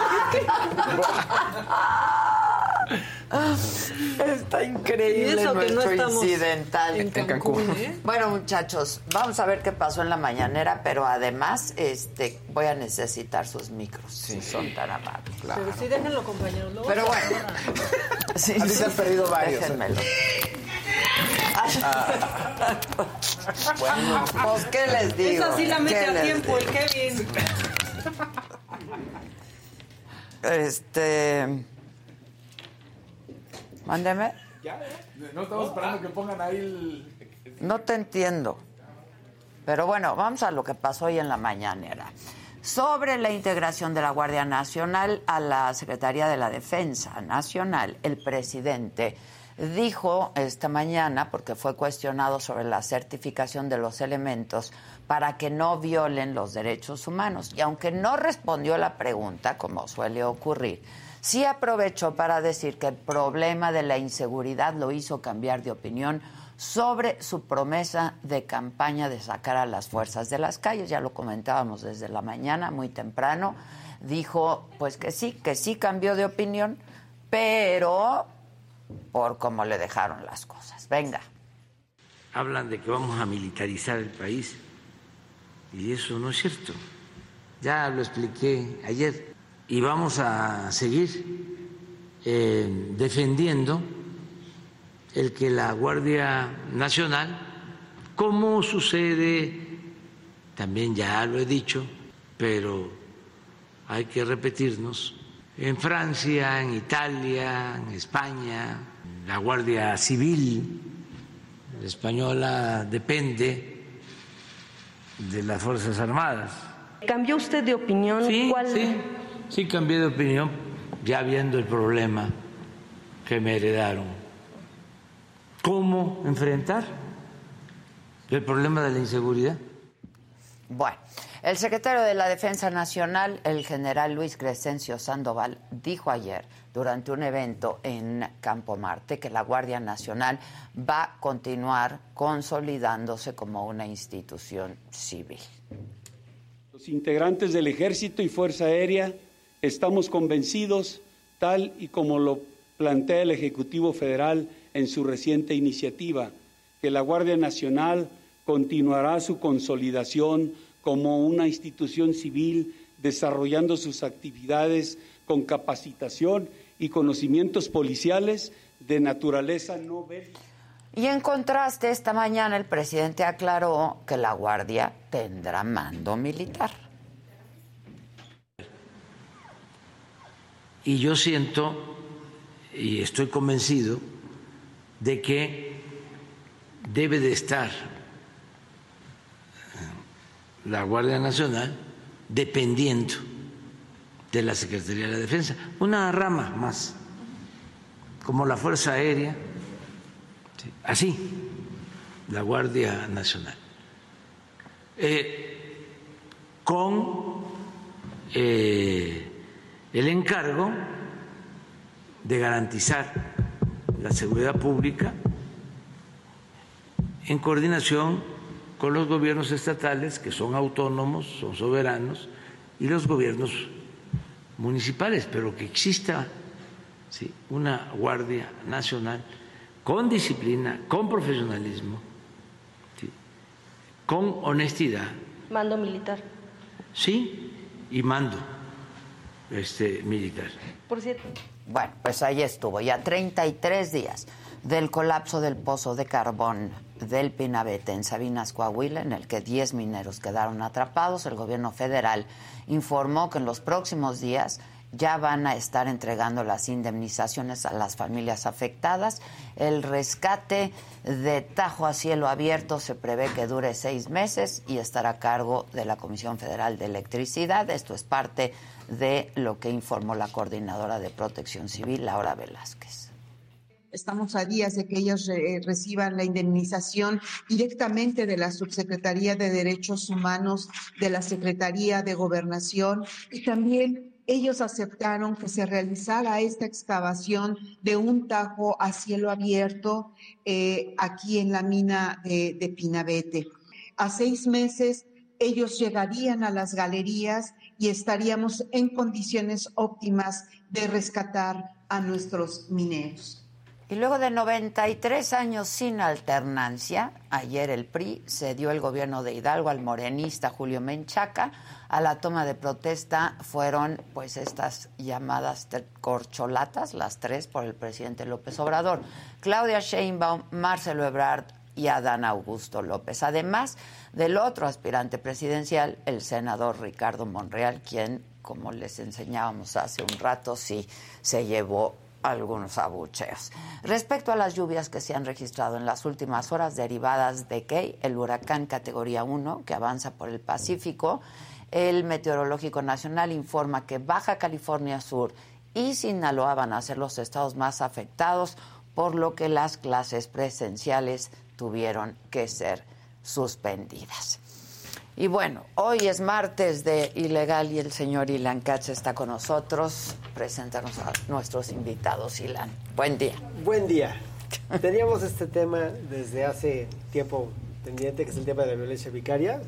Está increíble eso que no nuestro estamos incidental. en Cancún, ¿eh? Bueno, muchachos, vamos a ver qué pasó en la mañanera, pero además este voy a necesitar sus micros, si son tan amables. Pero sí, déjenlo, compañeros. luego Pero se bueno. Sí, A ti te han perdido varios, ¿eh? Déjenmelo. Ah. Pues, ¿qué les digo? Esa sí la mete ¿Qué a tiempo digo? el Kevin. Este. Mándeme. Ya, no estamos esperando que pongan ahí el... No te entiendo. Pero bueno, vamos a lo que pasó hoy en la mañanera. Sobre la integración de la Guardia Nacional a la Secretaría de la Defensa Nacional, el presidente dijo esta mañana, porque fue cuestionado sobre la certificación de los elementos para que no violen los derechos humanos. Y aunque no respondió la pregunta, como suele ocurrir, sí aprovechó para decir que el problema de la inseguridad lo hizo cambiar de opinión sobre su promesa de campaña de sacar a las fuerzas de las calles. Ya lo comentábamos desde la mañana, muy temprano. Dijo, pues que sí, que sí cambió de opinión, pero por cómo le dejaron las cosas. Venga. hablan de que vamos a militarizar el país y eso no es cierto. Ya lo expliqué ayer y vamos a seguir eh, defendiendo el que la Guardia Nacional, como sucede, también ya lo he dicho, pero hay que repetirnos, en Francia, en Italia, en España, la Guardia Civil española depende de las Fuerzas Armadas. ¿Cambió usted de opinión? Sí, ¿Cuál- sí, sí cambié de opinión ya viendo el problema que me heredaron. ¿Cómo enfrentar el problema de la inseguridad? Bueno, el secretario de la Defensa Nacional, el general Luis Crescencio Sandoval, dijo ayer durante un evento en Campo Marte que la Guardia Nacional va a continuar consolidándose como una institución civil. Los integrantes del Ejército y Fuerza Aérea estamos convencidos, tal y como lo plantea el Ejecutivo Federal en su reciente iniciativa, que la Guardia Nacional continuará su consolidación como una institución civil, desarrollando sus actividades con capacitación y conocimientos policiales de naturaleza no bélica. Y en contraste, esta mañana el presidente aclaró que la Guardia tendrá mando militar. Y yo siento y estoy convencido de que debe de estar la Guardia Nacional dependiendo de la Secretaría de la Defensa, una rama más, como la Fuerza Aérea, sí, así, la Guardia Nacional, Eh, con eh, el encargo de garantizar la seguridad pública en coordinación con los gobiernos estatales, que son autónomos, son soberanos, y los gobiernos municipales, pero que exista ¿sí? una Guardia Nacional con disciplina, con profesionalismo, ¿sí? con honestidad, Mando militar. sí, y mando este, militar. Por cierto. Bueno, pues ahí estuvo, ya 33 días del colapso del pozo de carbón del Pinabete en Sabinas, Coahuila, en el que 10 mineros quedaron atrapados. El gobierno federal informó que en los próximos días ya van a estar entregando las indemnizaciones a las familias afectadas. El rescate de Tajo a cielo abierto se prevé que dure seis meses y estará a cargo de la Comisión Federal de Electricidad. Esto es parte de lo que informó la coordinadora de Protección Civil, Laura Velázquez. Estamos a días de que ellos eh, reciban la indemnización directamente de la Subsecretaría de Derechos Humanos, de la Secretaría de Gobernación y también ellos aceptaron que se realizara esta excavación de un tajo a cielo abierto eh, aquí en la mina de, de Pinabete. A seis meses ellos llegarían a las galerías y estaríamos en condiciones óptimas de rescatar a nuestros mineros. Y luego de 93 años sin alternancia, ayer el PRI cedió el gobierno de Hidalgo al morenista Julio Menchaca. A la toma de protesta fueron pues estas llamadas corcholatas, las tres por el presidente López Obrador. Claudia Sheinbaum, Marcelo Ebrard y Adán Augusto López. Además del otro aspirante presidencial, el senador Ricardo Monreal, quien, como les enseñábamos hace un rato, sí se llevó algunos abucheos. Respecto a las lluvias que se han registrado en las últimas horas derivadas de que el huracán categoría 1 que avanza por el Pacífico, el Meteorológico Nacional informa que Baja California Sur y Sinaloa van a ser los estados más afectados, por lo que las clases presenciales tuvieron que ser suspendidas. Y bueno, hoy es martes de Ilegal y el señor Ilan Katz está con nosotros. Preséntanos a nuestros invitados, Ilan. Buen día. Buen día. Teníamos este tema desde hace tiempo pendiente, que es el tema de la violencia vicaria.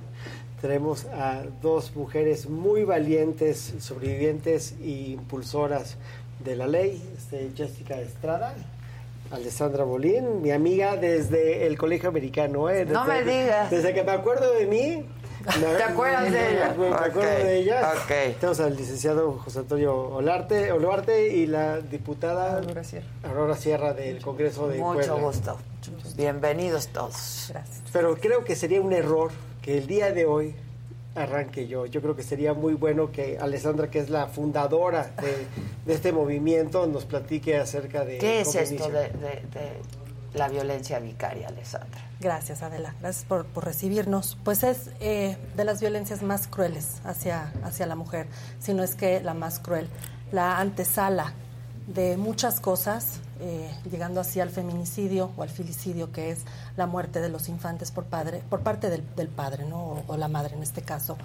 Tenemos a dos mujeres muy valientes, sobrevivientes e impulsoras de la ley, este, Jessica Estrada Alessandra Bolín, mi amiga desde el colegio americano. ¿eh? no me digas. Desde que me acuerdo de mí. ¿Te acuerdas de ella? Me, acuerdo de ella. Okay. Tenemos al licenciado José Antonio Olarte, Olarte y la diputada Aurora Sierra, Aurora Sierra del Congreso de Mucho Puebla. gusto. Bienvenidos todos. Gracias. Pero creo que sería un error que el día de hoy arranque yo. Yo creo que sería muy bueno que Alessandra, que es la fundadora de, de este movimiento, nos platique acerca de... ¿Qué es esto de, de- de la violencia vicaria, Alessandra? Gracias, Adela. Gracias por, por recibirnos. Pues es eh, de las violencias más crueles hacia, hacia la mujer, si no es que la más cruel. La antesala de muchas cosas, eh, llegando así al feminicidio o al filicidio, que es la muerte de los infantes por, padre, por parte del, del padre, ¿no? o, la madre en este caso.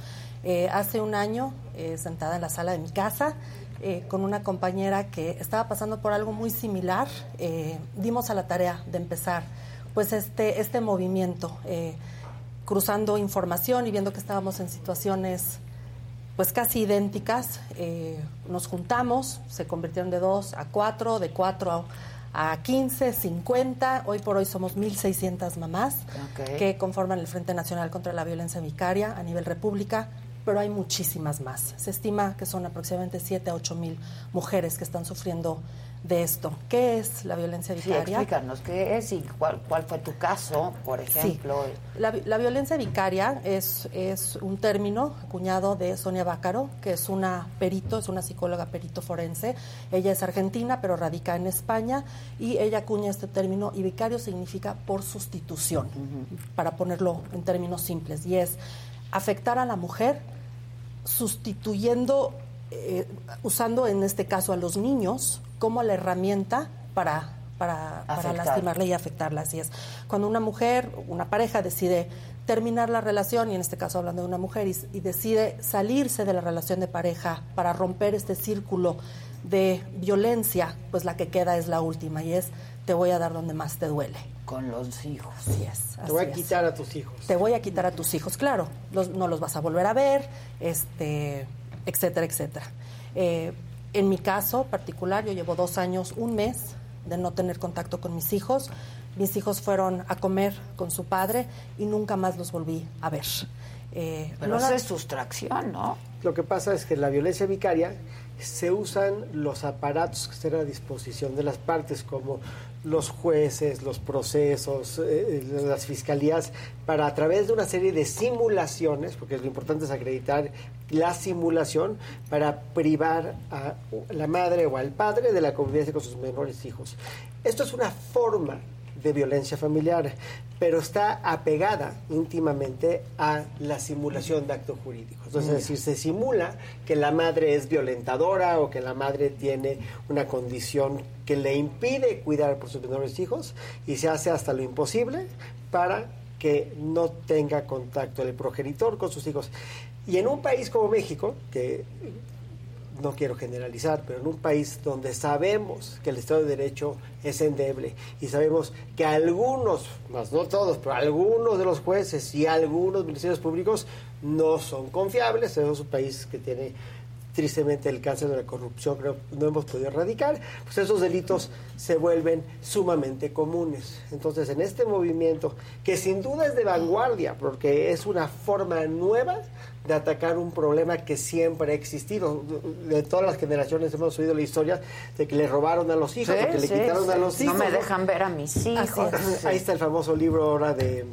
Eh, hace un año, eh, sentada en la sala de mi casa, eh, con una compañera que estaba pasando por algo muy similar, eh, dimos a la tarea de empezar pues este, este movimiento, eh, cruzando información y viendo que estábamos en situaciones pues casi idénticas, eh, nos juntamos, se convirtieron de dos a cuatro, de cuatro a, a 15, 50, hoy por hoy somos 1.600 mamás que conforman el Frente Nacional contra la Violencia Vicaria a nivel república, pero hay muchísimas más. Se estima que son aproximadamente 7 a 8 mil mujeres que están sufriendo de esto. ¿Qué es la violencia Sí, vicaria? explícanos qué es y cuál, cuál fue tu caso, por ejemplo. La, vi- la violencia vicaria es, es un término acuñado de Sonia Bácaro, que es una perito, es una psicóloga perito forense. Ella es argentina, pero radica en España, y ella acuña este término, y vicario significa por sustitución, para ponerlo en términos simples, y es afectar a la mujer sustituyendo, eh, usando en este caso a los niños como la herramienta para, para, lastimarla y afectarla. Así es. Cuando una mujer, una pareja decide terminar la relación, y en este caso hablando de una mujer, y, y decide salirse de la relación de pareja para romper este círculo de violencia, pues la que queda es la última y es te voy a dar donde más te duele. Con los hijos. Así es. Te voy a es. quitar a tus hijos. Te voy a quitar a tus hijos, claro. Los- no los vas a volver a ver, este, etcétera, etcétera. Eh, en mi caso particular, yo llevo dos años, un mes de no tener contacto con mis hijos. Mis hijos fueron a comer con su padre y nunca más los volví a ver. Eh, Pero no es sustracción, ¿no? Lo que pasa es que la violencia vicaria se usan los aparatos que están a disposición de las partes, como los jueces, los procesos, eh, las fiscalías, para a través de una serie de simulaciones, porque lo importante es acreditar la simulación, para privar a la madre o al padre de la convivencia con sus menores hijos. Esto es una forma de violencia familiar, pero está apegada íntimamente a la simulación de acto jurídico. Entonces, es decir, se simula que la madre es violentadora o que la madre tiene una condición que le impide cuidar por sus menores hijos y se hace hasta lo imposible para que no tenga contacto el progenitor con sus hijos. Y en un país como México, que no quiero generalizar, pero en un país donde sabemos que el Estado de Derecho es endeble y sabemos que algunos, más no todos, pero algunos de los jueces y algunos ministerios públicos no son confiables, es un país que tiene tristemente el cáncer de la corrupción creo no hemos podido erradicar, pues esos delitos se vuelven sumamente comunes. Entonces, en este movimiento, que sin duda es de vanguardia, porque es una forma nueva de atacar un problema que siempre ha existido. De todas las generaciones hemos oído la historia de que le robaron a los hijos, Sí, de que le sí, quitaron a los No hijos. me dejan ver a mis hijos. Ahí está el famoso libro ahora de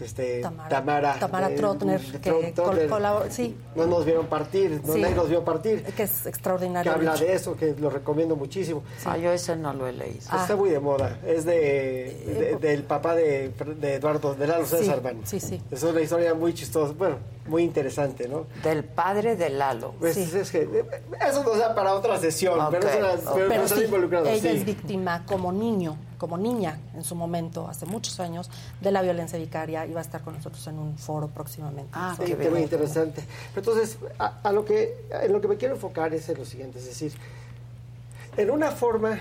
este, Tamara- Tamara, Tamara de- Trotner, de que Trot- Trotner. col- colabor- sí. No nos vieron partir, no Sí. nadie nos vio partir. Que es Que extraordinario. habla dicho. de eso, que lo recomiendo muchísimo. Ah, yo ese no lo he leído. Está muy de moda. Es de, de- del papá de, de Eduardo, de Lalo Sí, César sí, sí. Es una historia muy chistosa, bueno, muy interesante, ¿no? Del padre de Lalo. Pues es que, eh, eso nos da para otra sesión, pero, es una- pero Pero están sí, involucrados, ella sí. es víctima como niño, como niña en su momento, hace muchos años, de la violencia vicaria y va a estar con nosotros en un foro próximamente. Ah, Sí, tema interesante. Entonces, a, a lo que, en lo que me quiero enfocar es en lo siguiente, es decir, en una forma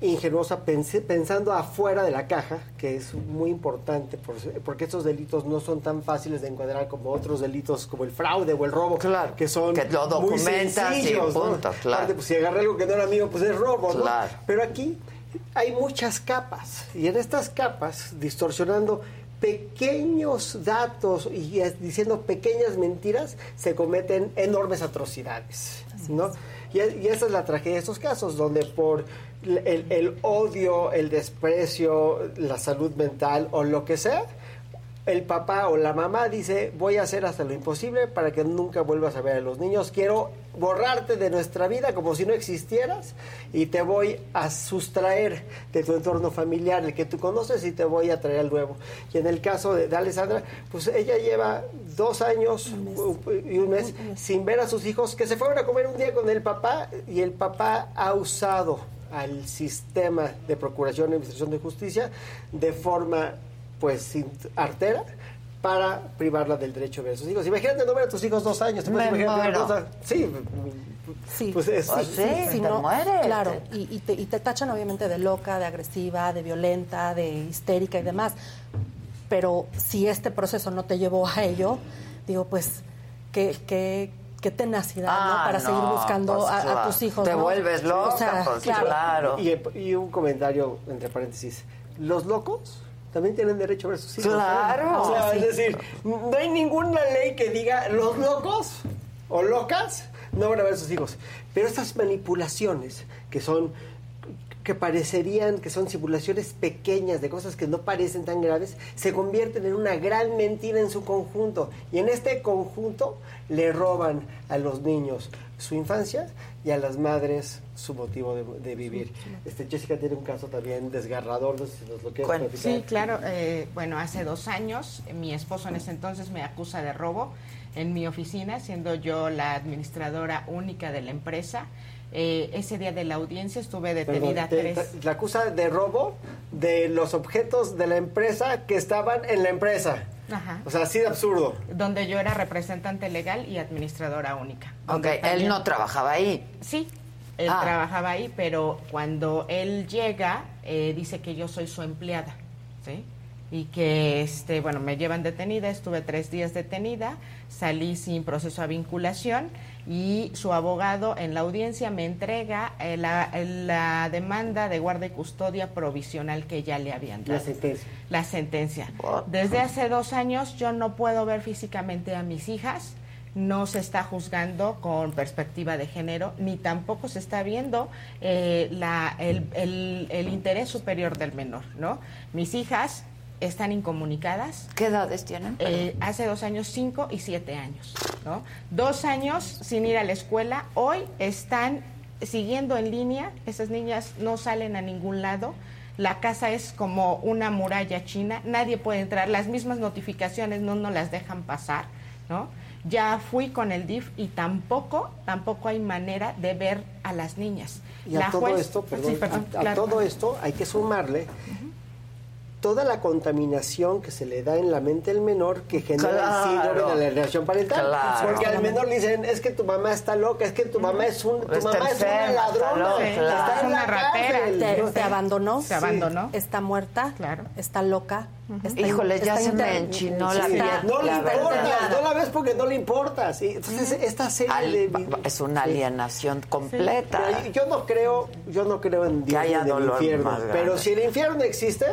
ingenuosa, pensé- pensando afuera de la caja, que es muy importante, por- porque estos delitos no son tan fáciles de encuadrar como otros delitos, como el fraude o el robo, que son que lo muy documentas y sencillos, ¿no? punto, claro. Aparte, pues, si agarré algo que no era mío, pues es robo, ¿no? Claro. Pero aquí hay muchas capas y en estas capas, distorsionando pequeños datos y diciendo pequeñas mentiras, se cometen enormes atrocidades, ¿no? Y, y esa es la tragedia de estos casos, donde por el, el odio, el desprecio, la salud mental o lo que sea, el papá o la mamá dice, voy a hacer hasta lo imposible para que nunca vuelvas a ver a los niños, quiero borrarte de nuestra vida como si no existieras y te voy a sustraer de tu entorno familiar, el que tú conoces, y te voy a traer al nuevo. Y en el caso de, de Alessandra, pues ella lleva dos años y un mes. sin ver a sus hijos, que se fueron a comer un día con el papá y el papá ha usado al sistema de procuración y administración de justicia de forma pues sin- artera para privarla del derecho de ver a sus hijos. Imagínate no ver a tus hijos dos años. ¿te puedes imaginar una muero. cosa? Sí, Sí, pues es- sí, sí, sí, te no, mueres. Claro, y, y te, y te tachan obviamente de loca, de agresiva, de violenta, de histérica y demás. Pero si este proceso no te llevó a ello, digo, pues, qué, qué, qué tenacidad, ¿no? Ah, Para seguir buscando pues, a, a tus hijos. Te ¿no? vuelves loca, O sea, pues, claro. Y, y un comentario entre paréntesis. Los locos también tienen derecho a ver sus hijos. ¿eh? Claro. O sea, Sí. Es decir, no hay ninguna ley que diga los locos o locas no van a ver a sus hijos. Pero estas manipulaciones que son que parecerían que son simulaciones pequeñas de cosas que no parecen tan graves, se convierten en una gran mentira en su conjunto. Y en este conjunto le roban a los niños su infancia y a las madres su motivo de, de vivir. Este, Jessica tiene un caso también desgarrador, no sé si nos lo quieres platicar. Sí, claro. eh, bueno, hace dos años eh, mi esposo en ese entonces me acusa de robo en mi oficina, siendo yo la administradora única de la empresa. Eh, ese día de la audiencia estuve detenida Perdón, te- tres... te- la acusa de robo de los objetos de la empresa que estaban en la empresa. Ajá. O sea, así de absurdo. donde yo era representante legal y administradora única. Ok, él no trabajaba ahí. Sí, él Ah. trabajaba ahí, pero cuando él llega, eh, dice que yo soy su empleada, ¿sí? Y que, este, bueno, me llevan detenida, estuve tres días detenida, salí sin proceso a vinculación y su abogado en la audiencia me entrega eh, la, la demanda de guarda y custodia provisional que ya le habían dado. La sentencia. La sentencia. Desde hace dos años yo no puedo ver físicamente a mis hijas no se está juzgando con perspectiva de género, ni tampoco se está viendo eh, la, el, el- el interés superior del menor, ¿no? Mis hijas están incomunicadas. ¿Qué edades tienen? Eh, hace dos años, cinco y siete años, ¿no? Dos años sin ir a la escuela, hoy están siguiendo en línea, esas niñas no salen a ningún lado, la casa es como una muralla china, nadie puede entrar, las mismas notificaciones no nos las dejan pasar, ¿no? Ya fui con el DIF y tampoco, tampoco hay manera de ver a las niñas. Y a La todo juez- esto, perdón, Sí, perdón, a, a claro. todo esto hay que sumarle toda la contaminación que se le da en la mente del menor que genera Claro. el síndrome de la alienación parental. Claro. Porque al menor le dicen, es que tu mamá está loca, es que tu mamá es un, tu Está mamá es una está ladrona, está en una la ratera. te, abandonó. Se abandonó. Está muerta. Claro. Está loca. está- Híjole, ya se me enchinó la Sí. piel. No le la importa, no la ves porque no le importa. ¿sí? Entonces, esta serie Al- de... es una alienación completa. Mira, yo no creo, yo no creo en Dios haya ni en el dolor infierno, pero si el infierno existe,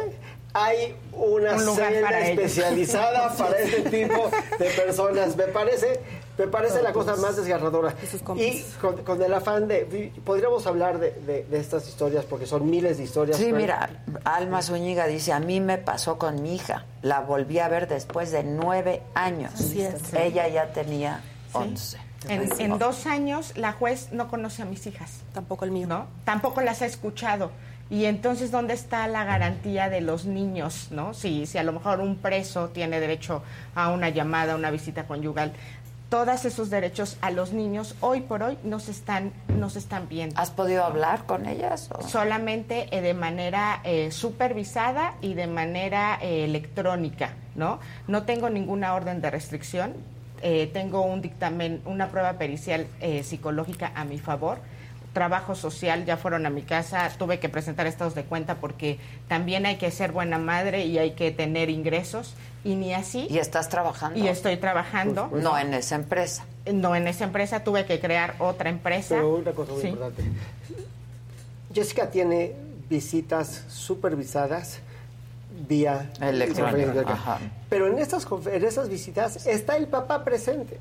hay una Un celda para ellos. especializada para este tipo de personas. Me parece, me parece la cosa más desgarradora. Y con, con el afán de, podríamos hablar de, de- de estas historias porque son miles de historias. Sí, pero- mira, Alma Zúñiga dice, a mí me pasó con mi hija. La volví a ver después de nueve años. Así es. Ella ya tenía Sí. once. En, en dos años la juez no conoce a mis hijas. Tampoco el mío. ¿no? Tampoco las ha escuchado. Y entonces, ¿dónde está la garantía de los niños, no? Si, si a lo mejor un preso tiene derecho a una llamada, a una visita conyugal, todos esos derechos a los niños hoy por hoy no se están, no se están viendo. ¿Has podido hablar con ellas? o? Solamente eh, de manera eh, supervisada y de manera eh, electrónica, ¿no? No tengo ninguna orden de restricción, eh, tengo un dictamen, una prueba pericial eh, psicológica a mi favor. Trabajo social, ya fueron a mi casa, tuve que presentar estados de cuenta porque también hay que ser buena madre y hay que tener ingresos y ni así. ¿Y estás trabajando? Y estoy trabajando. no en esa empresa. No, en esa empresa tuve que crear otra empresa. Pero una cosa muy Sí. importante. Jessica tiene visitas supervisadas vía Electrónica. Pero en estas, en estas visitas está el papá presente.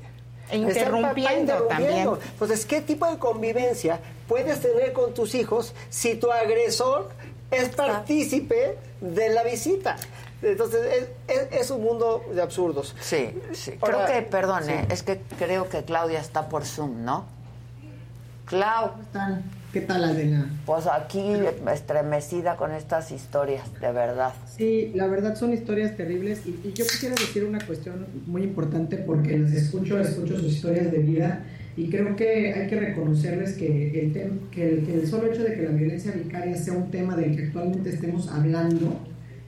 E interrumpiendo también. Entonces, ¿qué tipo de convivencia puedes tener con tus hijos si tu agresor es partícipe de la visita? Entonces, es, es- es un mundo de absurdos. Sí, sí. Ahora- creo que, sí. eh, es que creo que Claudia está por Zoom, ¿no? Clau. ¿Qué tal, Adela? Pues aquí estremecida con estas historias, de verdad. Sí, la verdad son historias terribles y, y yo quisiera decir una cuestión muy importante porque las escucho, escucho sus historias de vida y creo que hay que reconocerles que el, tem- que el, que el solo hecho de que la violencia vicaria sea un tema del que actualmente estemos hablando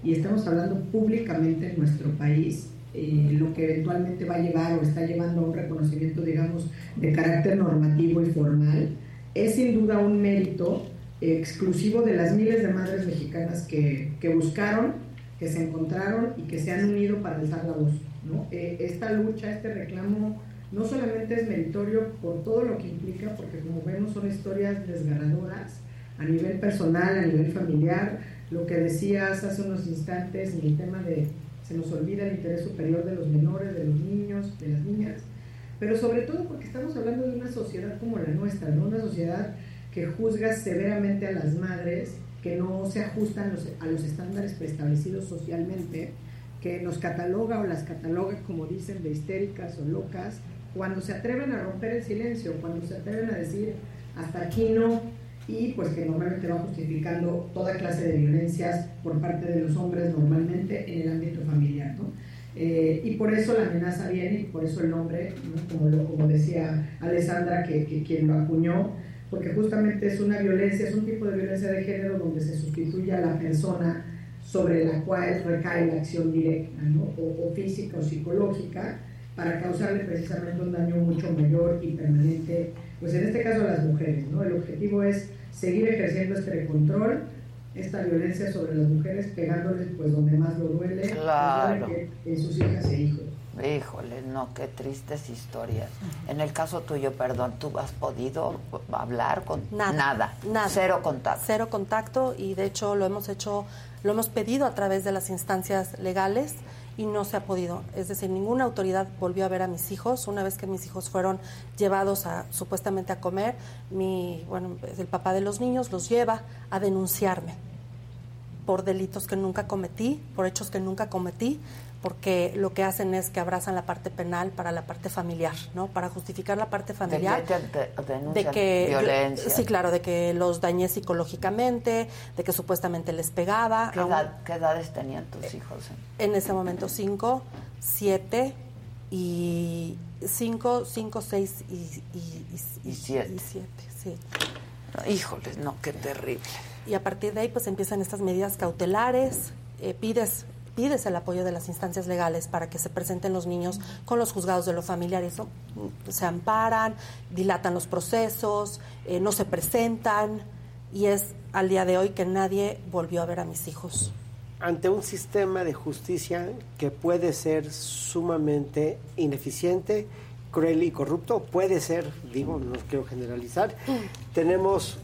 y estamos hablando públicamente en nuestro país, eh, lo que eventualmente va a llevar o está llevando a un reconocimiento, digamos, de carácter normativo y formal, es sin duda un mérito exclusivo de las miles de madres mexicanas que, que buscaron, que se encontraron y que se han unido para alzar la voz. ¿no? Eh, esta lucha, este reclamo, no solamente es meritorio por todo lo que implica, porque como vemos son historias desgarradoras a nivel personal, a nivel familiar, lo que decías hace unos instantes en el tema de se nos olvida el interés superior de los menores, de los niños, de las niñas, pero sobre todo porque estamos hablando de una sociedad como la nuestra, ¿no? una sociedad que juzga severamente a las madres, que no se ajustan a los estándares preestablecidos socialmente, que nos cataloga o las cataloga, como dicen, de histéricas o locas, cuando se atreven a romper el silencio, cuando se atreven a decir hasta aquí no, y pues que normalmente va justificando toda clase de violencias por parte de los hombres normalmente en el ámbito familiar. ¿no? Eh, y por eso la amenaza viene y por eso el nombre, ¿no? como, lo- como decía Alessandra, que, que quien lo acuñó, porque justamente es una violencia, es un tipo de violencia de género donde se sustituye a la persona sobre la cual recae la acción directa, ¿no? o, o física o psicológica, para causarle precisamente un daño mucho mayor y permanente, pues en este caso a las mujeres. ¿no? El objetivo es seguir ejerciendo este control, esta violencia sobre las mujeres, pegándoles pues donde más lo duele, pues, Claro. que en sus hijas e hijos. Híjole, no, qué tristes historias. En el caso tuyo, perdón, ¿tú has podido hablar con Nada, nada? nada. Cero contacto. Cero contacto y de hecho lo hemos hecho, lo hemos pedido a través de las instancias legales y no se ha podido. Es decir, ninguna autoridad volvió a ver a mis hijos. Una vez que mis hijos fueron llevados a, supuestamente a comer, mi, bueno, el papá de los niños los lleva a denunciarme por delitos que nunca cometí, por hechos que nunca cometí, porque lo que hacen es que abrazan la parte penal para la parte familiar, ¿no? Para justificar la parte familiar. De que de que violencia. sí, claro, de que los dañé psicológicamente, de que supuestamente les pegaba. ¿Qué, Aún- edad- qué edades tenían tus hijos? en ese momento cinco, siete y cinco, cinco, seis y, y, y- Y siete. y siete, sí. Híjoles, no, qué terrible. Y a partir de ahí pues empiezan estas medidas cautelares, eh, pides pides el apoyo de las instancias legales para que se presenten los niños con los juzgados de lo familiar y eso mm, se amparan, dilatan los procesos, eh, no se presentan y es al día de hoy que nadie volvió a ver a mis hijos. ante un sistema de justicia que puede ser sumamente ineficiente, cruel y corrupto, puede ser, digo, no quiero generalizar, tenemos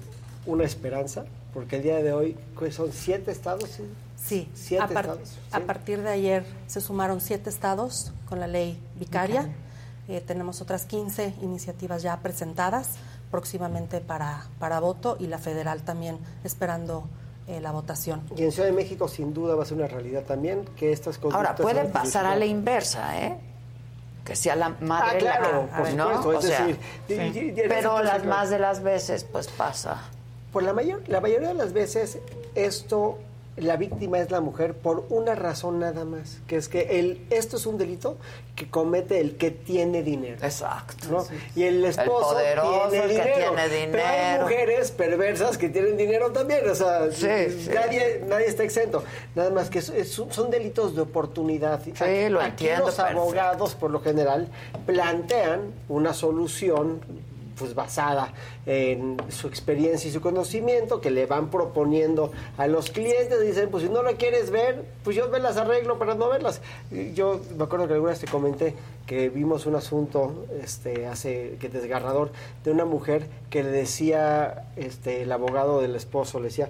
una esperanza, porque el día de hoy ¿qué son siete estados. ¿sí? Sí, siete a, par- estados. a partir de ayer se sumaron siete estados con la ley vicaria. Eh, tenemos otras 15 iniciativas ya presentadas próximamente para, para voto y la federal también esperando eh, la votación. Y en Ciudad de México sin duda va a ser una realidad también que estas conductas... Ahora, puede sean pasar a la inversa, ¿eh? Que sea la madre Ah, claro, la por ¿no? supuesto, es O sea, decir, y- y- y en ese pero caso, las claro. más de las veces, pues pasa. Por la, mayor, la mayoría de las veces esto, la víctima es la mujer por una razón nada más, que es que el, esto es un delito que comete el que tiene dinero. Exacto. ¿no? Y el esposo poderoso, tiene el que dinero. tiene Pero hay dinero. mujeres perversas que tienen dinero también, o sea, Sí, sí. Nadie, nadie está exento. Nada más que es- es- son delitos de oportunidad. Sí, lo entiendo, Los perfecto. abogados, por lo general, plantean una solución pues basada en su experiencia y su conocimiento que le van proponiendo a los clientes dicen pues si no lo quieres ver pues yo me las arreglo para no verlas yo me acuerdo que alguna vez te comenté que vimos un asunto este hace que desgarrador de una mujer que le decía este el abogado del esposo le decía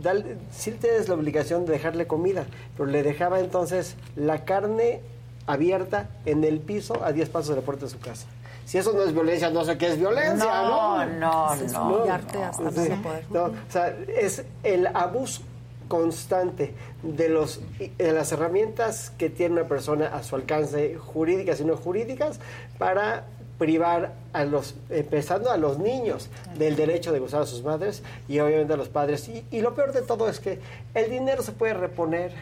Dale, sí tienes la obligación de dejarle comida, pero le dejaba entonces la carne abierta en el piso a 10 pasos de la puerta de su casa. Si eso no es violencia, no sé qué es violencia, No, ¿no? no, Es no. humillarte hasta Sí. no poder. No, o sea, es el abuso constante de los de las herramientas que tiene una persona a su alcance, jurídicas y no jurídicas, para privar a los, empezando a los niños del derecho de gozar a sus madres y obviamente a los padres. Y, y lo peor de todo es que el dinero se puede reponer,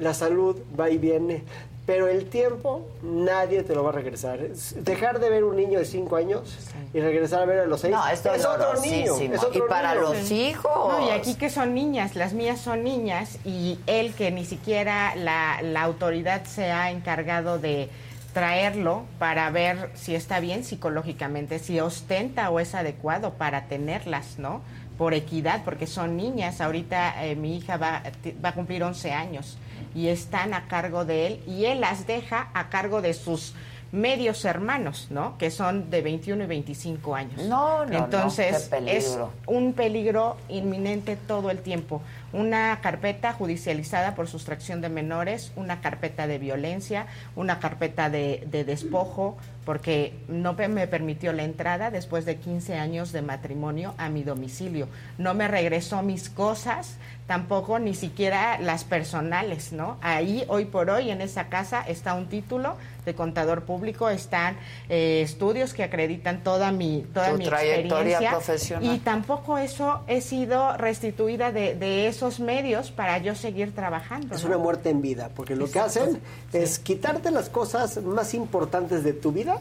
la salud va y viene, pero el tiempo nadie te lo va a regresar. Es- Dejar de ver un niño de 5 años y regresar a ver a los 6 No, es otro niño. es otro Y para niño. los hijos. No, y aquí que son niñas, las mías son niñas y él que ni siquiera la, la autoridad se ha encargado de traerlo para ver si está bien psicológicamente, si ostenta o es adecuado para tenerlas, ¿no? Por equidad, porque son niñas. Ahorita eh, mi hija va, va a cumplir 11 años y están a cargo de él y él las deja a cargo de sus medios hermanos, ¿no? Que son de 21 y 25 años. No, no, no, Entonces, peligro. es un peligro inminente todo el tiempo. Una carpeta judicializada por sustracción de menores, una carpeta de violencia, una carpeta de, de despojo, porque no me permitió la entrada después de 15 años de matrimonio a mi domicilio. No me regresó mis cosas, tampoco ni siquiera las personales, ¿no? Ahí, hoy por hoy, en esa casa está un título de contador público, están eh, estudios que acreditan toda mi, toda Tu mi trayectoria experiencia profesional. y tampoco eso he sido restituida de, de esos medios para yo seguir trabajando. Es ¿no? una muerte en vida, porque lo que hacen es quitarte las cosas más importantes de tu vida,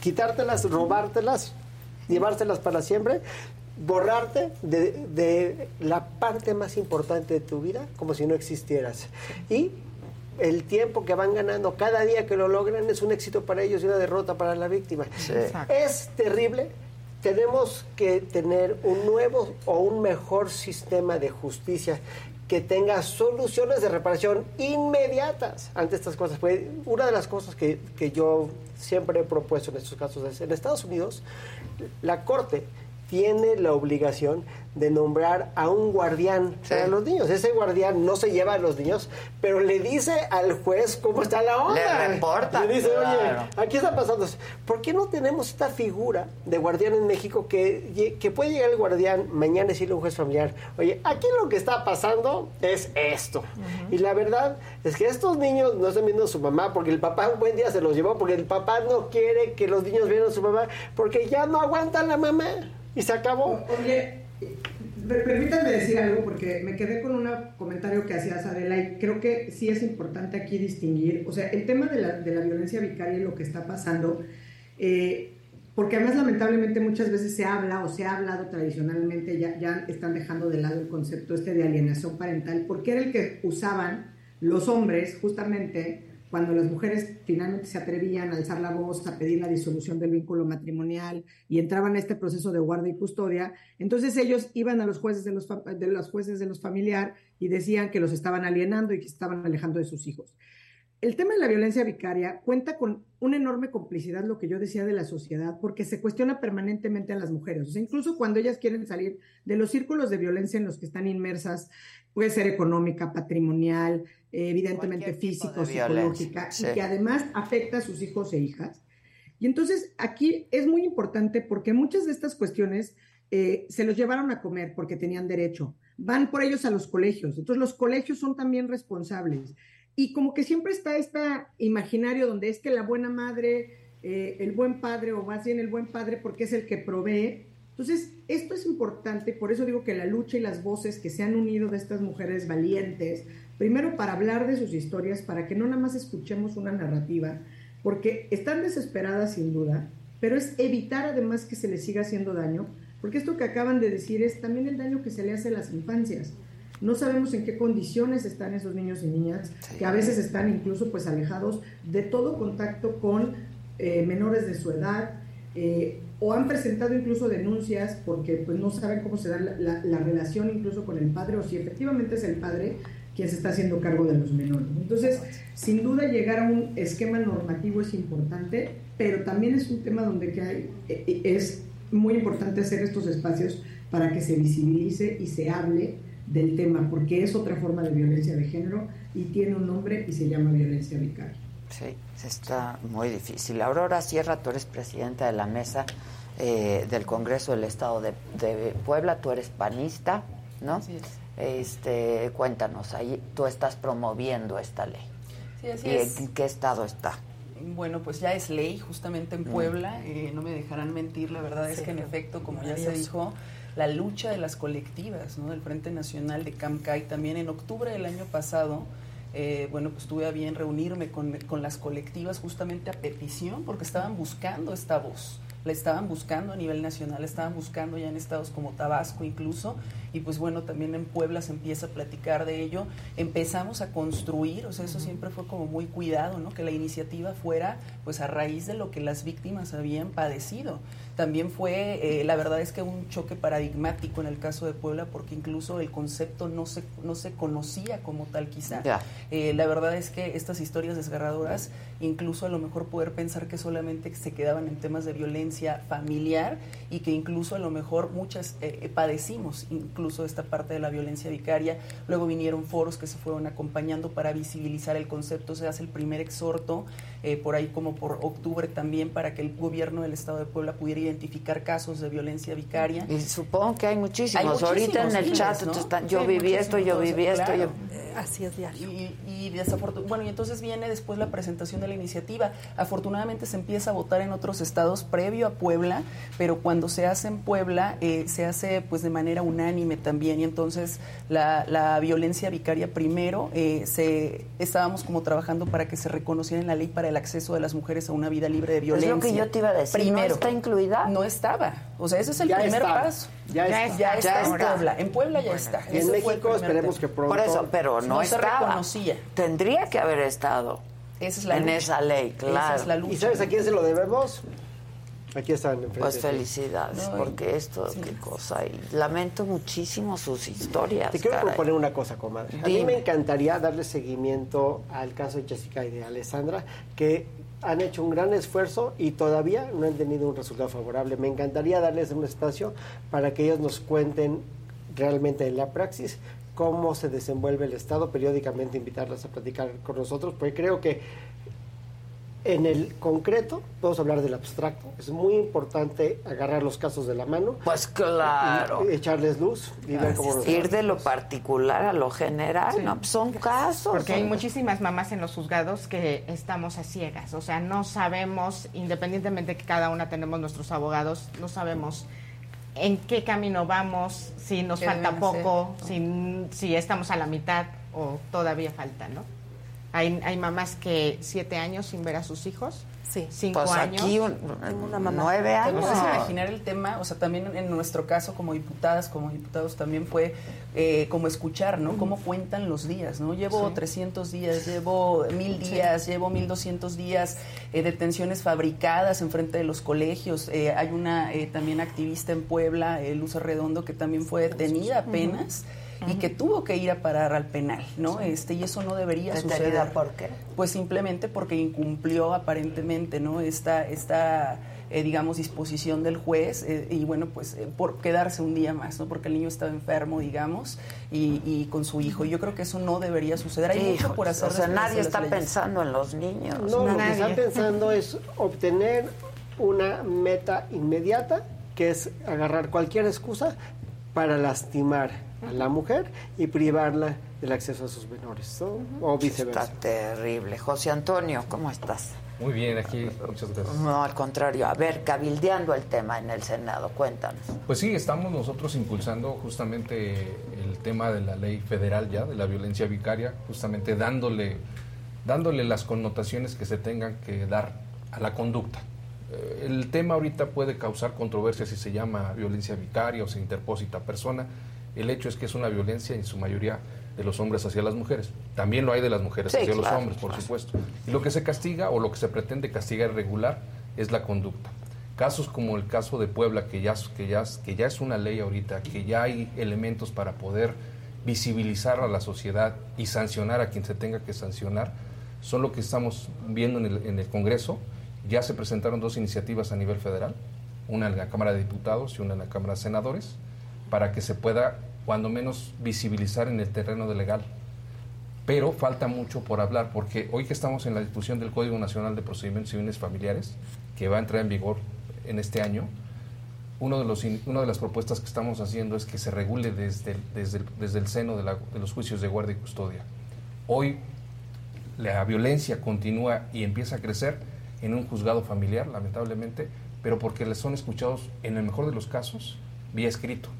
quitártelas, robártelas, llevártelas para siempre, borrarte de, de la parte más importante de tu vida como si no existieras. Y el tiempo que van ganando cada día que lo logran es un éxito para ellos y una derrota para la víctima. Es terrible. Tenemos que tener un nuevo o un mejor sistema de justicia que tenga soluciones de reparación inmediatas ante estas cosas. Pues, una de las cosas que, que yo siempre he propuesto en estos casos es, en Estados Unidos, la Corte tiene la obligación de nombrar a un guardián para los niños. Ese guardián no se lleva a los niños, pero le dice al juez cómo está la onda. Le reporta, Le dice, claro. oye, aquí está pasando. ¿Por qué no tenemos esta figura de guardián en México que puede llegar el guardián mañana y decirle a un juez familiar, oye, aquí lo que está pasando es esto? Y la verdad es que estos niños no están viendo a su mamá porque el papá un buen día se los llevó, porque el papá no quiere que los niños vean a su mamá, porque ya no aguanta la mamá. Y se acabó. Oye, per- permítanme decir algo porque me quedé con un comentario que hacías Adela y creo que sí es importante aquí distinguir, o sea, el tema de la, de la violencia vicaria y lo que está pasando, eh, porque además lamentablemente muchas veces se habla o se ha hablado tradicionalmente, ya, ya están dejando de lado el concepto este de alienación parental, porque era el que usaban los hombres justamente cuando las mujeres finalmente se atrevían a alzar la voz, a pedir la disolución del vínculo matrimonial y entraban a este proceso de guarda y custodia, entonces ellos iban a los jueces de los, de los jueces de los familiar y decían que los estaban alienando y que estaban alejando de sus hijos. El tema de la violencia vicaria cuenta con una enorme complicidad, lo que yo decía de la sociedad, porque se cuestiona permanentemente a las mujeres. O sea, incluso cuando ellas quieren salir de los círculos de violencia en los que están inmersas, puede ser económica, patrimonial, evidentemente Cualquier tipo físico, psicológica, sí. y que además afecta a sus hijos e hijas. Y entonces aquí es muy importante porque muchas de estas cuestiones eh, se los llevaron a comer porque tenían derecho. Van por ellos a los colegios. Entonces los colegios son también responsables. Y como que siempre está este imaginario donde es que la buena madre, eh, el buen padre, o más bien el buen padre porque es el que provee. Entonces, esto es importante, por eso digo que la lucha y las voces que se han unido de estas mujeres valientes, primero para hablar de sus historias, para que no nada más escuchemos una narrativa, porque están desesperadas sin duda, pero es evitar además que se les siga haciendo daño, porque esto que acaban de decir es también el daño que se le hace a las infancias. No sabemos en qué condiciones están esos niños y niñas, que a veces están incluso pues alejados de todo contacto con eh, menores de su edad, eh, o han presentado incluso denuncias porque pues no saben cómo se da la, la- la relación incluso con el padre, o si efectivamente es el padre quien se está haciendo cargo de los menores. Entonces, sin duda llegar a un esquema normativo es importante, pero también es un tema donde que hay, eh, eh, es muy importante hacer estos espacios para que se visibilice y se hable del tema, porque es otra forma de violencia de género y tiene un nombre y se llama violencia vicaria. Sí, está muy difícil. Aurora Sierra, tú eres presidenta de la mesa eh, del Congreso del Estado de, de Puebla, tú eres panista, ¿no? Así es. Este, cuéntanos, ahí tú estás promoviendo esta ley. Sí, así ¿Y es. en qué estado está? Bueno, pues ya es ley justamente en Mm. Puebla. eh, no me dejarán mentir, la verdad es que en efecto, como ya se dijo, la lucha de las colectivas, ¿no? Del Frente Nacional de CAMCAI, también en octubre del año pasado, eh, bueno, pues tuve a bien reunirme con, con las colectivas justamente a petición, porque estaban buscando esta voz. La estaban buscando a nivel nacional, la estaban buscando ya en estados como Tabasco incluso, y pues bueno, también en Puebla se empieza a platicar de ello. Empezamos a construir, o sea, eso siempre fue como muy cuidado, ¿no? Que la iniciativa fuera pues a raíz de lo que las víctimas habían padecido. También fue, eh, la verdad es que un choque paradigmático en el caso de Puebla, porque incluso el concepto no se, no se conocía como tal quizá. Eh, la verdad es que estas historias desgarradoras, incluso a lo mejor poder pensar que solamente se quedaban en temas de violencia familiar y que incluso a lo mejor muchas eh, eh, padecimos incluso esta parte de la violencia vicaria. Luego vinieron foros que se fueron acompañando para visibilizar el concepto. Se hace el primer exhorto eh, por ahí como por octubre también para que el gobierno del Estado de Puebla pudiera identificar casos de violencia vicaria. Y supongo que hay muchísimos. Hay Ahorita en el chat miles, ¿no? están, yo Sí, viví esto, yo viví esto, claro. yo... Así es diario. Y, y desafortun- bueno, y entonces viene después la presentación de la iniciativa. Afortunadamente se empieza a votar en otros estados previo a Puebla, pero cuando se hace en Puebla eh, se hace pues de manera unánime también. Y entonces la, la violencia vicaria primero eh, se estábamos como trabajando para que se reconociera en la ley para el acceso de las mujeres a una vida libre de Es violencia. lo que yo te iba a decir, ¿no Primero. está incluida? No estaba. O sea, ese es el Ya primer está. paso. Ya ya está. está, Ya en está. Puebla. En Puebla ya está. Y en Ese México esperemos tema. que pronto. Por eso, pero no, No se estaba. reconocía. Tendría que haber estado Esa es la en lucha. esa ley, Esa claro. es la lucha. ¿Y sabes a quién se lo debemos? Aquí están enfrente. Pues felicidades, No, porque esto, qué cosa. Y lamento muchísimo sus historias. Te quiero caray. proponer una cosa, comadre. A mí me encantaría darle seguimiento al caso de Jessica y de Alessandra, que han hecho un gran esfuerzo y todavía no han tenido un resultado favorable. Me encantaría darles un espacio para que ellos nos cuenten realmente en la praxis cómo se desenvuelve el Estado, periódicamente invitarlos a platicar con nosotros, porque creo que en el concreto, podemos hablar del abstracto. Es muy importante agarrar los casos de la mano. Pues claro. y echarles luz y ver cómo nos Ir de lo particular a lo general, ¿no? Pues son casos. Porque hay muchísimas mamás en los juzgados que estamos a ciegas, o sea, no sabemos, independientemente que cada una tenemos nuestros abogados, no sabemos en qué camino vamos, si nos ¿Qué falta poco, si, si estamos a la mitad o todavía falta, ¿no? Hay, hay mamás que siete años sin ver a sus hijos, sí. cinco Pues años. aquí un- una mamá. nueve ¿Te años. puedes imaginar el tema? O sea, también en nuestro caso como diputadas, como diputados también fue eh, como escuchar, ¿no? Cómo cuentan los días, ¿no? Llevo Sí. 300 días, llevo mil días, llevo 1200 días, eh, detenciones fabricadas en frente de los colegios. Eh, hay una eh, también activista en Puebla, eh, Luz Arredondo, que también fue detenida apenas. Y que tuvo que ir a parar al penal, ¿no? Este, y eso no debería ¿Detenida suceder. por qué? Pues simplemente porque incumplió aparentemente, ¿no? Esta, esta eh, digamos, disposición del juez eh, y bueno, pues eh, por quedarse un día más, ¿no? Porque el niño estaba enfermo, digamos, y, y con su hijo. Yo creo que eso no debería suceder. Hay mucho por hacer. O sea, nadie está leyes. pensando en los niños. No, lo que están pensando es obtener una meta inmediata, que es agarrar cualquier excusa para lastimar a la mujer y privarla del acceso a sus menores, ¿no? o viceversa. Está terrible. José Antonio, ¿cómo estás? Muy bien, aquí, muchas gracias. No, al contrario. A ver, cabildeando el tema en el Senado, cuéntanos. Pues sí, estamos nosotros impulsando justamente el tema de la ley federal ya, de la violencia vicaria, justamente dándole, dándole las connotaciones que se tengan que dar a la conducta. Eh, El tema ahorita puede causar controversia si se llama violencia vicaria o se interpósita persona. El hecho es que es una violencia en su mayoría de los hombres hacia las mujeres. También lo hay de las mujeres Sí, hacia los hombres, por supuesto. Y lo que se castiga o lo que se pretende castigar y regular es la conducta. Casos como el caso de Puebla, que ya, que, ya, que ya es una ley ahorita, que ya hay elementos para poder visibilizar a la sociedad y sancionar a quien se tenga que sancionar, son lo que estamos viendo en el, en el Congreso. Ya se presentaron dos iniciativas a nivel federal, una en la Cámara de Diputados y una en la Cámara de Senadores, para que se pueda, cuando menos, visibilizar en el terreno de legal. Pero falta mucho por hablar, porque hoy que estamos en la discusión del Código Nacional de Procedimientos Civiles Familiares, que va a entrar en vigor en este año, uno de los, una de las propuestas que estamos haciendo es que se regule desde el, desde desde el seno de, de los juicios de guardia y custodia. Hoy la violencia continúa y empieza a crecer en un juzgado familiar, lamentablemente, pero porque les son escuchados, en el mejor de los casos, vía escrito.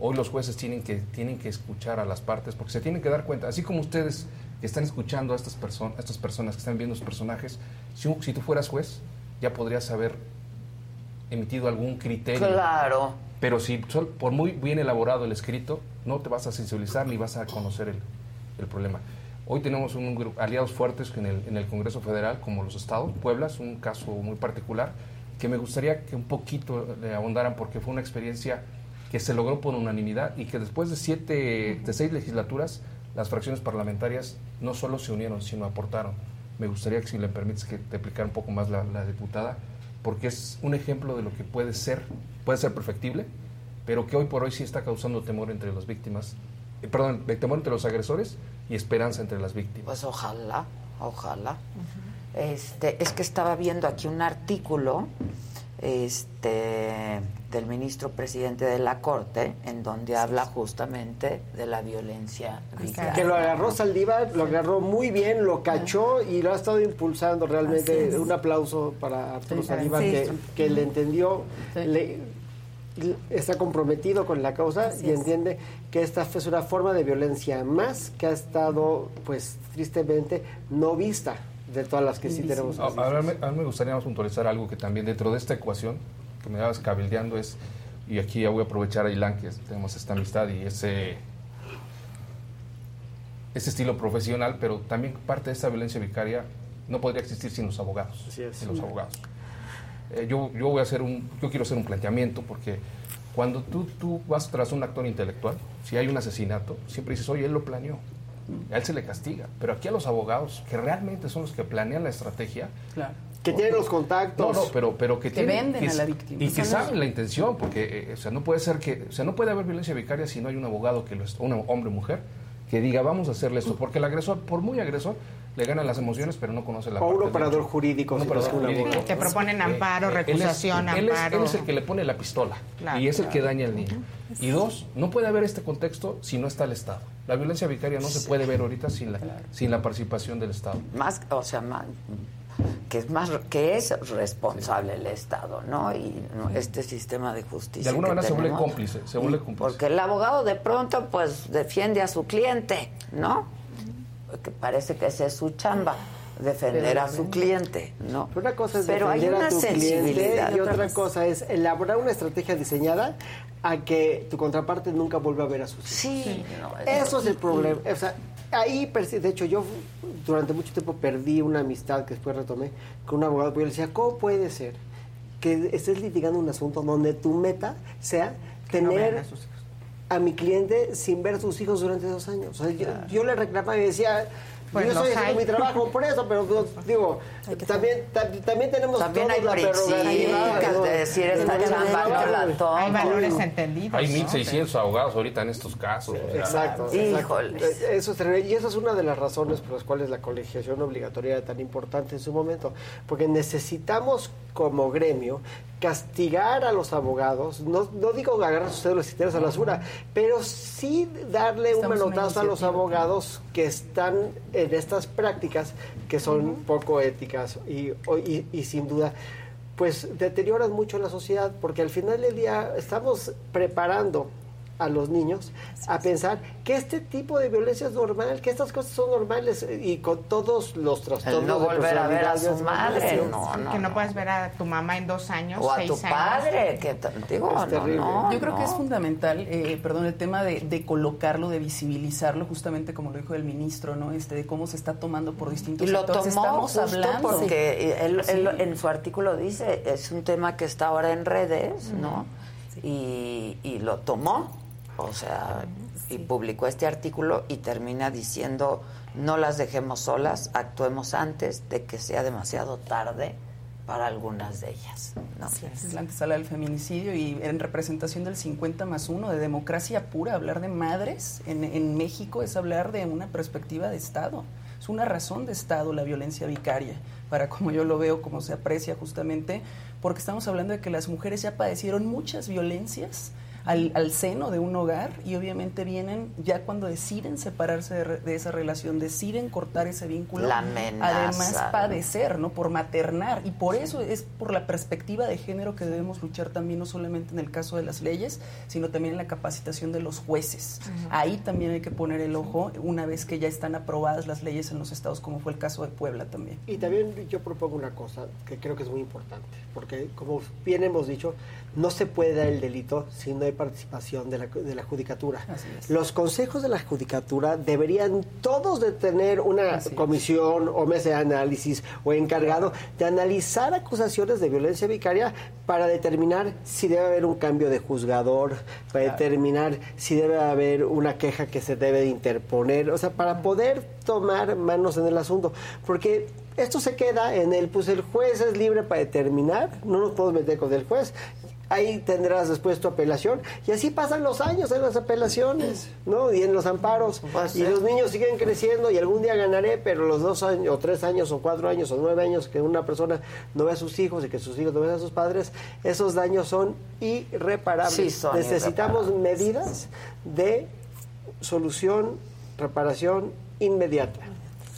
Hoy los jueces tienen que, tienen que escuchar a las partes porque se tienen que dar cuenta, así como ustedes que están escuchando a estas, personas a estas personas que están viendo los personajes, si, tú fueras juez, ya podrías haber emitido algún criterio. Claro. Pero si por muy bien elaborado el escrito, no te vas a sensibilizar ni vas a conocer el, el problema. Hoy tenemos un grupo, aliados fuertes en el, en el Congreso Federal, como los estados. Puebla es un caso muy particular que me gustaría que un poquito le ahondaran porque fue una experiencia que se logró por unanimidad y que después de siete, de seis legislaturas, las fracciones parlamentarias no solo se unieron, sino aportaron. Me gustaría que si le permites que te explicara un poco más la, la diputada, porque es un ejemplo de lo que puede ser, puede ser perfectible, pero que hoy por hoy sí está causando temor entre las víctimas, eh, perdón, temor entre los agresores y esperanza entre las víctimas. Pues ojalá, ojalá. Este, es que estaba viendo aquí un artículo este del ministro presidente de la Corte en donde habla justamente de la violencia vicaria. Que lo agarró Saldívar, lo agarró muy bien, lo cachó y lo ha estado impulsando realmente. Un aplauso para Arturo Sí, Saldívar sí. que, que le entendió, le- le- está comprometido con la causa Así y es. entiende que esta es una forma de violencia más que ha estado, pues tristemente, no vista de todas las que sí tenemos. A, a ver, me, a mí me gustaría más puntualizar algo que también dentro de esta ecuación que me dabas cabildeando es, y aquí ya voy a aprovechar a Ilan, que tenemos esta amistad y ese, ese estilo profesional, pero también parte de esta violencia vicaria no podría existir sin los abogados. Sin los abogados. Eh, yo, yo voy a hacer un, yo quiero hacer un planteamiento porque cuando tú, tú vas tras un actor intelectual, si hay un asesinato, siempre dices, oye, él lo planeó. A él se le castiga. Pero aquí a los abogados, que realmente son los que planean la estrategia, Claro. Que tienen los contactos. No, no, pero, pero que, Que tienen- venden que- a la víctima. Y que saben la intención, porque eh, o sea, no puede ser que, o sea, no puede haber violencia vicaria si no hay un abogado que lo un hombre o mujer que diga vamos a hacerle esto, porque el agresor, por muy agresor, le ganan las emociones, pero no conoce la O un operador jurídico, Un operador jurídico. Te proponen amparo, él es- recusación, él es, amparo. él es el que le pone la pistola Claro, y es el que daña al niño. Y dos, no puede haber este contexto si no está el Estado. La violencia vicaria no se puede ver ahorita sin la, sin la participación del Estado. Más, o sea, más, que es más que es responsable el Estado, ¿no? Y este sistema de justicia. De alguna que manera se vuelve tenemos. cómplice, se vuelve cómplice. Porque el abogado de pronto pues defiende a su cliente, ¿no? Que parece que esa es su chamba, defender a su cliente, ¿no? Pero una cosa es Pero hay una a tu sensibilidad. y otra cosa es elaborar una estrategia diseñada a que tu contraparte nunca vuelva a ver a sus hijos. Sí, no, Eso es el problema. O sea, ahí, de hecho, yo durante mucho tiempo perdí una amistad que después retomé con un abogado, porque yo le decía, ¿cómo puede ser que estés litigando un asunto donde tu meta sea no tener a sus a mi cliente sin ver a sus hijos durante dos años? O sea, yo, yo le reclamaba y decía... Pues yo hay. mi trabajo por eso, pero pues, digo, también, tam- también tenemos También todos hay la prerrogativa principios ¿no? de decir, esta de- chamba no la tomo. Hay valores entendidos. Hay ¿no? 1.600 abogados ahorita en estos casos. o sea, Exacto. Híjoles. exacto. Eh, Eso es y esa es una de las razones por las cuales la colegiación obligatoria era tan importante en su momento, porque necesitamos como gremio castigar a los abogados, no, no digo agarrar sus cédulas y tirarlas a la basura, pero sí darle un Estamos una manotazo a los abogados que están en estas prácticas que son poco éticas y, y- y sin duda pues deterioran mucho la sociedad porque al final del día estamos preparando a los niños a pensar que este tipo de violencia es normal, que estas cosas son normales eh, y con todos los trastornos El no de volver a ver a su madre, sí, no, no. que no, puedes ver a tu mamá en dos años, O a tu años. padre, que digo, Es terrible. no, Yo creo que es fundamental, eh, perdón, el tema de, de colocarlo, de visibilizarlo, justamente como lo dijo el ministro, ¿no? Este, de cómo se está tomando por distintos Y lo sectores. tomó Estamos justo hablando. porque él, Sí. él en su artículo dice, es un tema que está ahora en redes, ¿no? Y, y lo tomó, o sea, y publicó este artículo y termina diciendo, no las dejemos solas, actuemos antes de que sea demasiado tarde para algunas de ellas. ¿no? Es la antesala del feminicidio y en representación del 50 más 1 de democracia pura, hablar de madres en, en México es hablar de una perspectiva de Estado. Es una razón de Estado la violencia vicaria, para como yo lo veo, como se aprecia justamente, porque estamos hablando de que las mujeres ya padecieron muchas violencias al, al seno de un hogar y obviamente vienen ya cuando deciden separarse de, re- de esa relación, deciden cortar ese vínculo, La amenaza, además padecer, ¿no? Por maternar. Y por eso es por la perspectiva de género que debemos luchar también, no solamente en el caso de las leyes, sino también en la capacitación de los jueces. Ahí también hay que poner el ojo una vez que ya están aprobadas las leyes en los estados, como fue el caso de Puebla también. Y también yo propongo una cosa que creo que es muy importante, porque como bien hemos dicho, no se puede dar el delito si no hay participación de la, de la judicatura. Los consejos de la judicatura deberían todos de tener una comisión o mesa de análisis o encargado de analizar acusaciones de violencia vicaria para determinar si debe haber un cambio de juzgador, para determinar si debe haber una queja que se debe de interponer, o sea, para poder tomar manos en el asunto, porque esto se queda en el, pues el juez es libre para determinar, no nos podemos meter con el juez. Ahí tendrás después tu apelación y así pasan los años en las apelaciones, ¿no? Y en los amparos. y los niños siguen creciendo y algún día ganaré, pero los dos años, o tres años, o cuatro años, o nueve años que una persona no ve a sus hijos y que sus hijos no ven a sus padres, esos daños son irreparables. Sí, son Necesitamos irreparables. medidas de solución, reparación inmediata.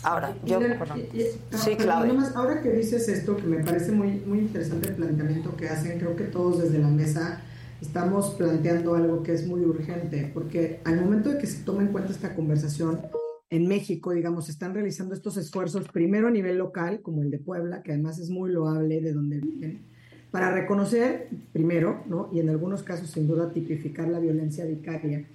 Ahora, yo... Mira, perdón. Sí, Claudia. ahora que dices esto, que me parece muy, muy interesante el planteamiento que hacen, creo que todos desde la mesa estamos planteando algo que es muy urgente, porque al momento de que se tome en cuenta esta conversación, en México, digamos, están realizando estos esfuerzos, primero a nivel local, como el de Puebla, que además es muy loable de donde viven, para reconocer, primero, ¿no? y en algunos casos sin duda tipificar la violencia vicaria,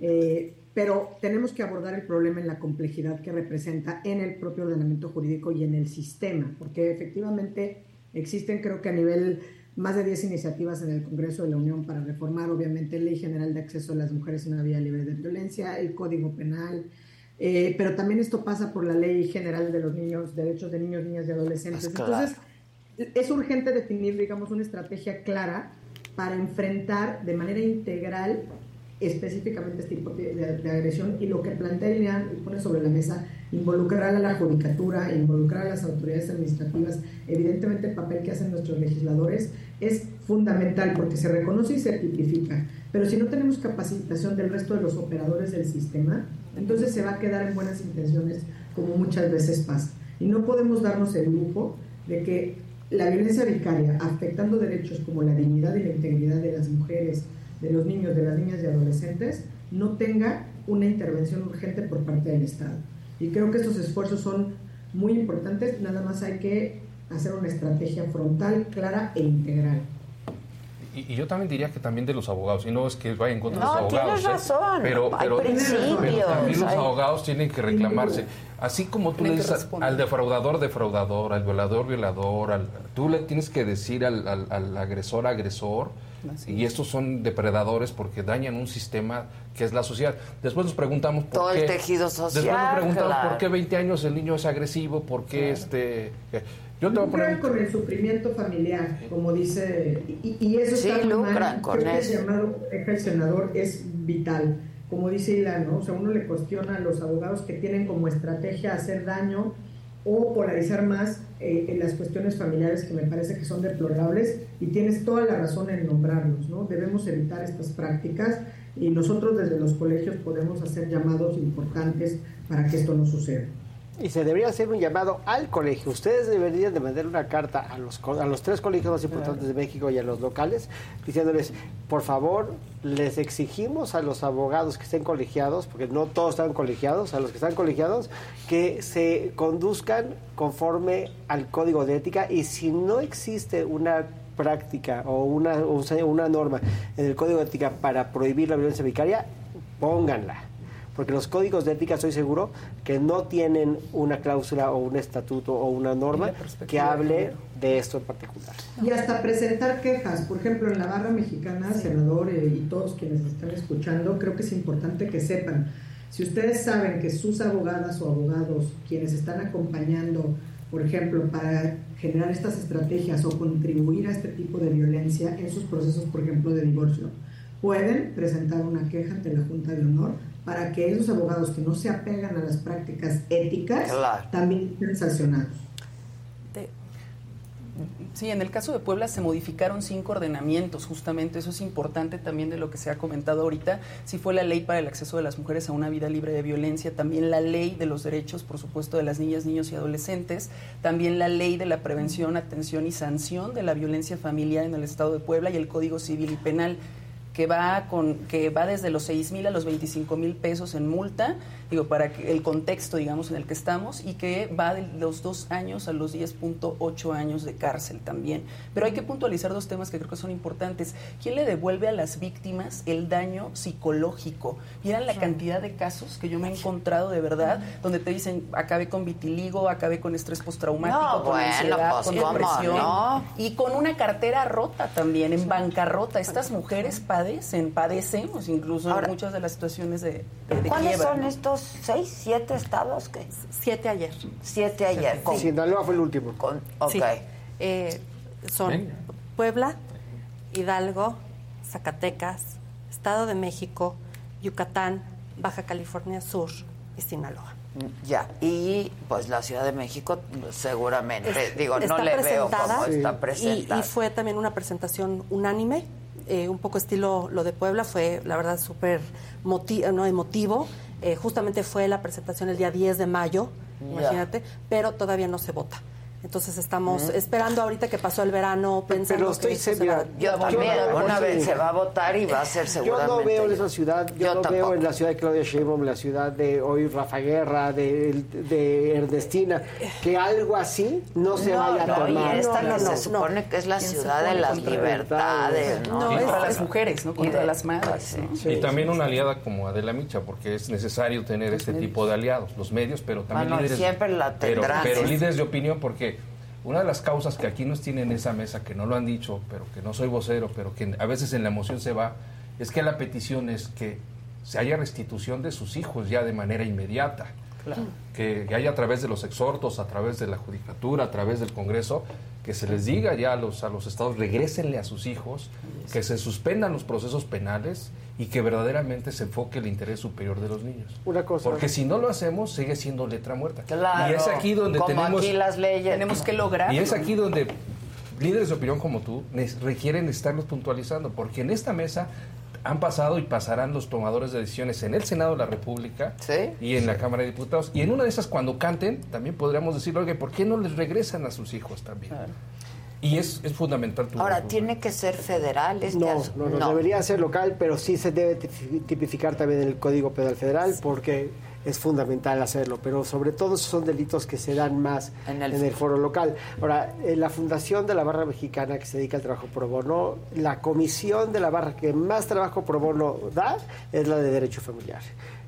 eh, pero tenemos que abordar el problema en la complejidad que representa en el propio ordenamiento jurídico y en el sistema, porque efectivamente existen creo que a nivel más de 10 iniciativas en el Congreso de la Unión para reformar, obviamente, Ley General de Acceso a las Mujeres a una Vía Libre de Violencia, el Código Penal, eh, pero también esto pasa por la Ley General de los Niños, Derechos de Niños, Niñas y Adolescentes. Pues claro. Entonces, es urgente definir, digamos, una estrategia clara para enfrentar de manera integral específicamente este tipo de, agresión y lo que plantea Ileana y pone sobre la mesa involucrar a la judicatura, involucrar a las autoridades administrativas, evidentemente el papel que hacen nuestros legisladores es fundamental porque se reconoce y se tipifica, pero si no tenemos capacitación del resto de los operadores del sistema, entonces se va a quedar en buenas intenciones como muchas veces pasa. Y no podemos darnos el lujo de que la violencia vicaria, afectando derechos como la dignidad y la integridad de las mujeres, de los niños, de las niñas y adolescentes, no tenga una intervención urgente por parte del Estado. Y creo que estos esfuerzos son muy importantes, nada más hay que hacer una estrategia frontal, clara e integral. Y, y yo también diría que también de los abogados, y no es que vaya en contra No, de los abogados. tienes ¿eh? razón. Pero, pero, pero también los abogados tienen que reclamarse. Así como tú le dices al defraudador, defraudador, al violador, violador, al, tú le tienes que decir al, al- al agresor, agresor. Y estos son depredadores porque dañan un sistema que es la sociedad. Después nos preguntamos por Todo qué. el tejido social, Después nos preguntamos claro. por qué 20 años el niño es agresivo, por qué este. Yo te voy a poner Lucran con el sufrimiento familiar, como dice, y, y eso Sí, está muy lucran mal. con Creo que eso. el llamado que el senador es vital. Como dice Ilan, ¿no? O sea, uno le cuestiona a los abogados que tienen como estrategia hacer daño o polarizar más eh, en las cuestiones familiares que me parece que son deplorables y tienes toda la razón en nombrarlos, ¿no? Debemos evitar estas prácticas y nosotros desde los colegios podemos hacer llamados importantes para que esto no suceda. Y se debería hacer un llamado al colegio. Ustedes deberían de mandar una carta a los, a los tres colegios más importantes de México y a los locales, diciéndoles, por favor, les exigimos a los abogados que estén colegiados, porque no todos están colegiados, a los que están colegiados, que se conduzcan conforme al código de ética y si no existe una práctica o una, una norma en el código de ética para prohibir la violencia vicaria, pónganla. Porque los códigos de ética estoy seguro que no tienen una cláusula o un estatuto o una norma que hable de esto en particular. Y hasta presentar quejas. Por ejemplo, en la barra mexicana, senador eh, y todos quienes están escuchando, creo que es importante que sepan, si ustedes saben que sus abogadas o abogados, quienes están acompañando, por ejemplo, para generar estas estrategias o contribuir a este tipo de violencia en sus procesos, por ejemplo, de divorcio, pueden presentar una queja ante la Junta de Honor para que esos abogados que no se apegan a las prácticas éticas Claro. también sean sancionados. Sí, en el caso de Puebla se modificaron cinco ordenamientos, justamente eso es importante también de lo que se ha comentado ahorita. Sí fue la ley para el acceso de las mujeres a una vida libre de violencia, también la ley de los derechos, por supuesto, de las niñas, niños y adolescentes, también la ley de la prevención, atención y sanción de la violencia familiar en el Estado de Puebla y el Código Civil y Penal que va con que va desde los 6 mil a los 25 mil pesos en multa, digo, para que el contexto, digamos, en el que estamos, y que va de los dos años a los 10.8 años de cárcel también. Pero hay que puntualizar dos temas que creo que son importantes. ¿Quién le devuelve a las víctimas el daño psicológico? Vieran la cantidad de casos que yo me he encontrado de verdad, donde te dicen, acabé con vitiligo, acabé con estrés postraumático, No, con bueno, ansiedad, pues, con ¿cómo depresión, no? y con una cartera rota también, en bancarrota. Estas mujeres padecen, padecemos incluso Ahora, muchas de las situaciones de, de, de ¿Cuáles quiebra, son ¿no? estos seis, siete estados que Siete ayer. Siete ayer. Con- Sinaloa fue el último. con- ok. Sí. Eh, son Venga. Puebla, Hidalgo, Zacatecas, Estado de México, Yucatán, Baja California Sur y Sinaloa. Ya, y pues la Ciudad de México seguramente, Es- digo, no está le veo está y- presentada. Y, fue también una presentación unánime, eh, un poco estilo lo de Puebla, fue la verdad súper moti- no, emotivo. Eh, justamente fue la presentación el día 10 de mayo, imagínate, pero todavía no se vota. Entonces estamos Mm. esperando ahorita que pasó el verano pensando Pero estoy que se segura- va- Yo también, no- una sí. vez se va a votar y va a ser Yo seguramente. no veo en esa ciudad, yo, Yo no tampoco. veo en la ciudad de Claudia Sheinbaum, la ciudad de hoy Rafa Guerra, de, de Ernestina, que algo así no se No, vaya a y tomar. esta no, se supone que es la ¿Quién se ciudad de las libertades, ¿no? No, contra es- las mujeres, ¿no? y contra de- las madres. ¿no? Y también una aliada como Adela Micha, porque es necesario tener este tipo de aliados, los medios, pero también líderes. siempre la pero, tendrán, pero sí. líderes de opinión, porque una de las causas que aquí nos tienen en esa mesa, que no lo han dicho, pero que no soy vocero, pero que a veces en la emoción se va, es que la petición es que se haya restitución de sus hijos ya de manera inmediata. Que, que haya a través de los exhortos, a través de la judicatura, a través del Congreso, que se les diga ya a los, a los estados, regrésenle a sus hijos, que se suspendan los procesos penales y que verdaderamente se enfoque el interés superior de los niños. Una cosa. Porque si no lo hacemos, sigue siendo letra muerta. Claro, y es aquí donde como tenemos... aquí las leyes. Tenemos que lograr. Y es aquí donde líderes de opinión como tú requieren estarlos puntualizando, porque en esta mesa han pasado y pasarán los tomadores de decisiones en el Senado de la República y en la Cámara de Diputados. Y en una de esas, cuando canten, también podríamos decir, oye, ¿por qué no les regresan a sus hijos también? Y es, es fundamental tu Ahora, ¿tiene que ser federal este No, asu- no, no, debería ser local, pero sí se debe tipi- tipificar también en el Código Penal Federal porque es fundamental hacerlo, pero sobre todo son delitos que se dan más en el, foro local. Ahora, en la Fundación de la Barra Mexicana que se dedica al trabajo pro bono, la comisión de la barra que más trabajo pro bono da es la de Derecho Familiar.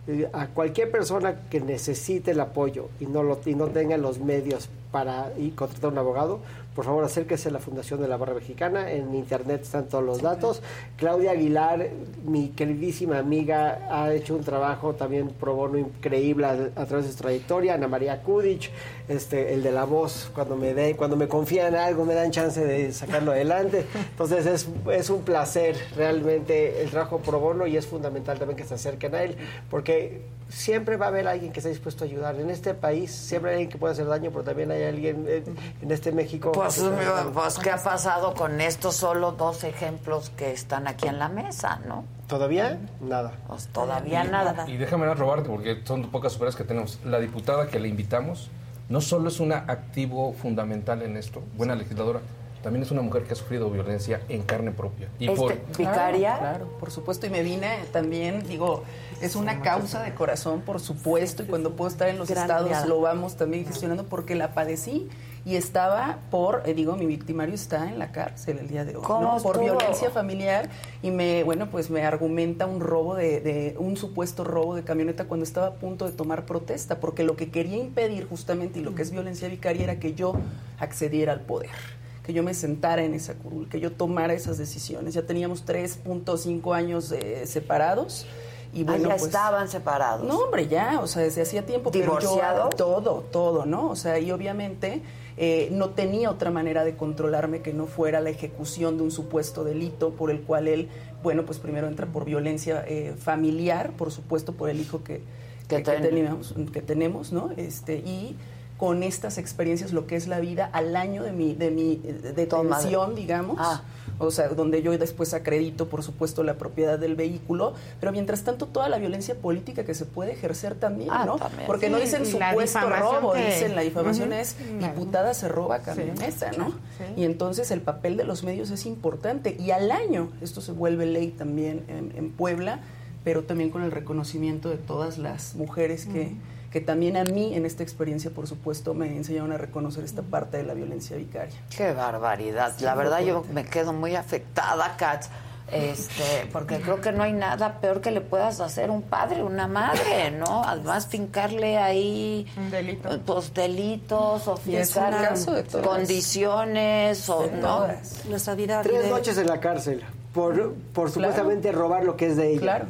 Eh, A cualquier persona que necesite el apoyo y no, lo, y no tenga los medios para contratar un abogado, por favor acérquese a la Fundación de la Barra Mexicana. En internet están todos los datos. Claudia Aguilar, mi queridísima amiga, ha hecho un trabajo también pro bono increíble a, a través de su trayectoria. Ana María Kudich, este, el de la voz, cuando me den, cuando me confían algo, me dan chance de sacarlo adelante. Entonces es, es un placer realmente el trabajo pro bono y es fundamental también que se acerquen a él, porque siempre va a haber alguien que esté dispuesto a ayudar. En este país siempre hay alguien que puede hacer daño, pero también hay alguien en, en este México. Pues, puede hacer daño. pues, ¿qué ha pasado con estos solo dos ejemplos que están aquí en la mesa, no? ¿Todavía? Nada. Pues todavía nada. Y déjame no robarte, porque son pocas superas que tenemos. La diputada que le invitamos no solo es una activo fundamental en esto, buena legisladora, también es una mujer que ha sufrido violencia en carne propia. Y Este, por, Claro, claro, por supuesto. Y me vine también, digo, es una causa de corazón, por supuesto. Y cuando puedo estar en los Gran estados, lo vamos también gestionando porque la padecí y estaba por, eh, digo, mi victimario está en la cárcel el día de hoy, ¿Cómo ¿no? Por violencia familiar y me, bueno, pues me argumenta un robo de, de- un supuesto robo de camioneta cuando estaba a punto de tomar protesta, porque lo que quería impedir justamente y lo que es violencia vicaria era que yo accediera al poder que yo me sentara en esa curul, que yo tomara esas decisiones. Ya teníamos 3.5 años eh, separados. Y Ah, ya pues, estaban separados. No, hombre, ya, o sea, desde hacía tiempo. pero yo- ¿Divorciado? todo, todo, ¿no? O sea, y obviamente eh, no tenía otra manera de controlarme que no fuera la ejecución de un supuesto delito por el cual él, bueno, pues primero entra por violencia eh, familiar, por supuesto, por el hijo que, Que que, que ten- tenemos, que tenemos, ¿no? Este, y con estas experiencias, lo que es la vida al año de mi, de mi detención, digamos. Ah. O sea, donde yo después acredito, por supuesto, la propiedad del vehículo, pero mientras tanto toda la violencia política que se puede ejercer también, Ah, ¿no? también. Porque no dicen supuesto robo, que- dicen la difamación es diputada se roba camioneta, ¿no? Y entonces el papel de los medios es importante. Y al año, esto se vuelve ley también en, en Puebla, pero también con el reconocimiento de todas las mujeres que, que también a mí en esta experiencia, por supuesto, me enseñaron a reconocer esta parte de la violencia vicaria. Qué barbaridad. Sí, La verdad yo me quedo muy afectada, Katz. Este, porque creo que no hay nada peor que le puedas hacer un padre, una madre, ¿no? Además fincarle ahí pues delitos o fincar condiciones o no. Nuestra vida Tres vive- noches en la cárcel por, por supuestamente robar lo que es de ella. Claro.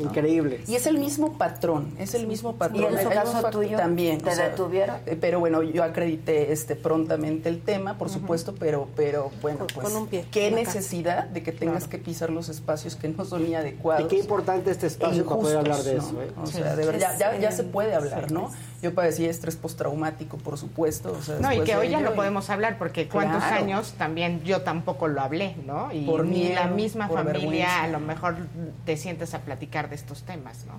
Increíble. Y es el mismo patrón, es el mismo patrón. ¿Y en un caso tuyo? también. ¿Te detuvieron? eh, Pero bueno, yo acredité este prontamente el tema, por supuesto, pero pero bueno, pues con un pie qué necesidad de que tengas que pisar los espacios que no son ni adecuados. Y qué importante este espacio para poder hablar de eso. ¿eh? O sea, de verdad, ya, ya, ya se puede hablar, ¿no? Yo padecí estrés postraumático, por supuesto. o sea, No, y que de hoy ya y- podemos hablar, porque cuántos Claro. años también yo tampoco lo hablé, ¿no? Y Por ni la misma por familia vergüenza. a lo mejor te sientes a platicar de estos temas, ¿no?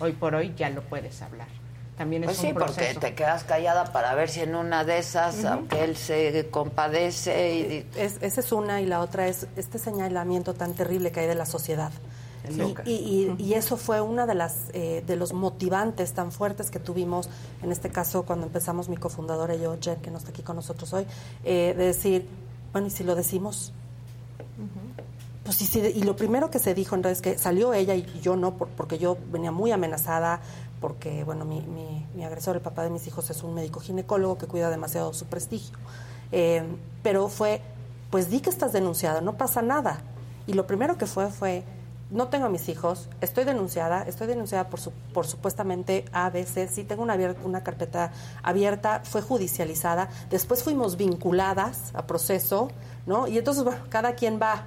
Hoy por hoy ya lo puedes hablar. También es Pues un sí, porque proceso. te quedas callada para ver si en una de esas, Ujú. aunque él se compadece y Es- esa es una y la otra es este señalamiento tan terrible que hay de la sociedad. Es Y, y- y- y eso fue una de las eh, de los motivantes tan fuertes que tuvimos en este caso cuando empezamos mi cofundadora y yo Jen que no está aquí con nosotros hoy eh, de decir bueno y si lo decimos pues y, si- y lo primero que se dijo en redes que salió ella y yo no por- porque yo venía muy amenazada porque bueno mi, mi- mi agresor el papá de mis hijos es un médico ginecólogo que cuida demasiado su prestigio. Eh, pero fue pues di que estás denunciada no pasa nada. Y lo primero que fue fue no tengo a mis hijos, estoy denunciada, estoy denunciada por, su, por supuestamente ABC, sí tengo una, una carpeta abierta, fue judicializada, después fuimos vinculadas a proceso, ¿no? Y entonces, bueno, cada quien va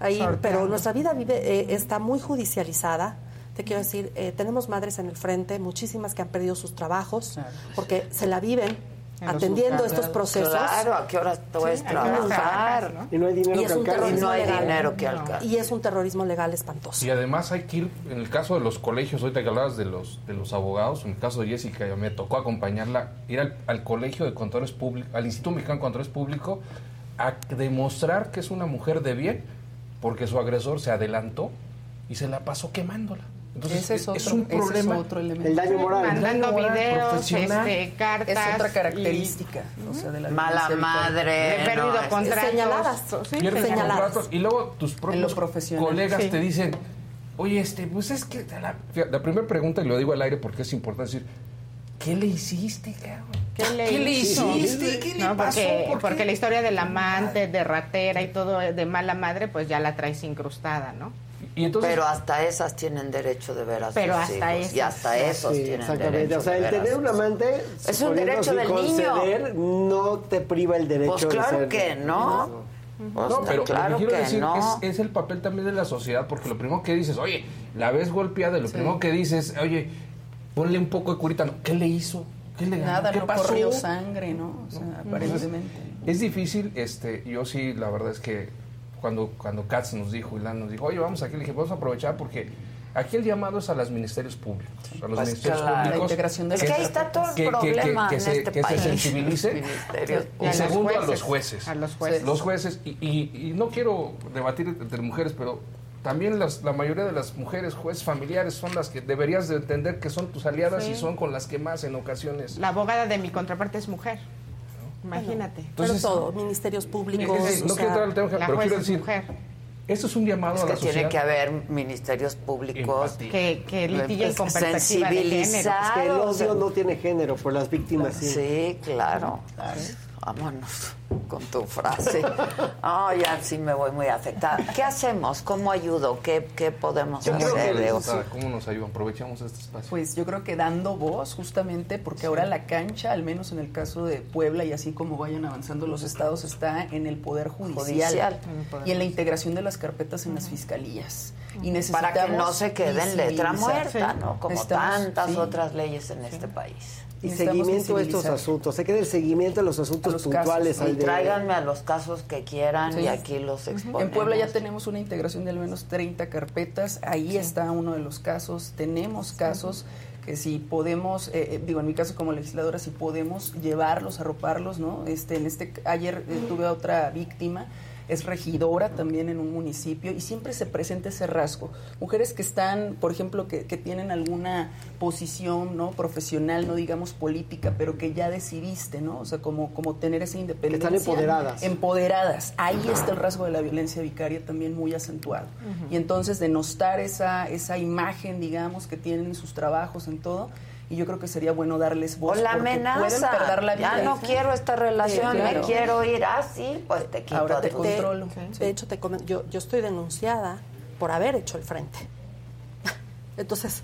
ahí, Sorteando. pero nuestra vida vive, eh, está muy judicializada. Te quiero decir, eh, tenemos madres en el frente, muchísimas que han perdido sus trabajos, porque se la viven atendiendo estos procesos. Claro, ¿a qué horas puedes Sí, ¿a qué horas trabajar? no? Y no hay dinero Y es que alcance. Y no hay legal. dinero que alcance. Y es un terrorismo legal espantoso. Y además hay que ir, en el caso de los colegios, ahorita que hablabas de los, de los abogados, en el caso de Jessica, me tocó acompañarla, ir al, al colegio de contadores públicos, al Instituto Mexicano de Contadores Públicos, a demostrar que es una mujer de bien, porque su agresor se adelantó y se la pasó quemándola. Entonces, Ese es otro- es un ese es problema. otro elemento. El daño moral. Mandando daño moral videos, este, cartas. Es otra y- característica. o sea, de la Mala madre. He perdido no, es- contratos. señaladas. Sí, Pierdes señaladas. contratos y luego tus propios colegas Sí. te dicen, oye, este, pues es que la, primera pregunta, y lo digo al aire porque es importante decir, ¿qué le hiciste, cabrón? ¿Qué le, ¿Qué le hiciste? ¿Qué le No, pasó? Porque, ¿Por qué? porque la historia del amante, de ratera y todo de mala madre, pues ya la traes incrustada, ¿no? Y entonces, Pero hasta esas tienen derecho de ver a Pero sus hasta hijos. Y esas. hasta esos Sí, tienen exactamente. derecho O sea, de el ver a tener sus un amante Es un derecho del niño. conceder, no te priva el derecho Pues de claro ser- que no. Pues No, pero claro lo que quiero que decir no. es, es el papel también de la sociedad, porque lo primero que dices, oye, la ves golpeada, y lo primero que dices, oye, ponle un poco de curita, no, ¿qué le hizo? ¿Qué le ganó? Nada, ¿Qué no pasó? corrió sangre, ¿no? O sea, aparentemente. es difícil, este, yo sí, la verdad es que cuando, cuando Katz nos dijo, Ilan nos dijo, oye, vamos aquí, le dije, vamos a aprovechar porque aquí el llamado es a los ministerios públicos, a los Pues ministerios claro. públicos. La integración de que- Es que ahí está todo el que- que- problema que en se, este que país. se sensibilice. Ministerios y segundo, a los jueces, jueces. a los jueces. Los jueces, y, y- y no quiero debatir entre mujeres, pero también las, la mayoría de las mujeres jueces familiares son las que deberías de entender que son tus aliadas Sí. y son con las que más en ocasiones. La abogada de mi contraparte es mujer. Imagínate. Entonces- pero todo, ministerios públicos. Es- no o quiero entrar al tema, la pero quiero es decir, mujer. esto es un llamado Es a que la tiene sociedad. que haber ministerios públicos. Que, que litiguen con perspectiva de sensibilizados. género. Es que el odio no tiene género, por las víctimas sí. Sí, claro. Vámonos con tu frase. Oh, ya sí me voy muy afectada. ¿Qué hacemos? ¿Cómo ayudo? ¿Qué, qué podemos ¿Cómo, hacer? ¿Cómo nos ayudan? Aprovechamos este espacio. Pues yo creo que dando voz justamente porque ahora la cancha, al menos en el caso de Puebla y así como vayan avanzando los estados, está en el poder judicial, Judicial. y en la integración de las carpetas en las fiscalías. Y Para que no necesitamos se quede en letra muerta, ¿no? Como Necesitamos- tantas sí. otras leyes en este país. Y seguimiento a estos asuntos. Se queda el seguimiento a los asuntos los puntuales. casos, al Y de- tráiganme a los casos que quieran Sí. y aquí los exponemos. En Puebla ya tenemos una integración de al menos 30 carpetas, ahí está uno de los casos, tenemos casos que si podemos, eh, eh, digo en mi caso como legisladora, si podemos llevarlos, arroparlos, ¿no? Este, en este, ayer eh, tuve a otra víctima, es regidora también en un municipio y siempre se presenta ese rasgo. Mujeres que están, por ejemplo, que, que tienen alguna posición no profesional, no digamos política, pero que ya decidiste, ¿no? O sea, como, como tener esa independencia. empoderadas. Empoderadas. Ahí está el rasgo de la violencia vicaria también muy acentuado. Y entonces denostar esa, esa imagen, digamos, que tienen en sus trabajos, en todo. Y yo creo que sería bueno darles voz. O la amenaza. perder la ya vida. no quiero esta relación, Sí, claro. me quiero ir. Ah, sí, pues te quito Ahora te controlo. De, de hecho, te yo, yo estoy denunciada por haber hecho el frente. Entonces,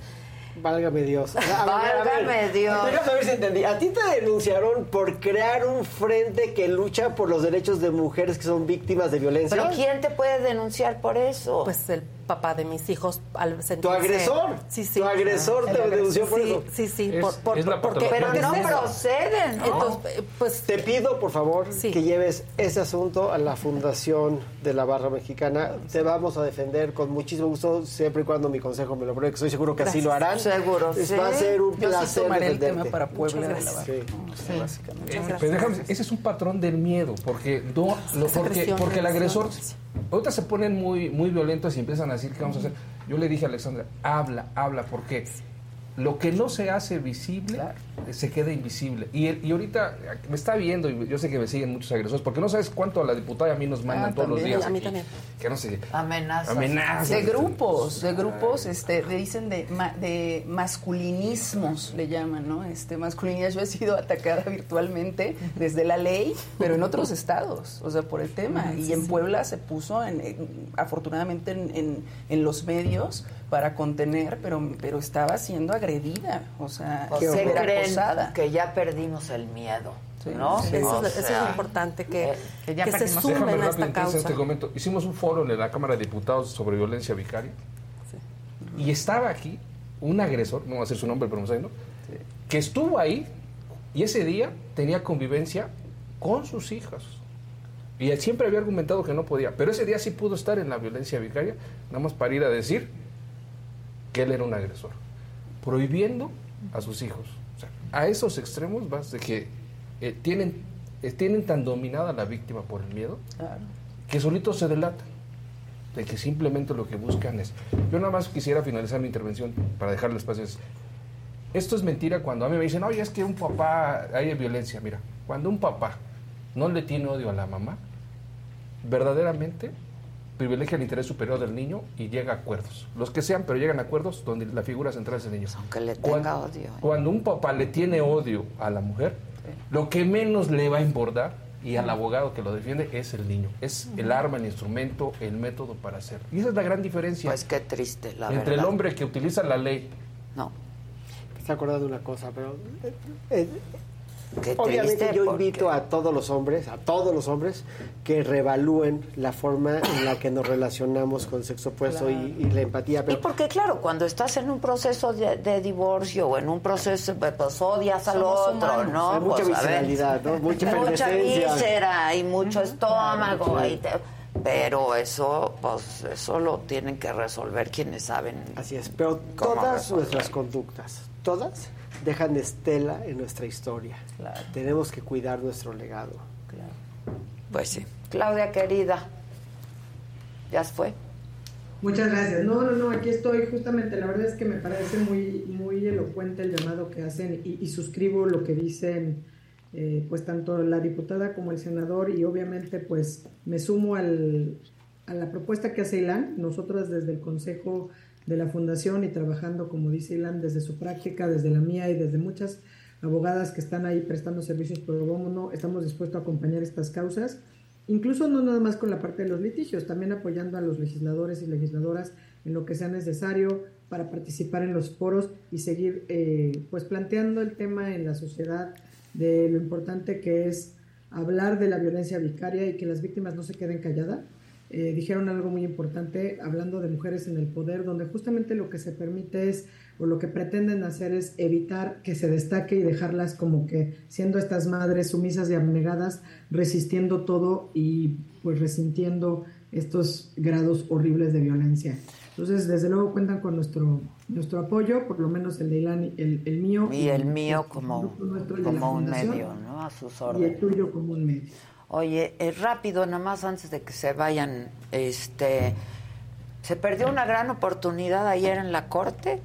Válgame Dios. A ver, a ver, Válgame Dios. Déjame ver si entendí. ¿A ti te denunciaron por crear un frente que lucha por los derechos de mujeres que son víctimas de violencia? Pero ¿quién te puede denunciar por eso? pues el papá de mis hijos al sentirse... ¿Tu agresor? Sí, sí. ¿Tu agresor te denunció por sí, eso? Sí, sí, Es- por, por- es porque... Pero no proceden, ¿no? Entonces, eh, pues Te pido, por favor, Sí. que lleves ese asunto a la Fundación de la Barra Mexicana. Te vamos a defender con muchísimo gusto, siempre y cuando mi consejo me lo pruebe, que estoy seguro que así lo harán. Seguro, sí. Va a ser un Yo sí placer el tema para Puebla de la. Barra. Sí. básicamente. Eh, Pero déjame, ese es un patrón del miedo, porque lo- Esa porque, porque el agresor ahorita se ponen muy muy violentos y empiezan a decir qué vamos a hacer. Yo le dije a Alexandra, habla, habla, porque lo que no se hace visible se queda invisible. Y, y ahorita me está viendo, y yo sé que me siguen muchos agresores, porque no sabes cuánto a la diputada y a mí nos mandan Ah, todos los días. A mí aquí, también. Que no sé. Amenazas. Amenazas. De grupos, de grupos, este, le dicen de, de masculinismos, le llaman, ¿no? Este, masculinidad, yo he sido atacada virtualmente desde la ley, pero en otros estados, o sea, por el tema. Ujú, Y en. Puebla se puso, en, en- afortunadamente, en, en- en los medios para contener, pero, pero estaba siendo agredida, o sea, ¿Qué era creen? Que ya perdimos el miedo, ¿no? Sí, eso, O es- eso es sea, lo importante, que, que ya que se perdimos- sumen Déjame a esta causa. te comento. Hicimos un foro en la Cámara de Diputados sobre violencia vicaria. Y estaba aquí un agresor, no voy a decir su nombre, pero me está viendo, que estuvo ahí y ese día tenía convivencia con sus hijas. Y él siempre había argumentado que no podía, pero ese día sí pudo estar en la violencia vicaria, nada más para ir a decir que él era un agresor, prohibiendo a sus hijos. A esos extremos vas de que eh, tienen, eh, tienen tan dominada la víctima por el miedo que solitos se delatan. De que simplemente lo que buscan es. Yo nada más quisiera finalizar mi intervención para dejarle espacio. es, Esto es mentira cuando a mí me dicen, oye, es que un papá, hay violencia. Mira, cuando un papá no le tiene odio a la mamá, verdaderamente privilegia el interés superior del niño y llega a acuerdos. Los que sean, pero llegan a acuerdos donde la figura central es el niño. Aunque le Cuando- tenga odio. ¿eh? Cuando un papá le tiene odio a la mujer, lo que menos le va a importar y al abogado que lo defiende es el niño. Es el arma, el instrumento, el método para hacerlo. Y esa es la gran diferencia. Pues qué triste, la entre el verdad. hombre que utiliza la ley. No. Está acordando de una cosa, pero eh, eh, Qué obviamente triste, yo porque- invito a todos los hombres, a todos los hombres, que reevalúen la forma en la que nos relacionamos con el sexo opuesto y, y la empatía. Y Pero porque, claro, cuando estás en un proceso de, de divorcio o en un proceso, pues odias al Somos otro, humanos. ¿no? Hay mucha Pues, visceralidad, ¿no? Mucha Mucha víscera y mucho estómago. claro. y te- pero eso, pues, eso lo tienen que resolver quienes saben. Así es, pero todas resolver. nuestras conductas, todas dejan estela en nuestra historia. Tenemos que cuidar nuestro legado. Pues sí. Claudia, querida, ¿ya se fue? Muchas gracias. No, no, no, aquí estoy. Justamente, la verdad es que me parece muy, muy elocuente el llamado que hacen y, y suscribo lo que dicen, eh, pues tanto la diputada como el senador y obviamente, pues me sumo al, a la propuesta que hace Ilan. Nosotras desde el Consejo de la Fundación y trabajando, como dice Ilan, desde su práctica, desde la mía y desde muchas abogadas que están ahí prestando servicios pro bono, estamos dispuestos a acompañar estas causas incluso no nada más con la parte de los litigios, también apoyando a los legisladores y legisladoras en lo que sea necesario para participar en los foros y seguir eh, pues planteando el tema en la sociedad de lo importante que es hablar de la violencia vicaria y que las víctimas no se queden calladas. Eh, dijeron algo muy importante hablando de mujeres en el poder, donde justamente lo que se permite es, o lo que pretenden hacer es evitar que se destaque y dejarlas como que siendo estas madres sumisas y abnegadas, resistiendo todo y pues resintiendo estos grados horribles de violencia. Entonces, desde luego cuentan con nuestro, nuestro apoyo, por lo menos el de Ilan, el, el mío. Y el mío como, el como un medio, ¿no? A sus Y el órdenes. tuyo como un medio. Oye, eh, rápido, nada más antes de que se vayan, este, se perdió una gran oportunidad ayer en la corte.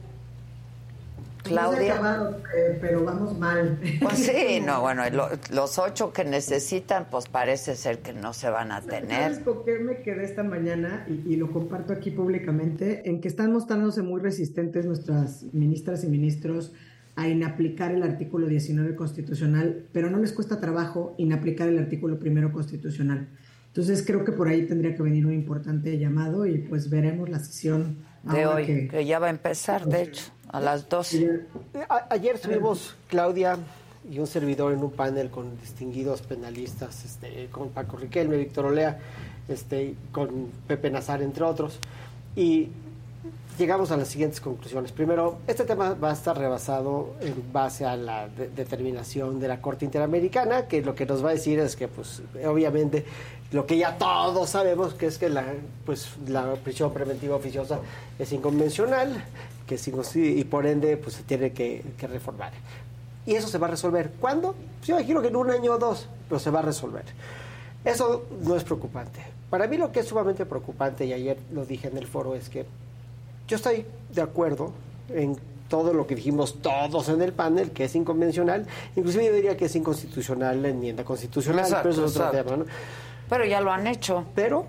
Claudia. acabado, eh, pero vamos mal. Pues sí, no, bueno, lo- los ocho que necesitan, pues parece ser que no se van a ¿Sabes tener. por qué me quedé esta mañana y, y lo comparto aquí públicamente? En que están mostrándose muy resistentes nuestras ministras y ministros a inaplicar el artículo 19 constitucional, pero no les cuesta trabajo inaplicar el artículo primero constitucional. Entonces creo que por ahí tendría que venir un importante llamado y pues veremos la sesión De hoy, que- que ya va a empezar, de hecho, a las 12. A- ayer estuvimos Claudia y un servidor en un panel con distinguidos penalistas, este, con Paco Riquelme, Víctor Olea, este, con Pepe Nazar, entre otros, y llegamos a las siguientes conclusiones. Primero, este tema va a estar rebasado en base a la de- determinación de la Corte Interamericana, que lo que nos va a decir es que, pues, obviamente, lo que ya todos sabemos, que es que la, pues, la prisión preventiva oficiosa es inconvencional, que es y por ende, pues, se tiene que, que reformar. Y eso se va a resolver. ¿Cuándo? Pues yo imagino que en un año o dos, pero se va a resolver. Eso no es preocupante. Para mí lo que es sumamente preocupante, y ayer lo dije en el foro, es que yo estoy de acuerdo en todo lo que dijimos todos en el panel, que es inconvencional. Inclusive yo diría que es inconstitucional la enmienda constitucional, Exacto, pero eso es otro tema. ¿no? Pero ya lo han hecho. Pero,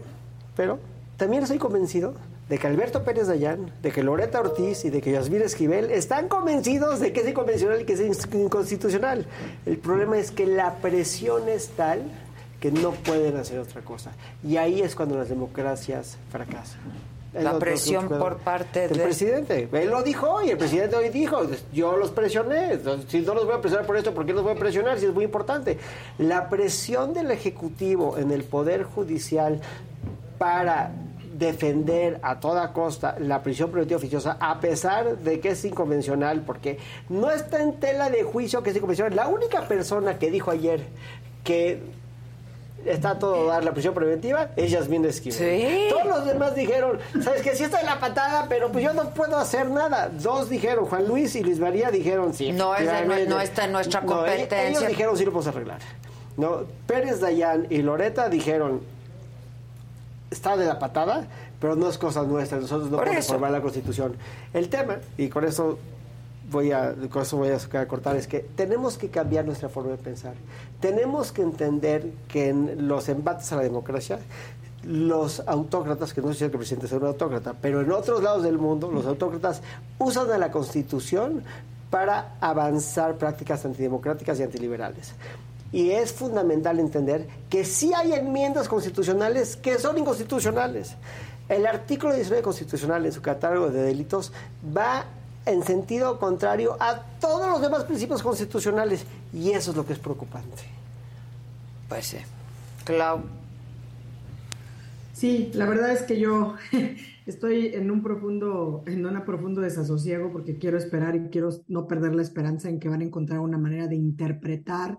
pero, también estoy convencido de que Alberto Pérez Dayán, de que Loreta Ortiz y de que Yasmín Esquivel están convencidos de que es inconvencional y que es inconstitucional. El problema es que la presión es tal que no pueden hacer otra cosa. Y ahí es cuando las democracias fracasan. La presión por parte del de- presidente. Él lo dijo hoy, el presidente hoy dijo, yo los presioné. Si no los voy a presionar por esto, ¿por qué los voy a presionar? Si es muy importante. La presión del Ejecutivo en el Poder Judicial para defender a toda costa la prisión preventiva oficiosa, a pesar de que es inconvencional, porque no está en tela de juicio que es inconvencional. La única persona que dijo ayer que está todo dar la prisión preventiva es Yasmín Esquivel. Sí. Todos los demás dijeron, ¿sabes que Sí está en la patada, pero pues yo no puedo hacer nada. Dos dijeron, Juan Luis y Luis María dijeron sí. No es de- efectivamente. no está en nuestra No, competencia. Ellos dijeron sí lo podemos arreglar. No, Pérez Dayán y Loreta dijeron, está de la patada, pero no es cosa nuestra, nosotros no Por podemos eso. formar la Constitución. El tema, y con eso voy a, con eso voy a cortar, es que tenemos que cambiar nuestra forma de pensar. Tenemos que entender que en los embates a la democracia, los autócratas, que no sé si el presidente sea un autócrata, pero en otros lados del mundo, los autócratas usan a la Constitución para avanzar prácticas antidemocráticas y antiliberales. Y es fundamental entender que sí hay enmiendas constitucionales que son inconstitucionales. El artículo 19 constitucional en su catálogo de delitos va en sentido contrario a todos los demás principios constitucionales y eso es lo que es preocupante. Pues sí. Clau. Sí, la verdad es que yo estoy en un profundo, en un profundo desasosiego porque quiero esperar y quiero no perder la esperanza en que van a encontrar una manera de interpretar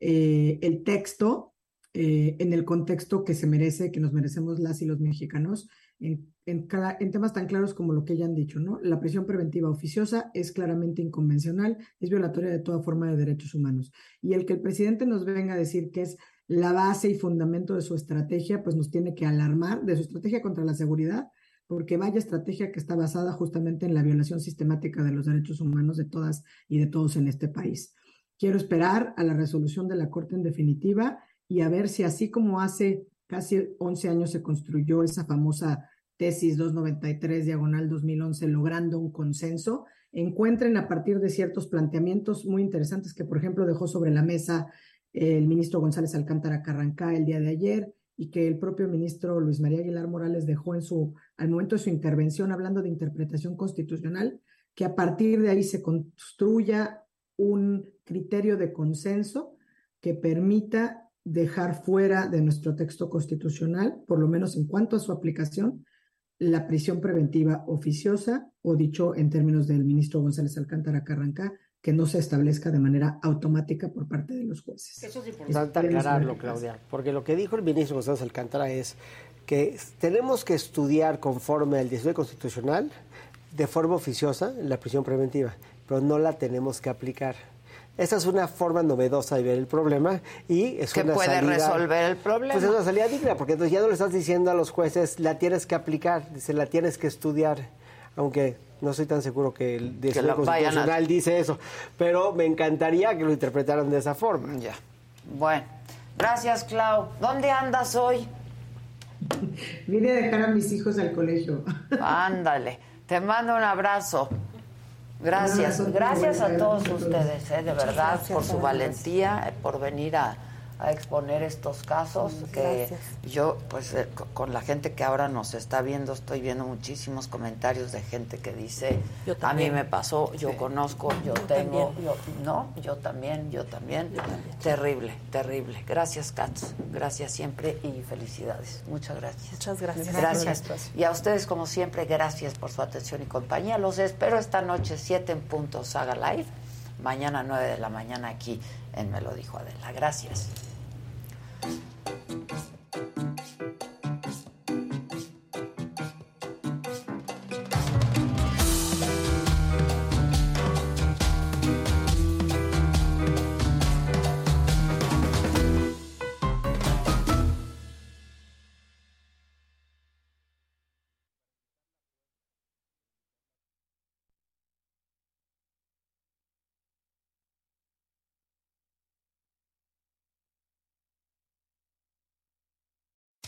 eh, el texto eh, en el contexto que se merece, que nos merecemos las y los mexicanos, en, en, temas tan claros como lo que ya han dicho, ¿no? La prisión preventiva oficiosa es claramente inconvencional, es violatoria de toda forma de derechos humanos. Y el que el presidente nos venga a decir que es la base y fundamento de su estrategia, pues nos tiene que alarmar de su estrategia contra la seguridad, porque vaya estrategia que está basada justamente en la violación sistemática de los derechos humanos de todas y de todos en este país. Quiero esperar a la resolución de la Corte en definitiva y a ver si así como hace casi 11 años se construyó esa famosa tesis 293 diagonal 2011 logrando un consenso, encuentren a partir de ciertos planteamientos muy interesantes que, por ejemplo, dejó sobre la mesa el ministro González Alcántara Carrancá el día de ayer y que el propio ministro Luis María Aguilar Morales dejó en su, al momento de su intervención hablando de interpretación constitucional, que a partir de ahí se construya un criterio de consenso que permita dejar fuera de nuestro texto constitucional, por lo menos en cuanto a su aplicación, la prisión preventiva oficiosa, o dicho en términos del ministro González Alcántara Carrancá, que no se establezca de manera automática por parte de los jueces. Eso es importante aclararlo, Claudia, porque lo que dijo el ministro González Alcántara es que tenemos que estudiar conforme al 19 constitucional de forma oficiosa la prisión preventiva, pero no la tenemos que aplicar. Esa es una forma novedosa de ver el problema y es Que una puede salida- resolver el problema. Pues es una salida digna, porque entonces ya no le estás diciendo a los jueces la tienes que aplicar, dice la tienes que estudiar, aunque no estoy tan seguro que el 19 lo vayan a- constitucional dice eso, pero me encantaría que lo interpretaran de esa forma. Ya. Bueno, gracias, Clau. ¿Dónde andas hoy? Vine a dejar a mis hijos al colegio. Ándale. Te mando un abrazo. Gracias, gracias a todos ustedes, eh, de verdad, por su valentía, eh, por venir a, a exponer estos casos, que Gracias. yo, pues, eh, co- con la gente que ahora nos está viendo, estoy viendo muchísimos comentarios de gente que dice, Yo a mí me pasó, yo conozco, yo, Yo tengo, yo, no, yo también, yo también. Terrible, terrible. Gracias, Katz, gracias siempre y felicidades. Muchas gracias. Muchas gracias. Gracias. Y a ustedes, como siempre, gracias por su atención y compañía. Los espero esta noche, 7 en punto, Saga Live. Mañana, 9 de la mañana, aquí en Me lo dijo Adela. Gracias. フフフ。